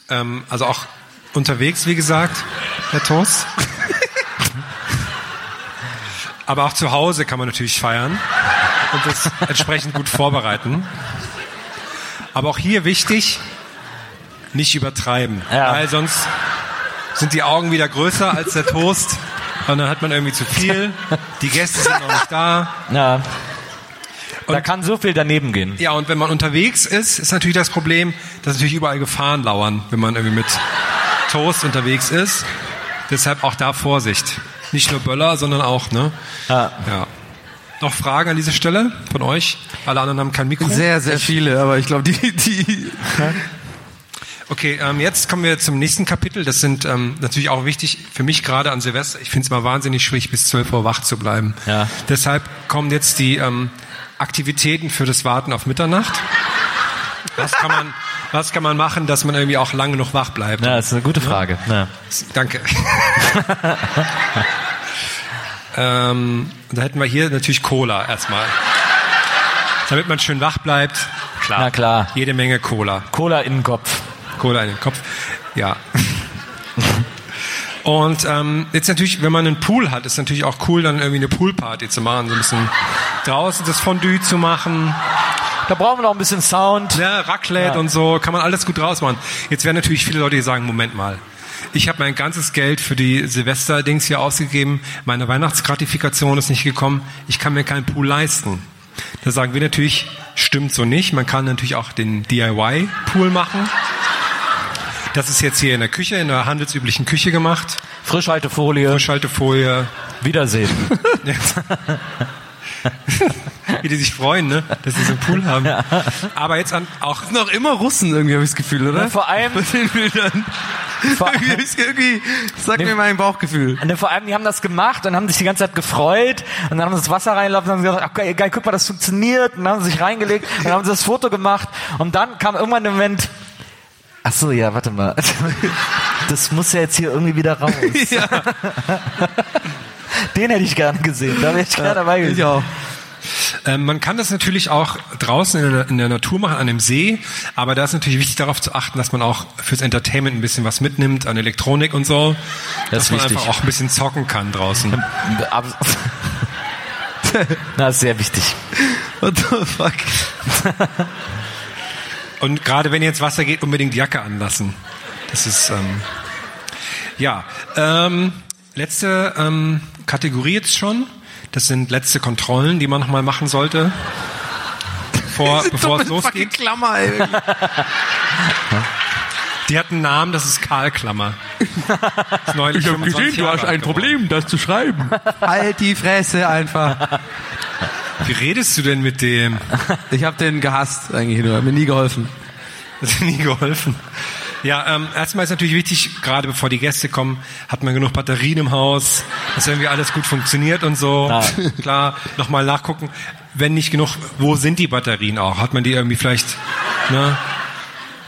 S6: Ähm, also auch unterwegs, wie gesagt, der Toast. Aber auch zu Hause kann man natürlich feiern und das entsprechend gut vorbereiten. Aber auch hier wichtig, nicht übertreiben.
S1: Ja.
S6: Weil sonst sind die Augen wieder größer als der Toast und dann hat man irgendwie zu viel. Die Gäste sind noch nicht da.
S1: Ja. Da kann so viel daneben gehen.
S6: Ja, und wenn man unterwegs ist, ist natürlich das Problem, dass natürlich überall Gefahren lauern, wenn man irgendwie mit Toast unterwegs ist. Deshalb auch da Vorsicht. Nicht nur Böller, sondern auch, ne?
S1: Ja.
S6: Ja. Noch Fragen an dieser Stelle von euch? Alle anderen haben kein Mikro.
S16: Sehr, sehr viele, aber ich glaube, die, die,
S6: Okay, ähm, jetzt kommen wir zum nächsten Kapitel. Das sind ähm, natürlich auch wichtig für mich gerade an Silvester. Ich finde es mal wahnsinnig schwierig, bis 12 Uhr wach zu bleiben.
S1: Ja.
S6: Deshalb kommen jetzt die ähm, Aktivitäten für das Warten auf Mitternacht. Was kann man, was kann man machen, dass man irgendwie auch lange noch wach bleibt?
S1: Ja, das ist eine gute Frage. Ja.
S6: Danke. ähm, da hätten wir hier natürlich Cola erstmal. Damit man schön wach bleibt. Klar.
S1: Na klar.
S6: Jede Menge Cola.
S1: Cola in den Kopf.
S6: Cola in den Kopf. Ja. Und ähm, jetzt natürlich, wenn man einen Pool hat, ist natürlich auch cool, dann irgendwie eine Poolparty zu machen, so ein bisschen draußen das Fondue zu machen.
S1: Da brauchen wir noch ein bisschen Sound.
S6: Ja, Raclette
S1: Ja.
S6: und so, kann man alles gut draus machen. Jetzt werden natürlich viele Leute, die sagen, Moment mal, ich habe mein ganzes Geld für die Silvester-Dings hier ausgegeben, meine Weihnachtsgratifikation ist nicht gekommen, ich kann mir keinen Pool leisten. Da sagen wir natürlich, stimmt so nicht. Man kann natürlich auch den DIY-Pool machen. Das ist jetzt hier in der Küche, in der handelsüblichen Küche gemacht.
S1: Frischhaltefolie.
S6: Frischhaltefolie.
S1: Wiedersehen.
S6: Wie die sich freuen, ne? dass sie so einen Pool haben. Aber jetzt an, auch
S16: noch immer Russen irgendwie, habe ich das Gefühl, oder?
S1: Ja, vor allem-
S16: Bei den Bildern.
S1: Vor-
S16: irgendwie, irgendwie, sag mir mein Bauchgefühl.
S1: Ne, vor allem, die haben das gemacht und haben sich die ganze Zeit gefreut und dann haben sie das Wasser reingelaufen und haben gesagt, ach, geil, geil, guck mal, das funktioniert und dann haben sie sich reingelegt und dann haben sie das Foto gemacht und dann kam irgendwann der Moment, ach so, ja, warte mal, das muss ja jetzt hier irgendwie wieder raus. Den hätte ich gerne gesehen, da wäre ich gerne dabei gewesen.
S16: Ich auch.
S6: Ähm, man kann das natürlich auch draußen in der, in der Natur machen, an einem See, aber da ist natürlich wichtig darauf zu achten, dass man auch fürs Entertainment ein bisschen was mitnimmt, an Elektronik und so,
S1: Das
S6: dass man
S1: wichtig.
S6: einfach auch ein bisschen zocken kann draußen.
S1: Ab- Na, ist sehr wichtig.
S16: What the fuck?
S6: Und gerade wenn jetzt Wasser geht, unbedingt die Jacke anlassen. Das ist, ähm, ja. Ähm, letzte ähm, Kategorie jetzt schon. Das sind letzte Kontrollen, die man nochmal machen sollte, bevor, bevor es losgeht.
S16: Klammer, ey.
S6: Die hat einen Namen, das ist Karl Klammer. Ist neulich
S2: Ich habe
S6: 25
S2: gesehen, du hast ein. Problem, das zu schreiben.
S16: Halt die Fresse einfach.
S6: Wie redest du denn mit dem?
S16: Ich habe den gehasst eigentlich nur, hat mir nie geholfen.
S6: Hat nie geholfen. Ja, ähm, erstmal ist natürlich wichtig, gerade bevor die Gäste kommen, hat man genug Batterien im Haus, dass irgendwie alles gut funktioniert und so.
S1: Ja.
S6: Klar, nochmal nachgucken. Wenn nicht genug, wo sind die Batterien auch? Hat man die irgendwie vielleicht, ne?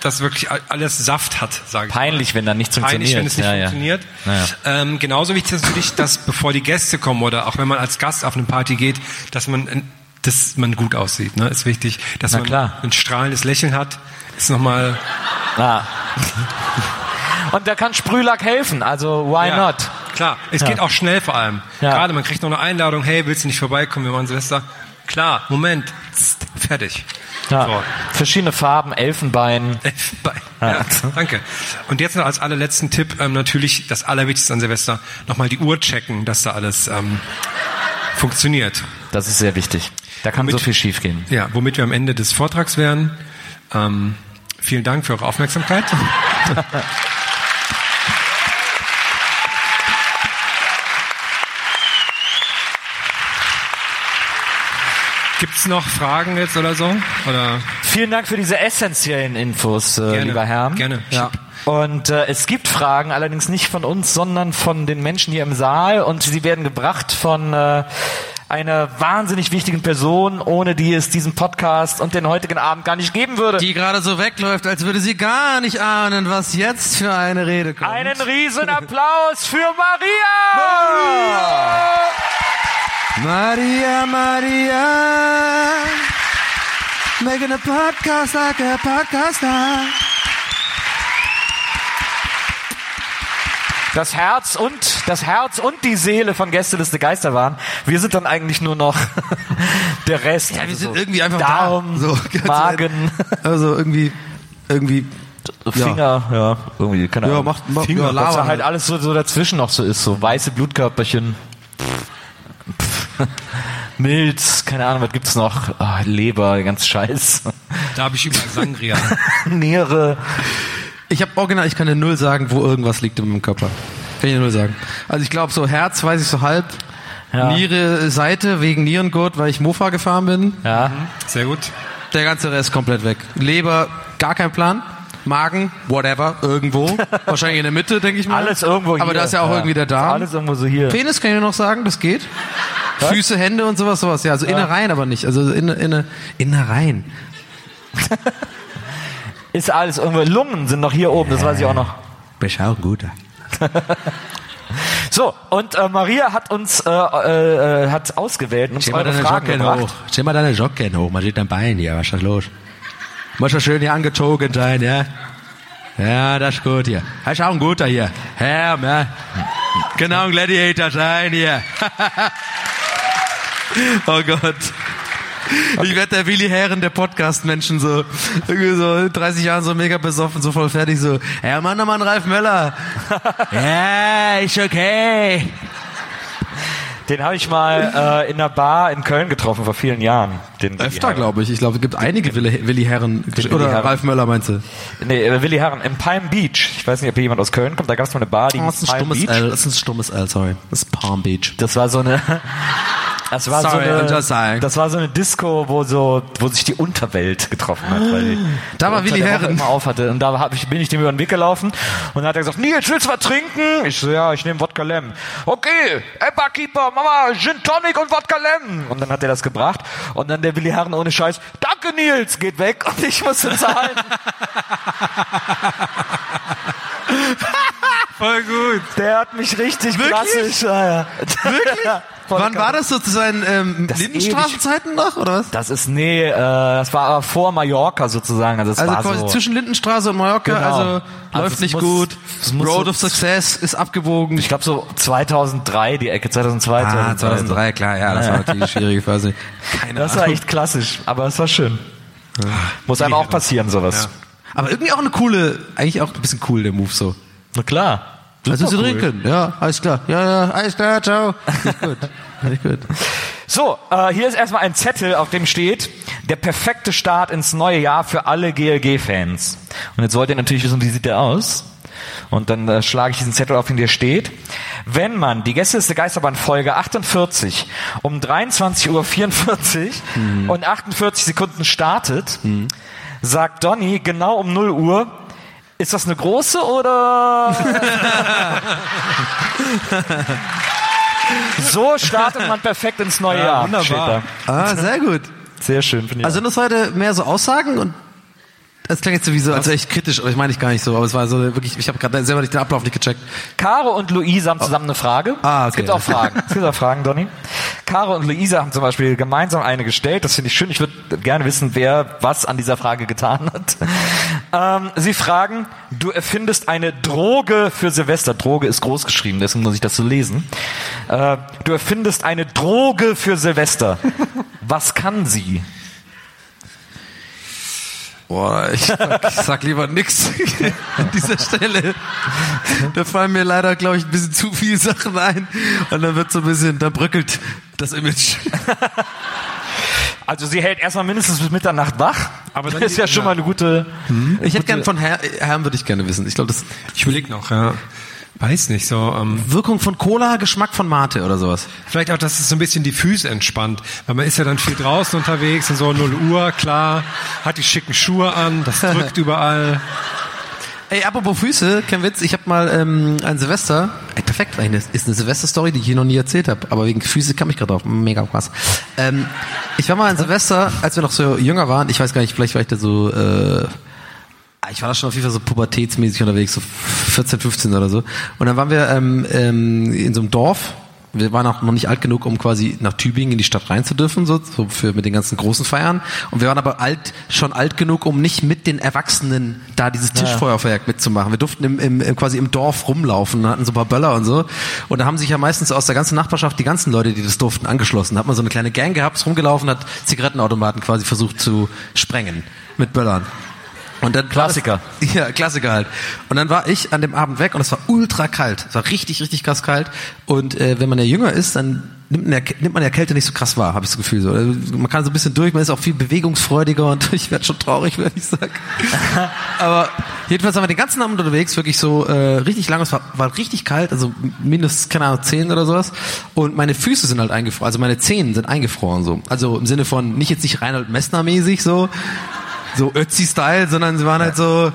S6: Dass wirklich all- alles Saft hat, sage ich.
S1: Peinlich, wenn dann nichts
S6: Peinlich,
S1: funktioniert.
S6: wenn es nicht
S1: Ja, ja.
S6: funktioniert.
S1: Naja.
S6: Ähm, genauso wichtig ist natürlich, dass bevor die Gäste kommen oder auch wenn man als Gast auf eine Party geht, dass man, ein- dass man gut aussieht. Ne? Ist wichtig, dass
S1: Na
S6: man
S1: klar.
S6: ein strahlendes Lächeln hat. Ist nochmal.
S1: Ah. Und da kann Sprühlack helfen, also why
S6: Ja,
S1: not?
S6: Klar, es
S1: Ja.
S6: geht auch schnell vor allem.
S1: Ja.
S6: Gerade man kriegt noch eine Einladung, hey, willst du nicht vorbeikommen, wir machen Silvester? Klar, Moment, Psst, fertig.
S1: Ja.
S6: So.
S1: Verschiedene Farben, Elfenbein.
S6: Elfenbein.
S1: Ja.
S6: Ja, danke. Und jetzt noch als allerletzten Tipp ähm, natürlich das Allerwichtigste an Silvester, nochmal die Uhr checken, dass da alles ähm, funktioniert.
S1: Das ist sehr wichtig. Da kann so viel schiefgehen.
S6: Ja, womit wir am Ende des Vortrags wären. Ähm, vielen Dank für eure Aufmerksamkeit. Gibt's noch Fragen jetzt oder so? Oder?
S1: Vielen Dank für diese essentiellen Infos, äh, lieber Herr.
S6: Gerne.
S1: Ja. Und äh, es gibt Fragen, allerdings nicht von uns, sondern von den Menschen hier im Saal. Und sie werden gebracht von äh, einer wahnsinnig wichtigen Person, ohne die es diesen Podcast und den heutigen Abend gar nicht geben würde.
S2: Die gerade so wegläuft, als würde sie gar nicht ahnen, was jetzt für eine Rede kommt.
S1: Einen riesen Applaus für Maria!
S2: Maria, Maria, making a podcast like a podcaster.
S1: Das Herz und das Herz und die Seele von Gästeliste Geister waren. Wir sind dann eigentlich nur noch der Rest.
S2: Ja, wir
S1: Also
S2: sind
S1: so
S2: irgendwie einfach
S1: Darm,
S2: da. So,
S1: Magen,
S2: Also irgendwie, irgendwie.
S1: Finger, ja, irgendwie, keine
S2: Ja,
S1: Ahnung.
S2: macht- macht-
S1: Finger,
S2: ja,
S1: was
S2: labern
S1: halt
S2: halt.
S1: alles so, so dazwischen noch so ist, so weiße Blutkörperchen. Pff. Milz, keine Ahnung, was gibt's noch? Ah, Leber, ganz scheiß.
S6: Da habe ich überall Sangria.
S1: Niere.
S2: Ich habe original, ich kann dir null sagen, wo irgendwas liegt in meinem Körper. Kann ich dir null sagen. Also ich glaube, so Herz weiß ich so halb.
S1: Ja.
S2: Niere, Seite wegen Nierengurt, weil ich Mofa gefahren bin.
S1: Ja.
S6: Sehr gut.
S2: Der ganze Rest komplett weg. Leber, gar kein Plan. Magen, whatever, irgendwo. Wahrscheinlich in der Mitte, denke ich mal.
S1: Alles irgendwo hier.
S2: Aber da ist ja auch irgendwie der Darm.
S1: Alles irgendwo so hier.
S2: Penis kann ich noch sagen, das geht.
S1: Was?
S2: Füße, Hände und sowas, sowas. Ja, also
S1: Ja.
S2: Innereien aber nicht. Also inne, inne, Innereien.
S1: Ist alles irgendwo. Lungen sind noch hier oben, das weiß ich auch noch.
S2: Ein guter.
S1: So, und äh, Maria hat uns äh, äh, äh, hat ausgewählt und uns eure
S2: deine
S1: Fragen
S2: Jocken
S1: gebracht.
S2: hoch. Zieh mal deine Jocken hoch. Man sieht dein Bein hier. Was ist das los? Muss ja schön hier angezogen sein, ja? Ja, das ist gut hier. Das ist auch ein guter hier. Herr, ja. Genau ein Gladiator sein hier. oh Gott. Ich werde der Willi Herren der Podcast-Menschen so, irgendwie so in 30 Jahren so mega besoffen, so voll fertig, so, Herr Mannermann, Ralf Möller. ja, ist okay.
S1: Den habe ich mal äh, in einer Bar in Köln getroffen vor vielen Jahren. Den Willi
S2: Öfter, glaube ich. Ich glaube, es gibt einige Willi, Willi Herren.
S1: Willi
S2: Oder
S1: Herren.
S2: Ralf Möller meinst du?
S1: Nee, äh, Willi Herren im Palm Beach. Ich weiß nicht, ob hier jemand aus Köln kommt. Da gab es mal eine Bar, die
S2: Oh, das ist ein
S1: Palm
S2: stummes
S1: Beach.
S2: L. Das ist ein stummes L, sorry. Das ist Palm Beach.
S1: Das war so eine. Das war
S2: Sorry,
S1: so eine, das war so eine Disco, wo so, wo sich die Unterwelt getroffen hat, weil die,
S2: Da war Willi Herren.
S1: immer auf hatte. Und da hab ich, bin ich dem über den Weg gelaufen und dann hat er gesagt, Nils, willst du was trinken? Ich so, ja, ich nehme Wodka Lem. Okay, ey, Barkeeper, Mama, Gin Tonic und Wodka Lem. Und dann hat er das gebracht und dann der Willi Herren ohne Scheiß, danke Nils, geht weg und ich musste zahlen.
S6: Voll gut.
S1: Der hat mich richtig
S2: Wirklich?
S1: klassisch. Ja, ja.
S2: Wirklich?
S1: Voll
S2: Wann
S1: geil.
S2: war das so zu seinen ähm,
S1: Das
S2: Lindenstraßenzeiten noch, oder was?
S1: Das ist, nee, äh, das war aber vor Mallorca sozusagen. Also, es
S2: Also
S1: war
S2: quasi
S1: so,
S2: zwischen Lindenstraße und Mallorca,
S1: Genau.
S2: also,
S1: Also
S2: läuft nicht
S1: muss-
S2: gut. Road
S1: so-
S2: of Success ist abgewogen.
S1: Ich glaube so 2003, die Ecke 2002.
S2: ah, 2003, klar, ja, das
S1: Ja,
S2: war
S1: ja.
S2: natürlich eine schwierige Phase. Keine
S1: Das war
S2: Ahnung.
S1: echt klassisch, aber es war schön. Muss einem auch passieren, sowas.
S2: Aber irgendwie auch eine coole, eigentlich auch ein bisschen cool, der Move so.
S1: Na klar.
S2: Also
S1: Super
S2: zu
S1: cool.
S2: trinken, ja, alles klar. Ja, ja, alles klar, ciao. Gut. Nicht gut.
S1: So, äh, hier ist erstmal ein Zettel, auf dem steht, der perfekte Start ins neue Jahr für alle GLG-Fans. Und jetzt wollt ihr natürlich wissen, wie sieht der aus? Und dann äh, schlage ich diesen Zettel auf, in der steht, wenn man die Gästeliste Geisterbahn Folge 48 um 23.44 Uhr und 48 Sekunden startet, sagt Donny genau um 0 Uhr, Ist das eine große oder? so startet man perfekt ins neue
S2: Ja,
S1: Jahr.
S2: wunderbar. Ah, sehr gut.
S1: Sehr schön, finde ich.
S2: Also sind das heute mehr so Aussagen und das klingt jetzt sowieso als echt kritisch, aber ich meine ich gar nicht so, aber es war so wirklich, ich habe gerade selber nicht den Ablauf nicht gecheckt.
S1: Caro und Luisa haben zusammen eine Frage.
S2: Ah, okay.
S1: Es gibt auch Fragen. Es gibt auch Fragen, Donny. Caro und Luisa haben zum Beispiel gemeinsam eine gestellt. Das finde ich schön. Ich würde gerne wissen, wer was an dieser Frage getan hat. Ähm, sie fragen, du erfindest eine Droge für Silvester. Droge ist groß geschrieben, deswegen muss ich das so lesen. Äh, du erfindest eine Droge für Silvester. Was kann sie?
S2: Boah, ich sag, ich sag lieber nix an dieser Stelle. Da fallen mir leider, glaube ich, ein bisschen zu viele Sachen ein und dann wird so ein bisschen, da bröckelt das Image.
S1: Also sie hält erstmal mindestens bis Mitternacht wach.
S2: Aber dann
S1: das ist ja schon mal eine gute.
S2: Ich hätte gern von Herr, Herrn würde ich gerne wissen. Ich glaube, das
S6: Ich überlege noch, ja. Weiß nicht, so. Ähm,
S2: Wirkung von Cola, Geschmack von Mate oder sowas.
S6: vielleicht auch, dass es so ein bisschen die Füße entspannt. Weil man ist ja dann viel draußen unterwegs und so 0 Uhr, klar, hat die schicken Schuhe an, das drückt überall.
S2: Ey, apropos Füße, kein Witz, ich habe mal ähm, ein Silvester, ey, perfekt, eigentlich, ist eine Silvester-Story, die ich hier noch nie erzählt habe, aber wegen Füße kam ich gerade drauf, mega krass. Ähm, ich war mal ein Silvester, als wir noch so jünger waren, ich weiß gar nicht, vielleicht war ich da so, äh, ich war da schon auf jeden Fall so pubertätsmäßig unterwegs, so 14, 15 oder so. Und dann waren wir ähm, ähm, in so einem Dorf. Wir waren auch noch nicht alt genug, um quasi nach Tübingen in die Stadt rein zu dürfen, so, so für mit den ganzen großen Feiern. Und wir waren aber alt, schon alt genug, um nicht mit den Erwachsenen da dieses. Tischfeuerwerk mitzumachen. Wir durften im, im, quasi im Dorf rumlaufen und hatten so ein paar Böller und so. Und da haben sich ja meistens aus der ganzen Nachbarschaft die ganzen Leute, die das durften, angeschlossen. Da hat man so eine kleine Gang gehabt, ist rumgelaufen, hat Zigarettenautomaten quasi versucht zu sprengen mit Böllern. Und dann
S1: Klassiker.
S2: Das, ja, Klassiker halt. Und dann war ich an dem Abend weg und es war ultra kalt. Es war richtig, richtig krass kalt. Und äh, wenn man ja jünger ist, dann nimmt man, ja, nimmt man ja Kälte nicht so krass wahr, habe ich das Gefühl. So. Also, Man kann so ein bisschen durch, man ist auch viel bewegungsfreudiger und ich werde schon traurig, wenn ich sage. Aber jedenfalls waren wir den ganzen Abend unterwegs, wirklich so äh, richtig lang. Es war, war richtig kalt, also minus, keine Ahnung, 10 oder sowas. Und meine Füße sind halt eingefroren, also meine Zehen sind eingefroren so. Also im Sinne von nicht jetzt nicht Reinhold Messner-mäßig so, so Ötzi-Style, sondern sie waren halt so,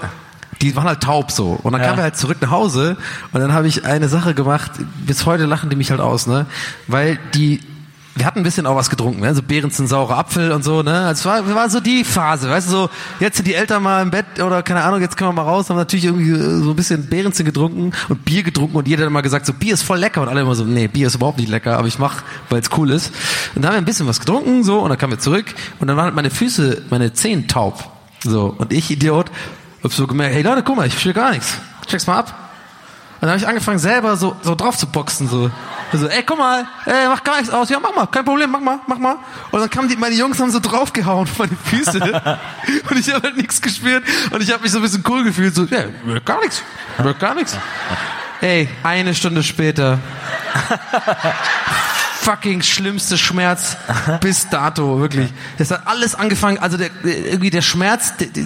S2: die waren halt taub so. Und dann
S1: Ja.
S2: kamen wir halt zurück nach Hause und dann habe ich eine Sache gemacht, bis heute lachen die mich halt aus, ne? Weil die, wir hatten ein bisschen auch was getrunken, ne? So Behrensen saurer Apfel und so, ne? Es war, war so die Phase, weißt du, so, jetzt sind die Eltern mal im Bett oder keine Ahnung, jetzt können wir mal raus, haben natürlich irgendwie so ein bisschen Behrensen getrunken und Bier getrunken und jeder hat immer gesagt, so Bier ist voll lecker und alle immer so, nee, Bier ist überhaupt nicht lecker, aber ich mach, weil es cool ist. Und dann haben wir ein bisschen was getrunken, so, und dann kamen wir zurück und dann waren halt meine Füße, meine Zehen taub. So, und ich, Idiot, hab so gemerkt, hey Leute, guck mal, ich verstehe gar nichts. Check's mal ab. Dann habe ich angefangen, selber so, so drauf zu boxen, so. So, ey, guck mal, ey, mach gar nichts aus. Ja, mach mal, kein Problem, mach mal, mach mal. Und dann kamen die, meine Jungs haben so draufgehauen auf meine Füße. und ich habe halt nichts gespürt. Und ich habe mich so ein bisschen cool gefühlt, so, ja, wirkt gar nichts. Wirkt gar nichts. Ey, eine Stunde später. fucking schlimmste Schmerz bis dato, wirklich. Das hat alles angefangen, also der, irgendwie der Schmerz, der, der,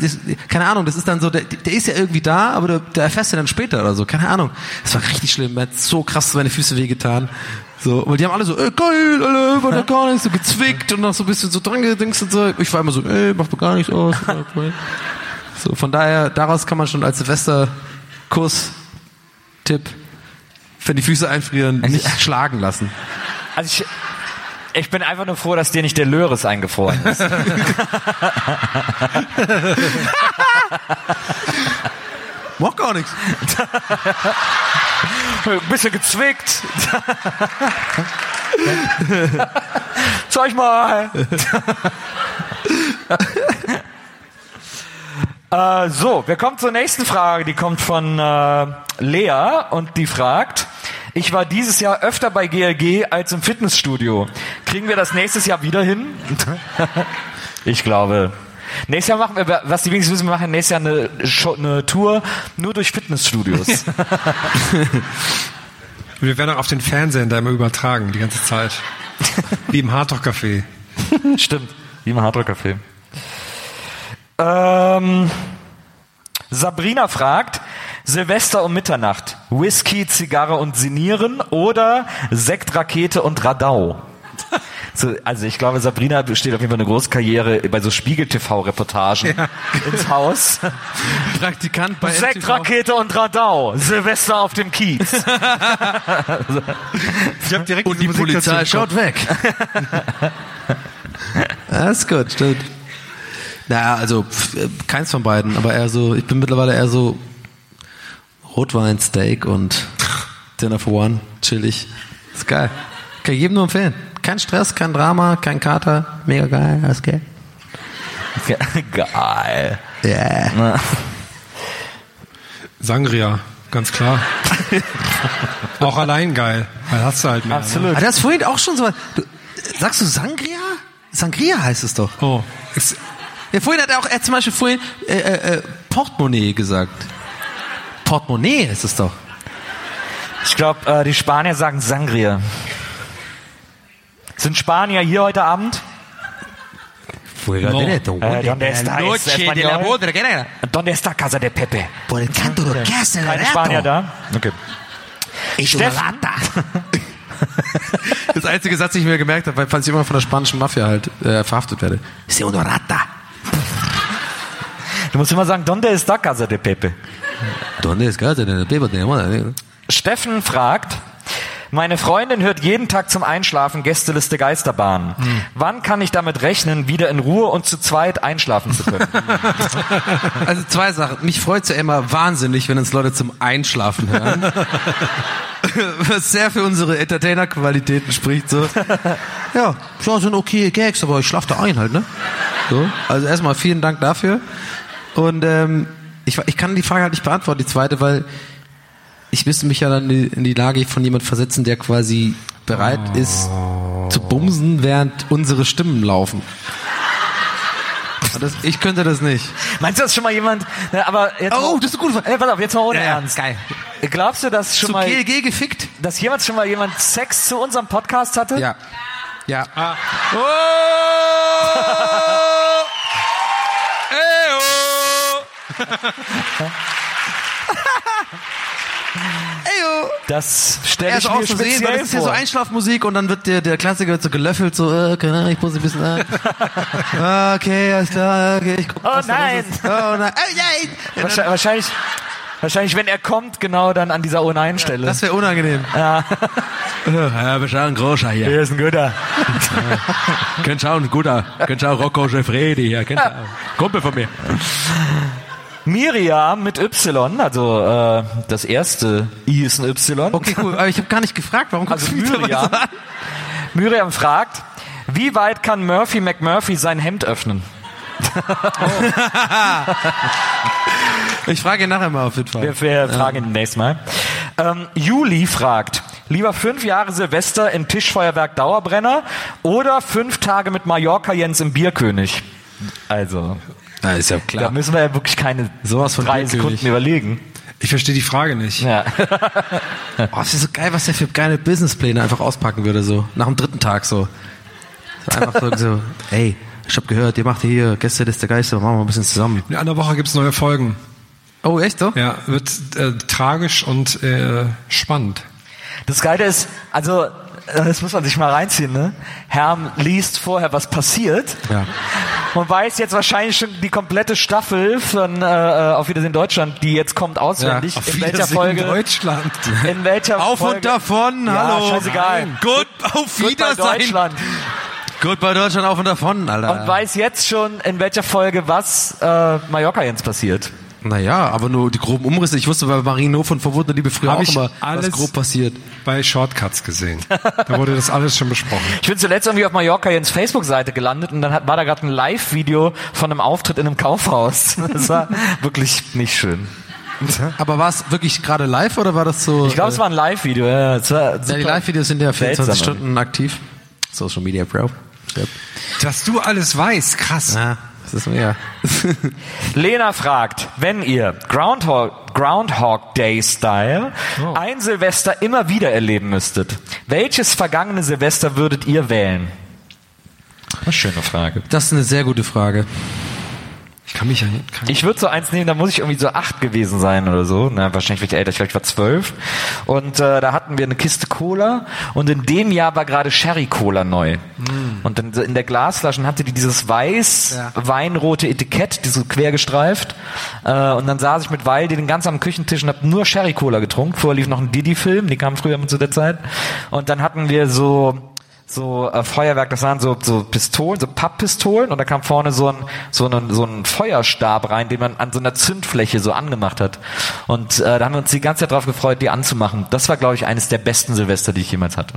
S2: keine Ahnung, das ist dann so, der, der ist ja irgendwie da, aber der, der erfährst du dann später oder so, keine Ahnung. Das war richtig schlimm, mir hat so krass meine Füße wehgetan. So, weil die haben alle so, ey, geil, alle, war da gar nichts, so gezwickt und noch so ein bisschen so dran gedingst und so. Ich war immer so, ey, mach mir gar nichts aus. So, von daher, daraus kann man schon als Silvester-Kurs-Tipp, wenn die Füße einfrieren, nicht schlagen lassen.
S1: Also ich, ich bin einfach nur froh, dass dir nicht der Löres eingefroren ist.
S2: Mach gar nichts.
S1: Bisschen gezwickt. Zeig mal. äh, so, wir kommen zur nächsten Frage. Die kommt von äh, Lea und die fragt, ich war dieses Jahr öfter bei GLG als im Fitnessstudio. Kriegen wir das nächstes Jahr wieder hin? ich glaube. Nächstes Jahr machen wir, was die wenigsten wissen, wir machen nächstes Jahr eine, eine Tour nur durch Fitnessstudios.
S6: Wir werden auch auf den Fernsehen da immer übertragen, die ganze Zeit. Wie im Hardrock Café.
S1: Stimmt, wie im Hardrock Café. Ähm, Sabrina fragt, Silvester um Mitternacht, Whisky, Zigarre und Sinieren oder Sekt, Rakete und Radau? So, also ich glaube, Sabrina besteht auf jeden Fall eine große Karriere bei so Spiegel-TV-Reportagen ins Haus.
S2: Praktikant bei
S1: Sektrakete und Radau. Silvester auf dem Kiez.
S2: Ich habe direkt
S11: Und die Polizei schaut weg.
S2: Das ist gut, stimmt. Naja, also pf, keins von beiden, aber eher so, ich bin mittlerweile eher so Rotwein, Steak und Dinner for One, chillig. Ist geil. Kann ich jedem nur empfehlen. Kein Stress, kein Drama, kein Kater. Mega geil, alles geil.
S1: Geil.
S2: Yeah.
S6: Sangria, ganz klar. auch allein geil. Weil hast du halt mehr.
S1: Absolut.
S2: Aber das ist vorhin auch schon so. Du, sagst du Sangria? Sangria heißt es doch.
S6: Oh.
S2: Ja, vorhin hat er auch, er zum Beispiel vorhin äh, äh, äh, Portemonnaie gesagt. Portemonnaie ist es doch.
S1: Ich glaube, äh, die Spanier sagen Sangria. Sind Spanier hier heute Abend? No. Eh, ¿Dónde está
S2: Noche de la boda, ¿qué era?
S1: ¿Dónde está Casa de Pepe?
S2: Por el canto de casa del
S1: Keine
S2: rato.
S1: Spanier da? Okay.
S2: Ich
S1: Steffen.
S2: Das einzige Satz, den ich mir gemerkt habe, weil falls ich immer von der spanischen Mafia halt äh, verhaftet werde. Una rata.
S1: Du musst immer sagen, ¿Dónde está Casa de Pepe?
S2: ¿Dónde es casa de Pepe?
S1: Steffen fragt, meine Freundin hört jeden Tag zum Einschlafen Gästeliste Geisterbahn. Wann kann ich damit rechnen, wieder in Ruhe und zu zweit einschlafen zu können?
S2: Also zwei Sachen. Mich freut ja immer wahnsinnig, wenn uns Leute zum Einschlafen hören. Was sehr für unsere Entertainer-Qualitäten spricht. So. Ja, ja, sind okay Gags, aber ich schlafe da ein halt, ne? So. Also erstmal vielen Dank dafür. Und ähm, ich, ich kann die Frage halt nicht beantworten, die zweite, weil ich müsste mich ja dann in die, in die Lage von jemand versetzen, der quasi bereit ist zu bumsen, während unsere Stimmen laufen. Das, ich könnte das nicht.
S1: Meinst du, dass schon mal jemand, ne, aber jetzt
S2: Oh,
S1: mal,
S2: das ist eine gute Frage.
S1: Äh, pass auf, jetzt mal ohne
S2: Ja,
S1: Ernst.
S2: geil.
S1: Glaubst du, dass schon
S2: Zu
S1: mal,
S2: GLG gefickt?
S1: dass jemals schon mal jemand Sex zu unserem Podcast hatte?
S2: Ja. Ja.
S11: Oh!
S1: Das stelle ich
S2: ist auch
S1: mir
S2: so sehen,
S1: speziell
S2: weil das ist ja so. Einschlafmusik und dann wird der, der Klassiker wird so gelöffelt, so, äh, keine Ahnung, ich muss ein bisschen, äh, okay, alles klar, okay, ich guck,
S1: Oh nein.
S2: Oh nein, oh nein.
S1: Wahrscheinlich, wahrscheinlich, wahrscheinlich, wenn er kommt, genau dann an dieser Oh Nein-Stelle.
S2: Das wäre unangenehm.
S1: Ja.
S11: Ja, wir schauen großer hier.
S1: Hier ist ein guter.
S11: Könnt schauen, ein guter. Könnt schauen, Rocco Jeffredi hier. Könnt schauen. Kumpel von mir.
S1: Miriam mit Y, also äh, das erste I ist ein Y.
S2: Okay, cool, aber ich habe gar nicht gefragt, warum guckst
S1: Also
S2: du
S1: Miriam,
S2: an?
S1: Miriam fragt, wie weit kann Murphy McMurphy sein Hemd öffnen?
S2: Ich frage ihn nachher mal auf jeden Fall.
S1: Wir, wir fragen ihn nächstes Mal. Ähm, Juli fragt, lieber fünf Jahre Silvester im Tischfeuerwerk Dauerbrenner oder fünf Tage mit Mallorca Jens im Bierkönig? Also,
S2: Ja, ist ja
S1: da
S2: klar.
S1: müssen wir ja wirklich keine
S2: Sowas von
S1: drei. Sekunden überlegen.
S6: Ich verstehe die Frage nicht.
S1: Ja.
S2: Oh, das ist so geil, was der für geile Businesspläne einfach auspacken würde, so. Nach dem dritten Tag, so. so einfach so, so, ey, ich hab gehört, ihr macht hier Gäste des der Geister, machen wir ein bisschen zusammen.
S6: In einer Woche gibt's neue Folgen.
S2: Oh, echt so?
S6: Ja, wird äh, tragisch und äh, spannend.
S1: Das Geile ist, also, das muss man sich mal reinziehen, ne? Herm liest vorher, was passiert.
S2: Ja.
S1: Man weiß jetzt wahrscheinlich schon die komplette Staffel von äh, Auf Wiedersehen Deutschland, die jetzt kommt auswendig.
S2: Ja,
S1: in welcher Folge?
S6: Deutschland.
S1: In welcher
S2: Auf
S1: Folge?
S2: und davon,
S1: ja,
S2: hallo.
S1: scheißegal.
S2: Gut, auf
S1: bei Deutschland.
S2: Gut bei Deutschland auf und davon, Alter.
S1: Und weiß jetzt schon, in welcher Folge was äh, Mallorca Jens passiert.
S2: Naja, aber nur die groben Umrisse. Ich wusste bei Marino von Verbotene Liebe früher
S6: Hab
S2: auch
S6: ich
S2: immer,
S6: alles-
S2: was grob passiert.
S6: Bei Shortcuts gesehen. Da wurde das alles schon besprochen.
S1: Ich bin zuletzt irgendwie auf Mallorca Jens Facebook-Seite gelandet und dann hat, war da gerade ein Live-Video von einem Auftritt in einem Kaufhaus. Das war wirklich nicht schön.
S2: Aber war es wirklich gerade live oder war das so?
S1: Ich glaube, es war ein Live-Video. Ja,
S2: Ja, die Live-Videos sind ja 24
S1: seltsam
S2: Stunden aktiv. Social Media Pro. Yep.
S6: Dass du alles weißt, krass.
S2: Ja, das ist mir.
S1: Lena fragt, wenn ihr Groundhog, Groundhog Day Style
S2: Oh.
S1: ein Silvester immer wieder erleben müsstet, welches vergangene Silvester würdet ihr wählen? Eine schöne Frage.
S2: Das ist eine sehr gute Frage.
S6: Ich kann mich ja nicht. Kann
S1: Ich würde so eins nehmen, da muss ich irgendwie so acht gewesen sein oder so. Na, wahrscheinlich war ich älter, ich ich war zwölf. Und äh, da hatten wir eine Kiste Cola und in dem Jahr war gerade Sherry Cola neu. Und dann so in der Glasflaschen hatte die dieses weiß weinrote Etikett, die so quer gestreift. Äh, und dann saß ich mit Waldi den ganz am Küchentisch und habe nur Sherry Cola getrunken. Vorher lief noch ein Didi-Film, die kam früher immer zu der Zeit. Und dann hatten wir so so äh, Feuerwerk, das waren so so Pistolen, so Papppistolen und da kam vorne so ein so ein so ein Feuerstab rein, den man an so einer Zündfläche so angemacht hat. Und äh, da haben wir uns die ganze Zeit drauf gefreut, die anzumachen. Das war glaube ich eines der besten Silvester, die ich jemals hatte.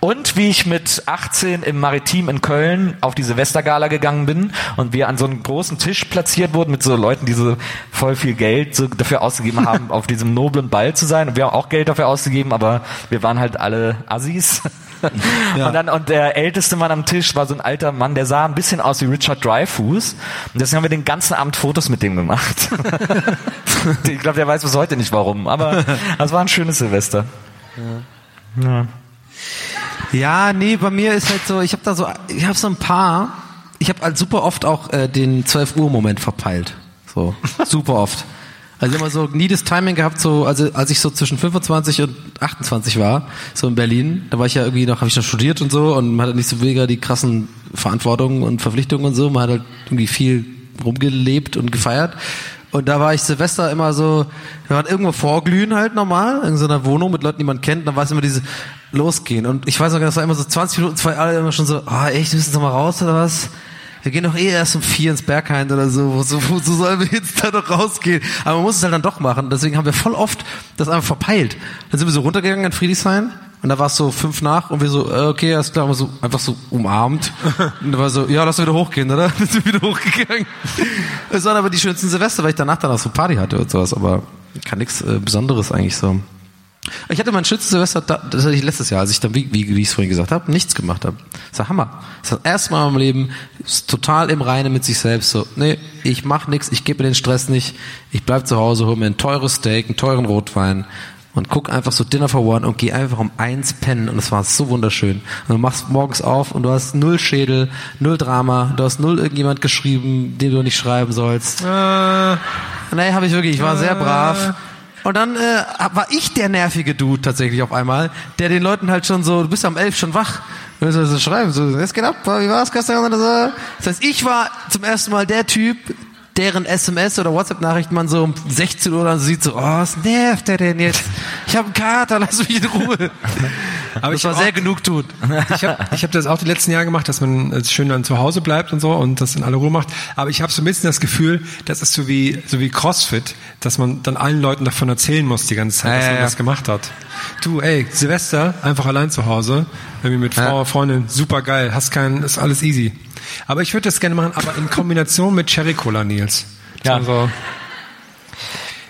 S1: Und wie ich mit 18 im Maritim in Köln auf die Silvestergala gegangen bin und wir an so einem großen Tisch platziert wurden mit so Leuten, die so voll viel Geld so dafür ausgegeben haben, auf diesem noblen Ball zu sein. Und wir haben auch Geld dafür ausgegeben, aber wir waren halt alle Assis. Und dann und der älteste Mann am Tisch war so ein alter Mann, der sah ein bisschen aus wie Richard Dreyfuss. Und deswegen haben wir den ganzen Abend Fotos mit dem gemacht. ich glaube, der weiß bis heute nicht warum, aber das war ein schönes Silvester. Ja.
S2: Ja, nee, bei mir ist halt so, ich habe da so, ich habe so ein paar, ich habe halt super oft auch äh, den 12 Uhr Moment verpeilt. So, super oft. Also immer so nie das Timing gehabt, so also als ich so zwischen 25 und 28 war, so in Berlin, da war ich ja irgendwie noch, habe ich noch studiert und so und man hatte nicht so mega die krassen Verantwortungen und Verpflichtungen und so, man hat halt irgendwie viel rumgelebt und gefeiert. Und da war ich Silvester immer so, wir waren irgendwo vorglühen halt normal, in so einer Wohnung mit Leuten, die man kennt, dann war es immer diese losgehen. Und ich weiß noch, das war immer so 20 Minuten, zwei alle immer schon so, ah echt, müssen Sie mal raus oder was? Wir gehen doch eh erst um vier ins Berghain oder so. Wozu, wozu sollen wir jetzt da noch rausgehen? Aber man muss es halt dann doch machen. Deswegen haben wir voll oft das einfach verpeilt. Dann sind wir so runtergegangen in Friedrichshain und da war es so fünf nach und wir so, äh, okay, alles klar, haben wir so einfach so umarmt. Und da war so, ja, lass wieder hochgehen, oder? Dann sind wir wieder hochgegangen. Es waren aber die schönsten Silvester, weil ich danach dann auch so Party hatte und sowas, aber kann nichts äh, Besonderes eigentlich so. Ich hatte mein schönstes Silvester, da- das hatte ich letztes Jahr, als ich dann, wie, wie, wie ich es vorhin gesagt habe, nichts gemacht habe. Das war Hammer. Das war das erste Mal in meinem Leben total im Reinen mit sich selbst. So, nee, ich mach nichts, ich gebe mir den Stress nicht, ich bleib zu Hause, hol mir ein teures Steak, einen teuren Rotwein und guck einfach so Dinner for One und geh einfach um eins pennen und es war so wunderschön. Und du machst morgens auf und du hast null Schädel, null Drama, du hast null irgendjemand geschrieben, den du nicht schreiben sollst.
S6: Äh,
S2: Nee, habe ich wirklich. Ich war sehr brav. Und dann äh, war ich der nervige Dude tatsächlich auf einmal, der den Leuten halt schon so, du bist am elf schon wach. Und dann so schreiben, so, es geht ab, wie war's gestern? So. Das heißt, ich war zum ersten Mal der Typ, deren SMS oder WhatsApp-Nachricht man so um 16 Uhr dann sieht, so, oh, was nervt der denn jetzt? Ich habe einen Kater, lass mich in Ruhe.
S6: Aber
S2: das
S6: ich
S2: war sehr genug tut.
S6: Ich habe ich hab das auch die letzten Jahre gemacht, dass man äh, schön dann zu Hause bleibt und so und das in aller Ruhe macht. Aber ich habe so ein bisschen das Gefühl, das ist so wie so wie CrossFit, dass man dann allen Leuten davon erzählen muss die ganze Zeit,
S2: Ja,
S6: dass
S2: ja,
S6: man
S2: ja.
S6: das gemacht hat. Du, ey, Silvester, einfach allein zu Hause, irgendwie mit Frau, Freundin, super geil, hast keinen, ist alles easy. Aber ich würde das gerne machen, aber in Kombination mit Cherry Cola, Nils.
S1: Ja.
S6: Also,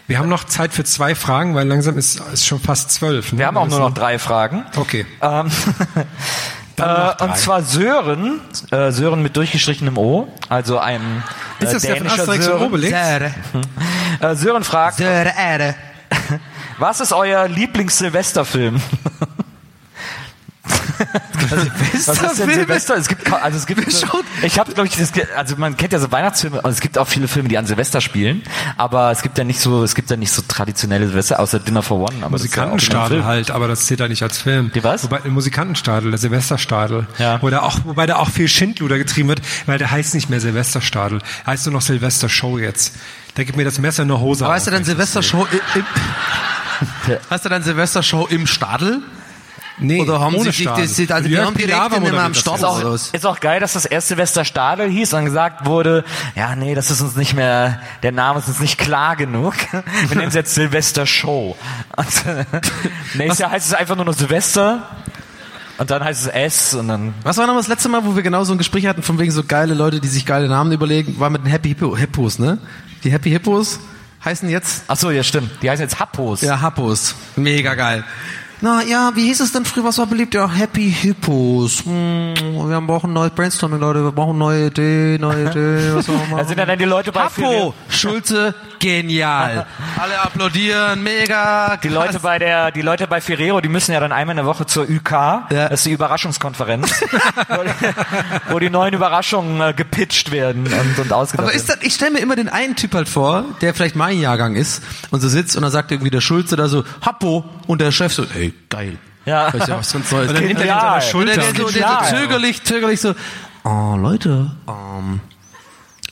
S6: wir haben noch Zeit für zwei Fragen, weil langsam ist es schon fast zwölf. Ne?
S1: Wir haben auch nur noch drei Fragen.
S6: Okay.
S1: Ähm,
S6: Dann noch
S1: äh,
S6: drei.
S1: und zwar Sören, äh, Sören mit durchgestrichenem O, also ein äh,
S6: Ist das der von
S1: dänischer
S6: Asterix und
S1: Sören.
S6: Obelix?
S1: Äh, Sören fragt, was ist euer Lieblings-Silvesterfilm? Was ist denn Silvester? Es gibt, also es gibt, ich habe glaube ich, das, also man kennt ja so Weihnachtsfilme und es gibt auch viele Filme, die an Silvester spielen, aber es gibt ja nicht so, es gibt ja nicht so traditionelle Silvester außer Dinner for One. Aber ja
S6: Musikantenstadel
S1: Film.
S6: halt, aber das zählt ja nicht als Film.
S1: Die was?
S6: Wobei, der Musikantenstadel, der Silvesterstadel.
S1: Ja.
S6: Wo der auch, wobei da auch viel Schindluder getrieben wird, weil der heißt nicht mehr Silvesterstadel. Heißt nur noch Silvestershow jetzt. Da gibt mir das Messer in der Hose.
S2: Aber heißt du dann im, im Hast du dann Silvestershow im Stadel?
S6: Nee,
S2: Oder haben
S6: ohne
S2: sie die, die, also die haben direkt in am
S6: das
S1: auch,
S2: oder was?
S1: ist auch geil, dass das erst Silvester Stadel hieß und gesagt wurde, ja, nee, das ist uns nicht mehr, der Name ist uns nicht klar genug. Wir nennen es jetzt Silvester Show. Und, äh, nächstes Jahr heißt es einfach nur noch Silvester und dann heißt es S und dann
S2: Was war noch das letzte Mal, wo wir genau so ein Gespräch hatten, von wegen so geile Leute, die sich geile Namen überlegen, war mit den Happy Hippo, Hippos, ne? Die Happy Hippos heißen jetzt?
S1: Ach so, ja stimmt. Die heißen jetzt Happos.
S2: Ja, Happos. Mega geil. Na ja, wie hieß es denn früher, was war beliebt? Ja, Happy Hippos. Hm, wir brauchen ein neues Brainstorming, Leute, wir brauchen neue Idee, neue Idee, was sollen wir
S1: Da sind ja dann die Leute bei
S2: Hapo, Schulze, genial. Alle applaudieren, mega.
S1: Die Leute bei der, die Leute bei Ferrero, die müssen ja dann einmal in der Woche zur UK. Das ist die Überraschungskonferenz, wo, die, neuen Überraschungen äh, gepitcht werden und, und ausgedacht
S2: Aber ist
S1: werden.
S2: das, ich stelle mir immer den einen Typ halt vor, der vielleicht mein Jahrgang ist und so sitzt und dann sagt irgendwie der Schulze da so, Happo, und der Chef so, ey, geil.
S1: Ja.
S2: Weißt du, was ganz Neues.
S1: Und dann hinter ihm so eine Schulter.
S2: Der, der, so, der so zögerlich, zögerlich so, oh, Leute, ähm,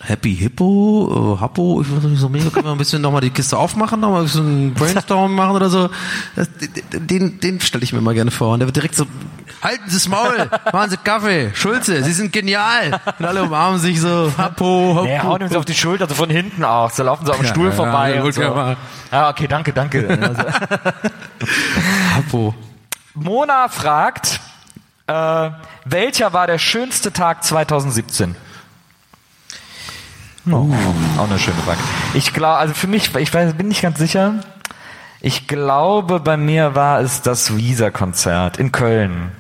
S2: Happy Hippo, äh, Happo, ich weiß nicht so mega, können wir ein bisschen nochmal die Kiste aufmachen, nochmal ein bisschen Brainstorm machen oder so. Das, den den stelle ich mir mal gerne vor. Und der wird direkt so, halten Sie das Maul, machen Sie Kaffee, Schulze, Sie sind genial. Und alle umarmen sich so, Happo, Happo.
S1: Nee, hauen so auf die Schulter, so von hinten auch. So laufen sie auf dem
S2: Ja,
S1: Stuhl
S2: ja,
S1: vorbei.
S2: ja,
S1: und so. Ja, okay, danke, danke. Also,
S2: Happo.
S1: Mona fragt, äh, welcher war der schönste Tag 2017? Oh, auch eine schöne Frage. Ich glaube, also für mich, ich weiß, bin nicht ganz sicher. Ich glaube, bei mir war es das Visa-Konzert in Köln.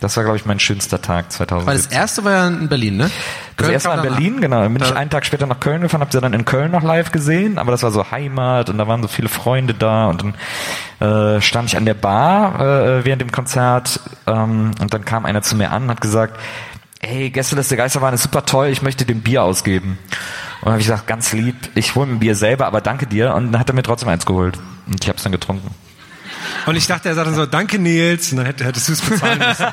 S1: Das war, glaube ich, mein schönster Tag 2017.
S2: Weil das erste war ja in Berlin, ne?
S1: Das
S2: Köln
S1: erste
S2: kam
S1: in. Berlin, genau. Dann bin ich einen Tag später nach Köln gefahren, hab sie dann in Köln noch live gesehen, aber das war so Heimat und da waren so viele Freunde da und dann äh, stand ich an der Bar äh, während dem Konzert ähm, und dann kam einer zu mir an und hat gesagt, ey, Gästeliste Geisterbahn ist super toll, ich möchte dem Bier ausgeben. Und dann habe ich gesagt, ganz lieb, ich hole mir ein Bier selber, aber danke dir. Und dann hat er mir trotzdem eins geholt. Und ich habe es dann getrunken.
S6: Und ich dachte, er sagt dann so, danke Nils, und dann hätt- hättest du es bezahlen müssen.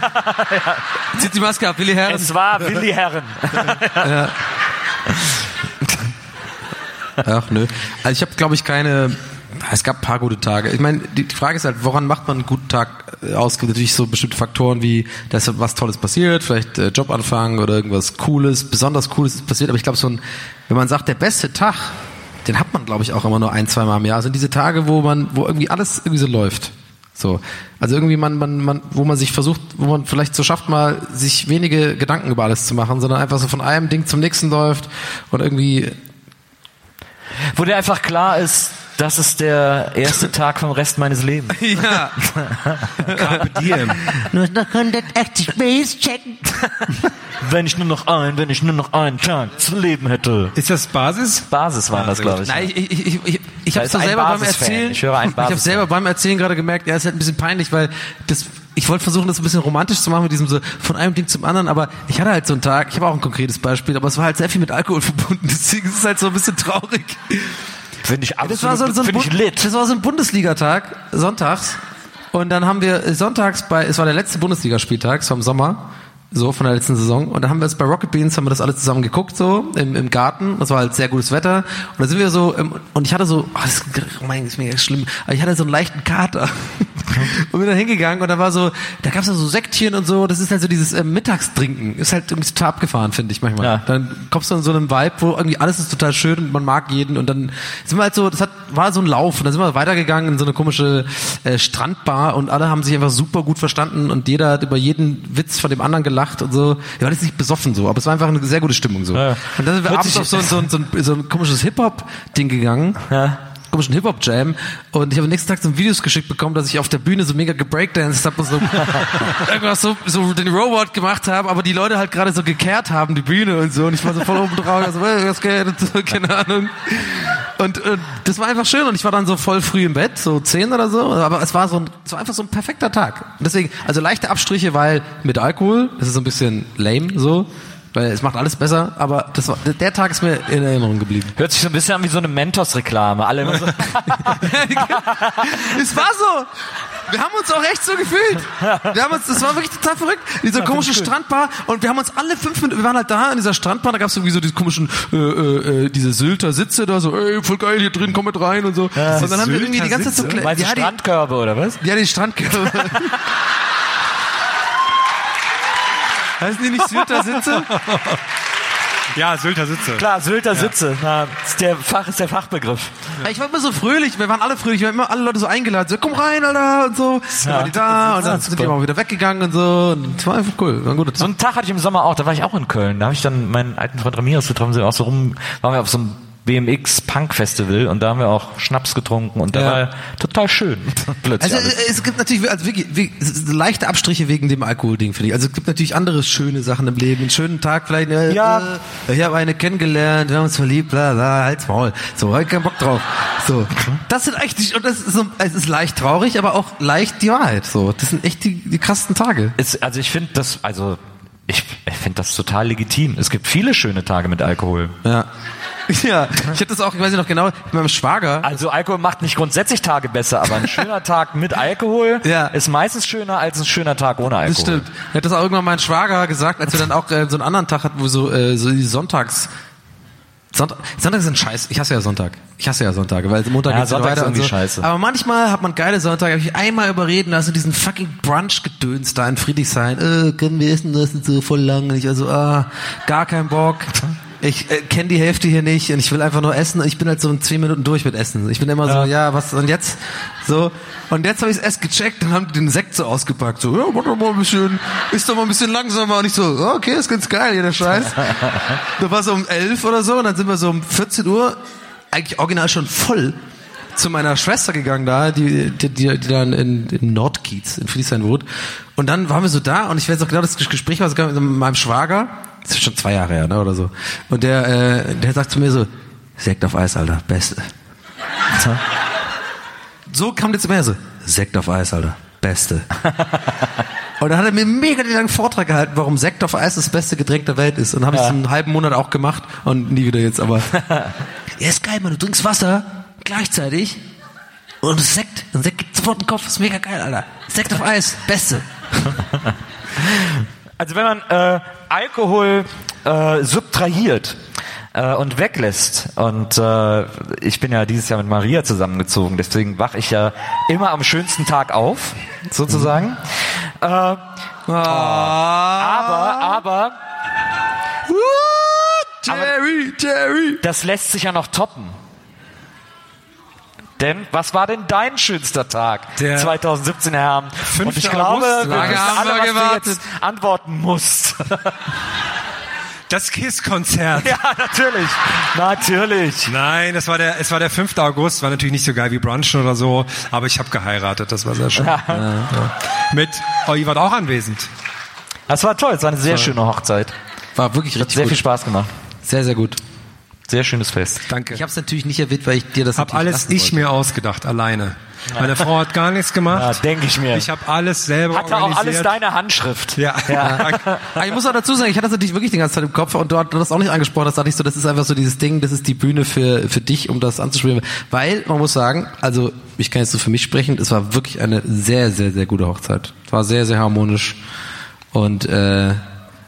S2: Zieht die Maske ab, Willi Herren.
S1: Es war Willi Herren.
S2: ja. Ach nö. Also ich habe, glaube ich, keine. Es gab ein paar gute Tage. Ich meine, die, Frage ist halt, woran macht man einen guten Tag äh, aus? Natürlich so bestimmte Faktoren wie, dass was Tolles passiert, vielleicht äh, Jobanfang oder irgendwas Cooles, besonders Cooles passiert. Aber ich glaube, so ein, wenn man sagt, der beste Tag, den hat man, glaube ich, auch immer nur ein, zwei Mal im Jahr. Sind diese Tage, wo man, wo irgendwie alles irgendwie so läuft. So. Also irgendwie man, man, man, wo man sich versucht, wo man vielleicht so schafft, mal sich wenige Gedanken über alles zu machen, sondern einfach so von einem Ding zum nächsten läuft und irgendwie
S1: Wo dir einfach klar ist, das ist der erste Tag vom Rest meines Lebens.
S2: Ja.
S1: Carpe diem.
S14: Nur noch 180 Base checken.
S1: Wenn ich nur noch ein, wenn ich nur noch einen Tag zu leben hätte.
S6: Ist das Basis?
S1: Basis waren das, glaube ich.
S2: Nein, ich, ich, ich, ich, ich habe selber beim. Erzählen,
S1: Ich höre einen
S2: ich habe selber beim Erzählen gerade gemerkt, ja, ist halt ein bisschen peinlich, weil das, ich wollte versuchen, das ein bisschen romantisch zu machen mit diesem so von einem Ding zum anderen, aber ich hatte halt so einen Tag, ich habe auch ein konkretes Beispiel, aber es war halt sehr viel mit Alkohol verbunden, deswegen ist es halt so ein bisschen traurig.
S1: Finde ich
S2: Das war so, so ein,
S1: ich lit.
S2: das war so ein Bundesligatag, sonntags. Und dann haben wir sonntags bei, es war der letzte Bundesligaspieltag, im Sommer, so von der letzten Saison. Und dann haben wir es bei Rocket Beans, haben wir das alle zusammen geguckt, so im, im Garten. Das war halt sehr gutes Wetter. Und da sind wir so, im, und ich hatte so, oh, das oh mein, das ist mega schlimm, aber ich hatte so einen leichten Kater. und bin dann hingegangen und da war so, da gab's ja so Sektchen und so, das ist halt so dieses äh, Mittagstrinken. Ist halt irgendwie total abgefahren, finde ich manchmal.
S1: Ja.
S2: Dann kommst du in so einem Vibe, wo irgendwie alles ist total schön und man mag jeden und dann sind wir halt so, das hat, war so ein Lauf und dann sind wir weitergegangen in so eine komische äh, Strandbar und alle haben sich einfach super gut verstanden und jeder hat über jeden Witz von dem anderen gelacht und so. Wir waren jetzt nicht besoffen so, aber es war einfach eine sehr gute Stimmung so.
S1: Ja.
S2: Und dann sind wir abends auf so, ein- so, so, ein- so ein komisches Hip-Hop-Ding gegangen.
S1: Ja.
S2: Komischen Hip-Hop-Jam und ich habe am nächsten Tag so Videos geschickt bekommen, dass ich auf der Bühne so mega gebreakdanced habe und so irgendwas so, so den Robot gemacht habe, aber die Leute halt gerade so gekehrt haben, die Bühne und so. Und ich war so voll oben drauf, so, "Ey, was geht? Und so, keine Ahnung. Und äh, das war einfach schön. Und ich war dann so voll früh im Bett, so 10 oder so, aber es war so ein, es war einfach so ein perfekter Tag. Und deswegen, also leichte Abstriche, weil mit Alkohol, das ist so ein bisschen lame so, weil es macht alles besser, aber das war, der Tag ist mir in Erinnerung geblieben.
S1: Hört sich so ein bisschen an wie so eine Mentos-Reklame. Alle immer so.
S2: Es war so. Wir haben uns auch echt so gefühlt. Wir haben uns, das war wirklich total verrückt. In dieser
S1: Ja,
S2: komischen. Strandbar und wir haben uns alle fünf Minuten, wir waren halt da in dieser Strandbar, da gab es irgendwie so diese komischen, äh, äh, äh, diese Sylter Sitze da, so, ey, voll geil, hier drin, komm mit rein und so. und dann haben wir irgendwie die ganze Zeit so ja, die,
S1: Strandkörbe oder was?
S2: ja, die Strandkörbe. Heißen die nicht Sylter Sitze?
S6: Ja, Sylter Sitze.
S1: Klar, Sylter Sitze. Na, ist der Fach ist der Fachbegriff.
S2: Ja, Ich war immer so fröhlich, wir waren alle fröhlich, wir haben immer alle Leute so eingeladen, so komm rein, Alter, und so. Dann waren die da und dann sind die mal wieder weggegangen und so. Und es war einfach cool, war ein guter
S1: So einen Tag hatte ich im Sommer auch, da war ich auch in Köln. Da habe ich dann meinen alten Freund Ramirez getroffen, sind auch so rum, waren wir auf so einem BMX Punk Festival und da haben wir auch Schnaps getrunken und da
S2: Ja.
S1: war total schön. Plötzlich
S2: Also
S1: alles.
S2: es gibt natürlich also wirklich, wie, leichte Abstriche wegen dem Alkoholding, finde ich. Also es gibt natürlich andere schöne Sachen im Leben. Einen schönen Tag vielleicht. Äh,
S1: Ja.
S2: Äh, ich habe eine kennengelernt, wir haben uns verliebt, bla bla, halt's Maul. So, hab ich keinen Bock drauf. So, das sind echt, und das ist so, es ist leicht traurig, aber auch leicht die Wahrheit. So, das sind echt die, die krassen Tage.
S1: Ist, also ich finde das, also ich, ich finde das total legitim. Es gibt viele schöne Tage mit Alkohol.
S2: Ja. Ja, ich hab das auch, ich weiß nicht noch genau, mit meinem Schwager.
S1: Also Alkohol macht nicht grundsätzlich Tage besser, aber ein schöner Tag mit Alkohol ist meistens schöner als ein schöner Tag ohne Alkohol.
S2: Das stimmt. Er hat das auch irgendwann mein Schwager gesagt, als wir dann auch äh, so einen anderen Tag hatten, wo so, äh, so die Sonntags... Sonntag, Sonntag ist ein Scheiß. Ich hasse ja Sonntag. Ich hasse ja Sonntage, weil Montag
S1: Ja,
S2: geht's ja
S1: Sonntag ist
S2: weiter und
S1: irgendwie
S2: so.
S1: scheiße.
S2: Aber manchmal hat man geile Sonntage. Hab ich einmal überreden lassen, diesen fucking Brunch-Gedöns da in Friedrichshain. Äh, können wir essen lassen, so voll lang. Und ich also, ah, gar keinen Bock. Ich äh, kenne die Hälfte hier nicht und ich will einfach nur essen. Ich bin halt so in zehn Minuten durch mit Essen. Ich bin immer so, ja, was und jetzt? So. Und jetzt habe ich es erst gecheckt und haben die den Sekt so ausgepackt. So, ja, mach doch mal ein bisschen, ist doch mal ein bisschen langsamer. Und ich so, ja, okay, ist ganz geil hier, der Scheiß. da war so um elf oder so und dann sind wir so um 14 Uhr, eigentlich original schon voll, zu meiner Schwester gegangen da, die, die, die, die dann in, in Nordkiez, in Friedrichshain wohnt. Und dann waren wir so da und ich weiß auch genau, das Gespräch war sogar mit meinem Schwager, das ist schon zwei Jahre her, ne, oder so. Und der, äh, der sagt zu mir so, Sekt auf Eis, Alter, Beste. So kam der zu mir so, Sekt auf Eis, Alter, Beste. Und dann hat er mir einen mega langen Vortrag gehalten, warum Sekt auf Eis das beste Getränk der Welt ist. Und habe ich
S1: Ja.
S2: es einen halben Monat auch gemacht und nie wieder jetzt, aber. ja, ist geil, man, du trinkst Wasser gleichzeitig und Sekt. Und Sekt gibt sofort den Kopf, ist mega geil, Alter. Sekt auf Eis, beste.
S1: Also wenn man äh, Alkohol äh, subtrahiert äh, und weglässt und äh, ich bin ja dieses Jahr mit Maria zusammengezogen, deswegen wache ich ja immer am schönsten Tag auf, sozusagen. Äh, oh, aber, aber
S2: Jerry, Jerry.
S1: Das lässt sich ja noch toppen. Denn was war denn dein schönster Tag
S6: Der
S1: 2017, Herr Herm? Und ich
S6: 5.
S1: glaube,
S6: August.
S1: wir wissen
S6: haben
S1: alle,
S6: wir
S1: was du
S6: gewartet.
S1: jetzt antworten musst.
S6: Das KISS-Konzert.
S1: Ja, natürlich. Natürlich.
S6: Nein, das war der, es war der 5. August, war natürlich nicht so geil wie Brunchen oder so, aber ich habe geheiratet, das war sehr schön.
S1: Ja.
S6: Ja. Mit, oh, ihr wart auch anwesend.
S1: Das war toll, es war eine sehr
S6: Toll.
S1: schöne Hochzeit.
S2: War wirklich
S1: Hat
S2: richtig
S1: sehr
S2: gut.
S1: viel Spaß gemacht.
S2: Sehr, sehr gut.
S1: Sehr schönes Fest.
S6: Danke.
S2: Ich habe es natürlich nicht erwähnt, weil ich dir das
S6: Hab
S2: natürlich
S6: alles ich
S2: wollte.
S6: mir ausgedacht, alleine. Meine Frau hat gar nichts gemacht.
S1: Ja, denke ich mir.
S6: Ich habe alles selber
S1: Hatte auch alles deine Handschrift.
S6: Ja.
S2: Aber ich muss auch dazu sagen, ich hatte das natürlich wirklich die ganze Zeit im Kopf und du hast das auch nicht angesprochen, das dachte ich so, das ist einfach so dieses Ding, das ist die Bühne für, für dich, um das anzuspielen. Weil, man muss sagen, also ich kann jetzt so für mich sprechen, es war wirklich eine sehr, sehr, sehr gute Hochzeit. Es war sehr, sehr harmonisch und äh,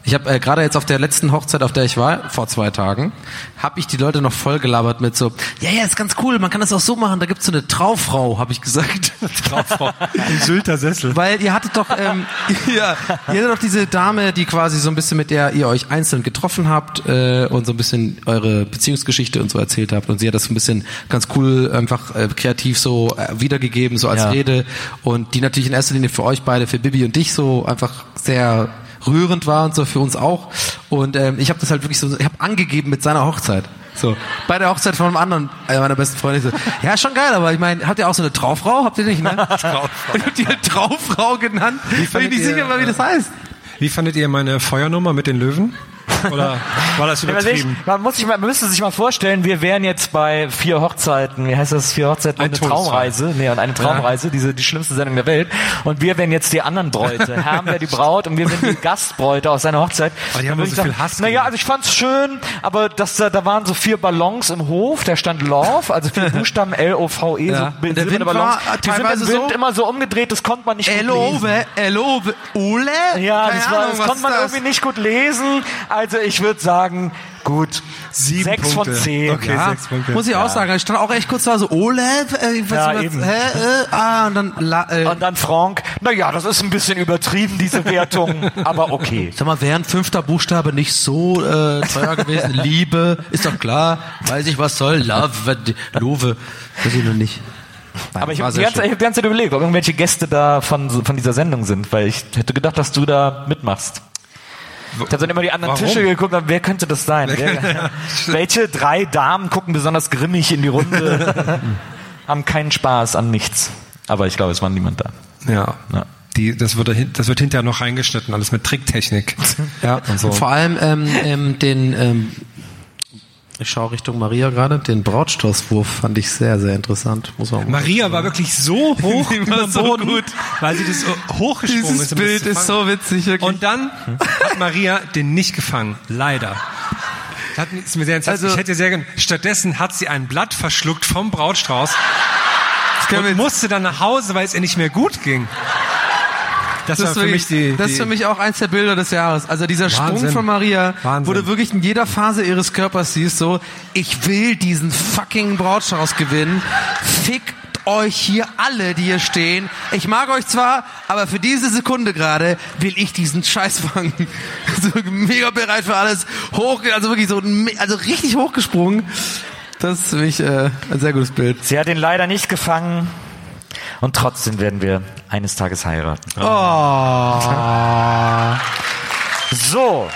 S2: ich habe äh, gerade jetzt auf der letzten Hochzeit, auf der ich war, vor zwei Tagen, habe ich die Leute noch voll gelabert mit so, ja, ja, ist ganz cool, man kann das auch so machen, da gibt's so eine Traufrau, habe ich gesagt.
S6: Traufrau. Im Sylter Sessel.
S2: Weil ihr hattet doch, ähm, ja, ihr hattet doch diese Dame, die quasi so ein bisschen mit der ihr euch einzeln getroffen habt äh, und so ein bisschen eure Beziehungsgeschichte und so erzählt habt. Und sie hat das so ein bisschen ganz cool einfach äh, kreativ so äh, wiedergegeben, so als
S1: Ja.
S2: Rede. Und die natürlich in erster Linie für euch beide, für Bibi und dich so einfach sehr rührend war und so für uns auch. Und ähm, ich habe das halt wirklich so, ich habe angegeben mit seiner Hochzeit. So, bei der Hochzeit von einem anderen, äh, meiner besten Freundin. So, ja, schon geil, aber ich meine, habt ihr auch so eine Traufrau? Habt ihr nicht, ne? Traufrau. Und ich hab die halt Traufrau genannt, weil ich nicht sicher war, wie das heißt.
S6: Wie fandet ihr meine Feuernummer mit den Löwen? Oder war das
S1: Ja,
S6: übertrieben?
S1: man, muss sich mal, man müsste sich mal vorstellen, wir wären jetzt bei vier Hochzeiten, wie heißt das, vier Hochzeiten
S6: Ein
S1: und eine. Traumreise, nee, und eine Traumreise, diese, die schlimmste Sendung der Welt. Und wir wären jetzt die anderen Bräute. Herm wäre die Braut und wir sind die Gastbräute aus seiner Hochzeit.
S6: Aber die haben so viel Hass
S1: Naja, also ich fand's schön, aber das, da, da waren so vier Ballons im Hof, da stand Love, also vier Buchstaben L-O-V-E,
S2: Ja.
S1: so
S2: der Wind
S1: Ballons.
S2: war
S1: Die sind
S2: teilweise
S1: im Wind
S2: so-
S1: immer so umgedreht, das konnte man nicht gut lesen.
S2: Elove, Ole?
S1: Ja, das, war, das konnte man irgendwie nicht gut lesen. Also ich würde sagen, gut,
S6: Sieben
S1: sechs
S6: Punkte.
S1: von zehn.
S6: Okay,
S2: Ja,
S6: sechs Punkte.
S2: muss ich auch sagen. Ich stand auch echt kurz da so, Ole, äh, ich weiß
S1: Ja,
S2: nicht, was, hä, äh, ah, und dann, la, äh,
S1: Und dann Frank, naja, das ist ein bisschen übertrieben, diese Wertung, aber okay.
S2: Sag mal, wäre ein fünfter Buchstabe nicht so äh, teuer gewesen? Liebe, ist doch klar. Weiß ich, was soll. Love, Love, weiß ich noch nicht. Nein,
S1: Aber ich habe die, ganze- ich hab die ganze Zeit überlegt, ob irgendwelche Gäste da von, von dieser Sendung sind, weil ich hätte gedacht, dass du da mitmachst. Ich habe dann immer die anderen
S6: Warum?
S1: Tische geguckt, und wer könnte das sein? Wer, welche drei Damen gucken besonders grimmig in die Runde, haben keinen Spaß an nichts. Aber ich glaube, es war niemand da.
S6: Ja.
S1: Ja.
S6: Die, das, wird, das wird hinterher noch reingeschnitten, alles mit Tricktechnik. Ja, und so.
S2: Vor allem ähm, ähm, den, ähm, ich schaue Richtung Maria gerade, den Brautstoßwurf fand ich sehr, sehr interessant. Muss man
S6: Maria war wirklich so hoch über
S2: so
S6: Boden,
S2: gut.
S6: weil sie das so hochgesprungen
S2: Dieses
S6: ist. das
S2: Bild ist so witzig, wirklich.
S6: Und dann hat Maria den nicht gefangen, leider. Das hat, ist mir sehr
S2: Also-
S6: ich hätte sehr gern, stattdessen hat sie ein Blatt verschluckt vom Brautstrauß und musste dann nach Hause, weil es ihr nicht mehr gut ging. Das,
S2: Das,
S6: war
S2: ist
S6: für
S2: wirklich,
S6: mich die,
S2: das ist für mich auch eins der Bilder des Jahres. Also dieser Sprung
S6: Wahnsinn.
S2: von Maria,
S6: Wahnsinn.
S2: wo du wirklich in jeder Phase ihres Körpers siehst, so, ich will diesen fucking Brautstrauß gewinnen. Fickt euch hier alle, die hier stehen. Ich mag euch zwar, aber für diese Sekunde gerade will ich diesen Scheiß fangen. so mega bereit für alles. Hoch, also wirklich so, also richtig hochgesprungen. Das ist für mich äh, ein sehr gutes Bild.
S1: Sie hat ihn leider nicht gefangen und trotzdem werden wir eines Tages heiraten.
S2: Oh.
S1: So.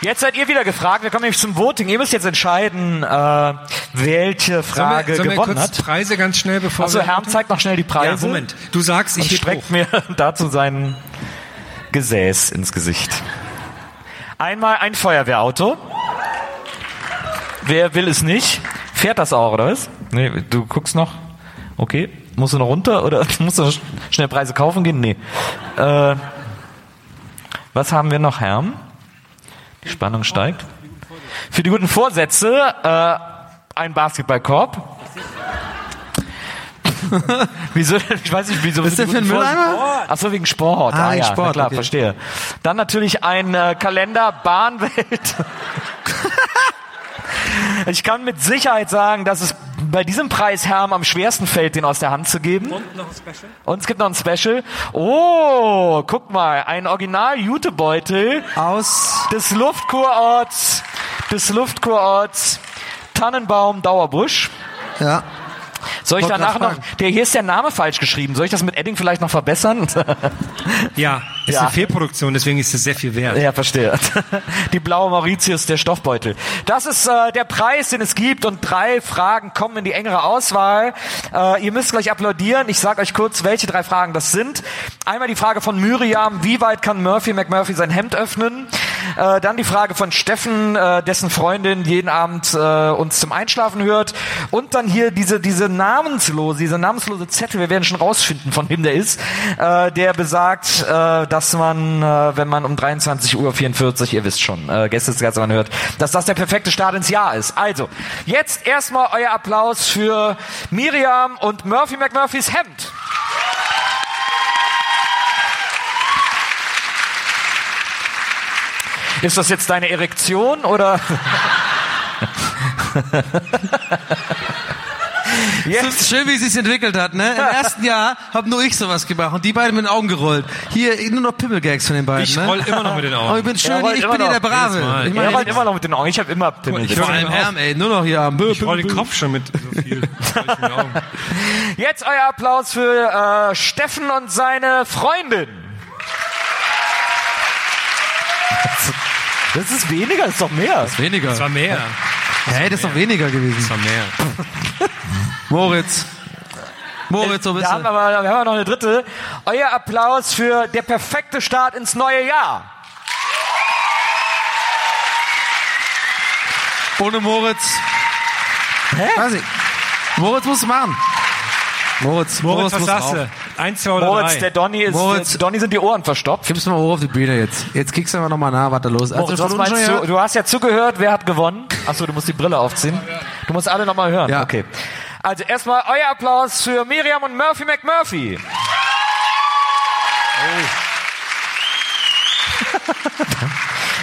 S1: Jetzt seid ihr wieder gefragt. Wir kommen nämlich zum Voting. Ihr müsst jetzt entscheiden, äh, welche Frage
S6: sollen wir, sollen wir
S1: gewonnen
S6: kurz
S1: hat.
S6: Preise ganz schnell, bevor
S1: Also
S6: wir...
S1: Herrn zeigt noch schnell die Preise.
S6: Ja, Moment. Du sagst, ich
S1: und streckt
S6: hoch.
S1: mir dazu sein Gesäß ins Gesicht. Einmal ein Feuerwehrauto. Wer will es nicht? Fährt das auch, oder was? Nee, du guckst noch. Okay. Musst du noch runter oder musst du noch schnell Preise kaufen gehen? Nee. Äh, was haben wir noch, Herrn? Die Spannung steigt. Für die guten Vorsätze äh, ein Basketballkorb. wieso? Ich weiß nicht, wieso.
S2: Ist der für einen Mülleimer?
S1: Achso, wegen Sport.
S2: Ah,
S1: Ah, ja,
S2: Sport,
S1: klar,
S2: okay.
S1: verstehe. Dann natürlich ein äh, Kalender Bahnwelt. ich kann mit Sicherheit sagen, dass es bei diesem Preis Herm am schwersten fällt, den aus der Hand zu geben.
S6: Und noch ein Special?
S1: Und es gibt noch ein Special. Oh, guck mal, ein Original-Jutebeutel
S2: aus
S1: des Luftkurorts, des Luftkurorts Tannenbaum Dauerbusch.
S2: Ja.
S1: Soll ich
S2: Wollte
S1: danach noch, der hier ist der Name falsch geschrieben. Soll ich das mit Edding vielleicht noch verbessern?
S6: Ja, ist
S1: Ja.
S6: eine Fehlproduktion, deswegen ist es sehr viel wert.
S1: Ja, verstehe. Die blaue Mauritius, der Stoffbeutel. Das ist äh, der Preis, den es gibt und drei Fragen kommen in die engere Auswahl. Äh, ihr müsst gleich applaudieren. Ich sage euch kurz, welche drei Fragen das sind. Einmal die Frage von Miriam, wie weit kann Murphy McMurphy sein Hemd öffnen? Äh, dann die Frage von Steffen, äh, dessen Freundin jeden Abend äh, uns zum Einschlafen hört. Und dann hier diese, diese namenslose, diese namenslose Zettel, wir werden schon rausfinden, von wem der ist, äh, der besagt, äh, dass man, äh, wenn man um 23.44 Uhr, ihr wisst schon, äh, Gäste des Geistermann hört, dass das der perfekte Start ins Jahr ist. Also, jetzt erstmal euer Applaus für Miriam und Murphy McMurphys Hemd. Ist das jetzt deine Erektion oder?
S2: Es ist schön, wie es sich entwickelt hat, ne? Im ersten Jahr habe nur ich sowas gemacht und die beiden mit den Augen gerollt. Hier nur noch Pimmelgags von den beiden,
S6: Ich
S2: ne?
S6: roll immer noch mit den Augen.
S2: Aber ich bin schön,
S1: Er
S2: ich bin hier der Brave. Ich
S1: Er
S2: meine,
S1: rollt immer noch mit den Augen. Ich habe immer Pimmel.
S6: Ich
S2: vor
S6: roll
S2: allem
S6: den
S2: Herm, ey, nur noch hier am
S6: Ich roll den Kopf schon mit so viel.
S1: Jetzt euer Applaus für äh, Steffen und seine Freundin. Das ist weniger, das ist doch mehr. Das ist
S2: weniger.
S6: Das war mehr.
S2: Hey, das ist doch weniger gewesen.
S6: Das war mehr.
S2: Moritz. Moritz, so bist
S1: Da haben wir,
S2: du.
S1: aber, wir haben noch eine dritte. Euer Applaus für der perfekte Start ins neue Jahr.
S2: Ohne Moritz. Hä? Weiß ich. Moritz muss machen. Moritz,
S6: Moritz, was
S2: muss
S6: sagst du? Eins, zwei oder
S1: Moritz,
S6: drei?
S1: der Donny ist,
S2: Moritz.
S1: der Donny sind die Ohren verstopft.
S2: Gib's mal hoch auf die Bühne jetzt. Jetzt kickst du mal nochmal nach, was da los ist.
S1: Moritz,
S2: Hast
S1: was
S2: du
S1: meinst du, du hast ja zugehört, wer hat gewonnen? Achso, du musst die Brille aufziehen. Du musst alle nochmal hören.
S2: Ja.
S1: Okay. Also erstmal euer Applaus für Miriam und Murphy McMurphy.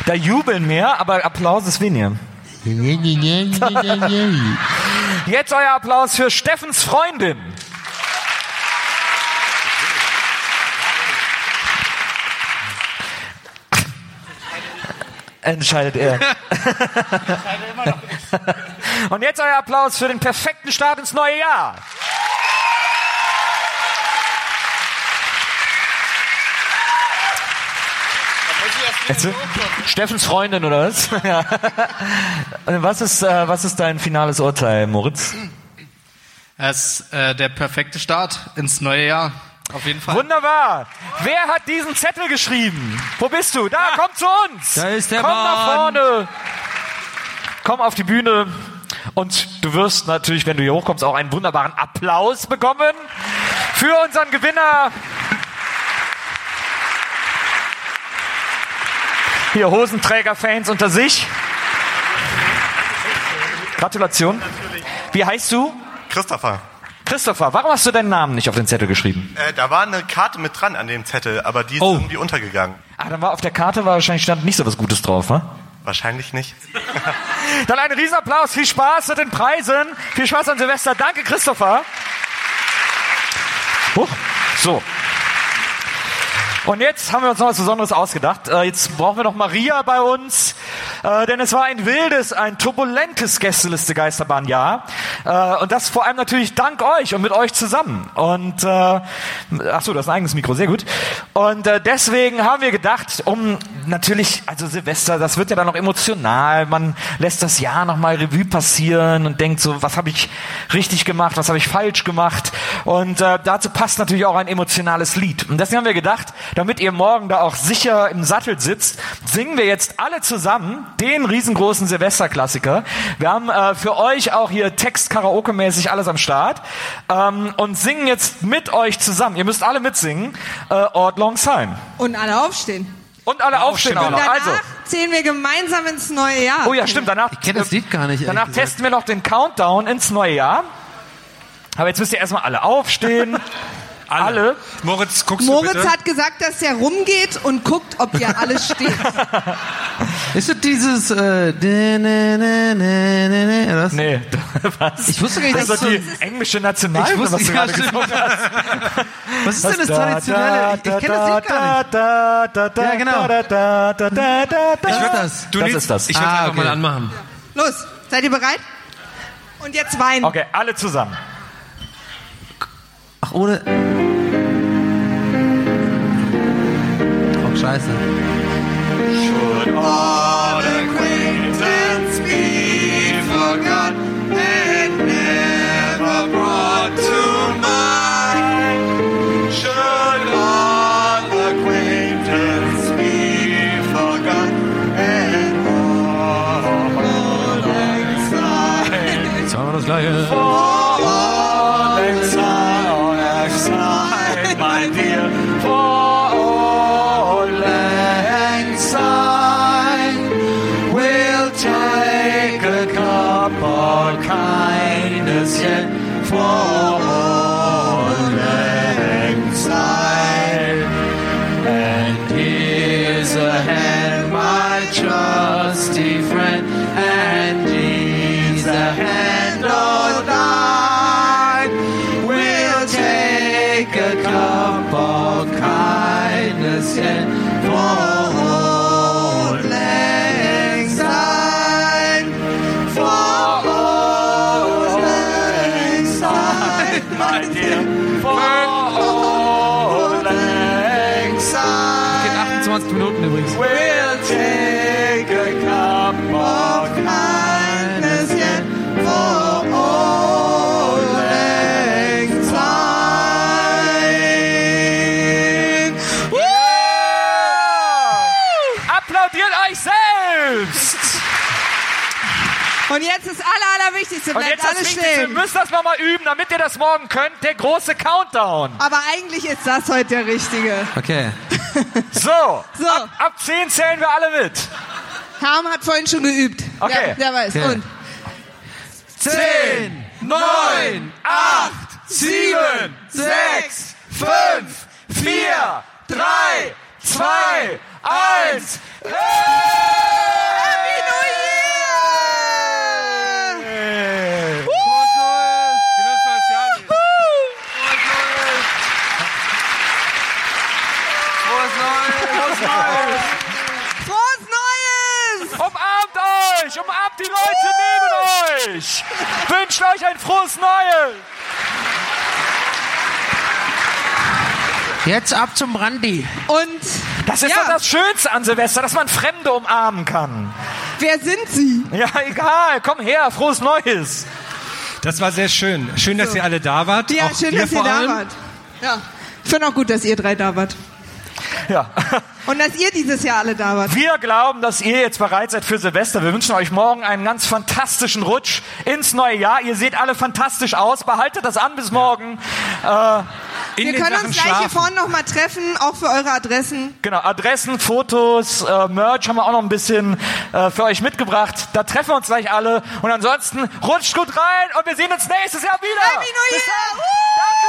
S1: Da jubeln mehr, aber Applaus ist weniger. Jetzt euer Applaus für Steffens Freundin. Entscheidet er. Und jetzt euer Applaus für den perfekten Start ins neue Jahr. Jetzt, Steffens Freundin oder was? Ja. was, ist, äh, was ist dein finales Urteil, Moritz?
S15: Es ist äh, der perfekte Start ins neue Jahr. Auf jeden Fall.
S1: Wunderbar. Wer hat diesen Zettel geschrieben? Wo bist du? Da, komm zu uns.
S2: Da ist der
S1: Komm nach
S2: Mann.
S1: vorne. Komm auf die Bühne. Und du wirst natürlich, wenn du hier hochkommst, auch einen wunderbaren Applaus bekommen für unseren Gewinner. Hier Hosenträger-Fans unter sich. Gratulation. Wie heißt du?
S18: Christopher.
S1: Christopher, warum hast du deinen Namen nicht auf den Zettel geschrieben?
S18: Äh, da war eine Karte mit dran an dem Zettel, aber die ist irgendwie untergegangen.
S1: Ah, dann war auf der Karte war wahrscheinlich stand nicht so was Gutes drauf, wa?
S18: Wahrscheinlich nicht.
S1: Dann einen Riesenapplaus, viel Spaß mit den Preisen, viel Spaß an Silvester. Danke, Christopher. Huch, so. Und jetzt haben wir uns noch was Besonderes ausgedacht. Äh, jetzt brauchen wir noch Maria bei uns, äh, denn es war ein wildes, ein turbulentes Gästeliste Geisterbahnjahr. Äh, und das vor allem natürlich dank euch und mit euch zusammen. Und äh, ach so, das ist ein eigenes Mikro, sehr gut. Und deswegen haben wir gedacht, um natürlich, also Silvester, das wird ja dann noch emotional. Man lässt das Jahr noch mal Revue passieren und denkt so, was habe ich richtig gemacht, was habe ich falsch gemacht. Und dazu passt natürlich auch ein emotionales Lied. Und deswegen haben wir gedacht, damit ihr morgen da auch sicher im Sattel sitzt, singen wir jetzt alle zusammen den riesengroßen Silvesterklassiker. Wir haben äh, für euch auch hier Text-Karaoke-mäßig alles am Start ähm, und singen jetzt mit euch zusammen. Ihr müsst alle mitsingen. Äh, Odd Long Sign.
S4: Und alle aufstehen.
S1: Und alle aufstehen auch
S4: Und
S1: noch.
S4: danach
S1: Also.
S4: zählen wir gemeinsam ins neue Jahr.
S1: Oh ja, stimmt. Danach, ich
S2: kenne das Lied gar nicht.
S1: danach testen wir noch den Countdown ins neue Jahr. Aber jetzt müsst ihr erstmal alle aufstehen. alle.
S6: Moritz, guckst
S4: Moritz hat gesagt, dass er rumgeht und guckt, ob ihr alle steht.
S2: Ist das dieses äh, das?
S1: Nee, was?
S2: Ich wusste gar nicht,
S1: das
S2: dass
S1: ist
S2: das
S1: die englische Nationalhymne,
S2: Ich wusste-
S1: was du
S2: ja,
S1: gerade gesungen hast.
S2: Was ist denn das
S1: Da,
S2: traditionelle? Ich, kenne das Lied gar nicht. Ja, genau. Ich würd das.
S6: Du
S1: das ist das.
S6: Ich würde
S2: Ah,
S6: einfach
S2: okay.
S6: mal anmachen.
S4: Los, seid ihr bereit? Und jetzt weinen.
S1: Okay, alle zusammen.
S2: Ach, ohne. Oh, scheiße.
S10: Should all acquaintance be forgot and never brought to mind? Should all acquaintance be forgot and all anxiety?
S11: Jetzt haben wir das gleiche.
S4: Allerwichtigste.
S1: Und
S4: Bleibt
S1: jetzt das
S4: alle
S1: Wichtigste, ihr
S4: stehen.
S1: müsst das nochmal üben, damit ihr das morgen könnt. Der große Countdown.
S4: Aber eigentlich ist das heute der Richtige.
S2: Okay.
S1: So,
S4: So.
S1: Ab, ab 10 zählen wir alle mit.
S4: Harm hat vorhin schon geübt.
S1: Okay.
S4: Ja, der weiß.
S2: Okay.
S4: Und?
S10: 10, 9, 8, 7, 6, 5, 4, 3, 2, 1.
S4: Happy New Year! Frohes Neues!
S1: Umarmt euch, umarmt die Leute neben euch. Wünscht euch ein frohes Neues.
S2: Jetzt ab zum Brandy.
S4: Und
S1: Das ist
S4: Ja.
S1: doch das Schönste an Silvester, dass man Fremde umarmen kann.
S4: Wer sind Sie?
S1: Ja, egal. Komm her, frohes Neues.
S6: Das war sehr schön. Schön, dass ihr alle da wart.
S4: Ja,
S6: Auch
S4: schön, dass ihr da
S6: allem.
S4: wart. Ja. Ich finde auch gut, dass ihr drei da wart.
S1: Ja.
S4: Und dass ihr dieses Jahr alle da wart.
S1: Wir glauben, dass ihr jetzt bereit seid für Silvester. Wir wünschen euch morgen einen ganz fantastischen Rutsch ins neue Jahr. Ihr seht alle fantastisch aus. Behaltet das an bis morgen. Äh,
S4: Wir können uns gleich hier vorne nochmal treffen, auch für eure Adressen.
S1: Genau, Adressen, Fotos, äh, Merch haben wir auch noch ein bisschen äh, für euch mitgebracht. Da treffen wir uns gleich alle. Und ansonsten rutscht gut rein und wir sehen uns nächstes Jahr wieder.
S4: Happy New
S1: Bis
S4: Year!
S1: dann. Dankeschön!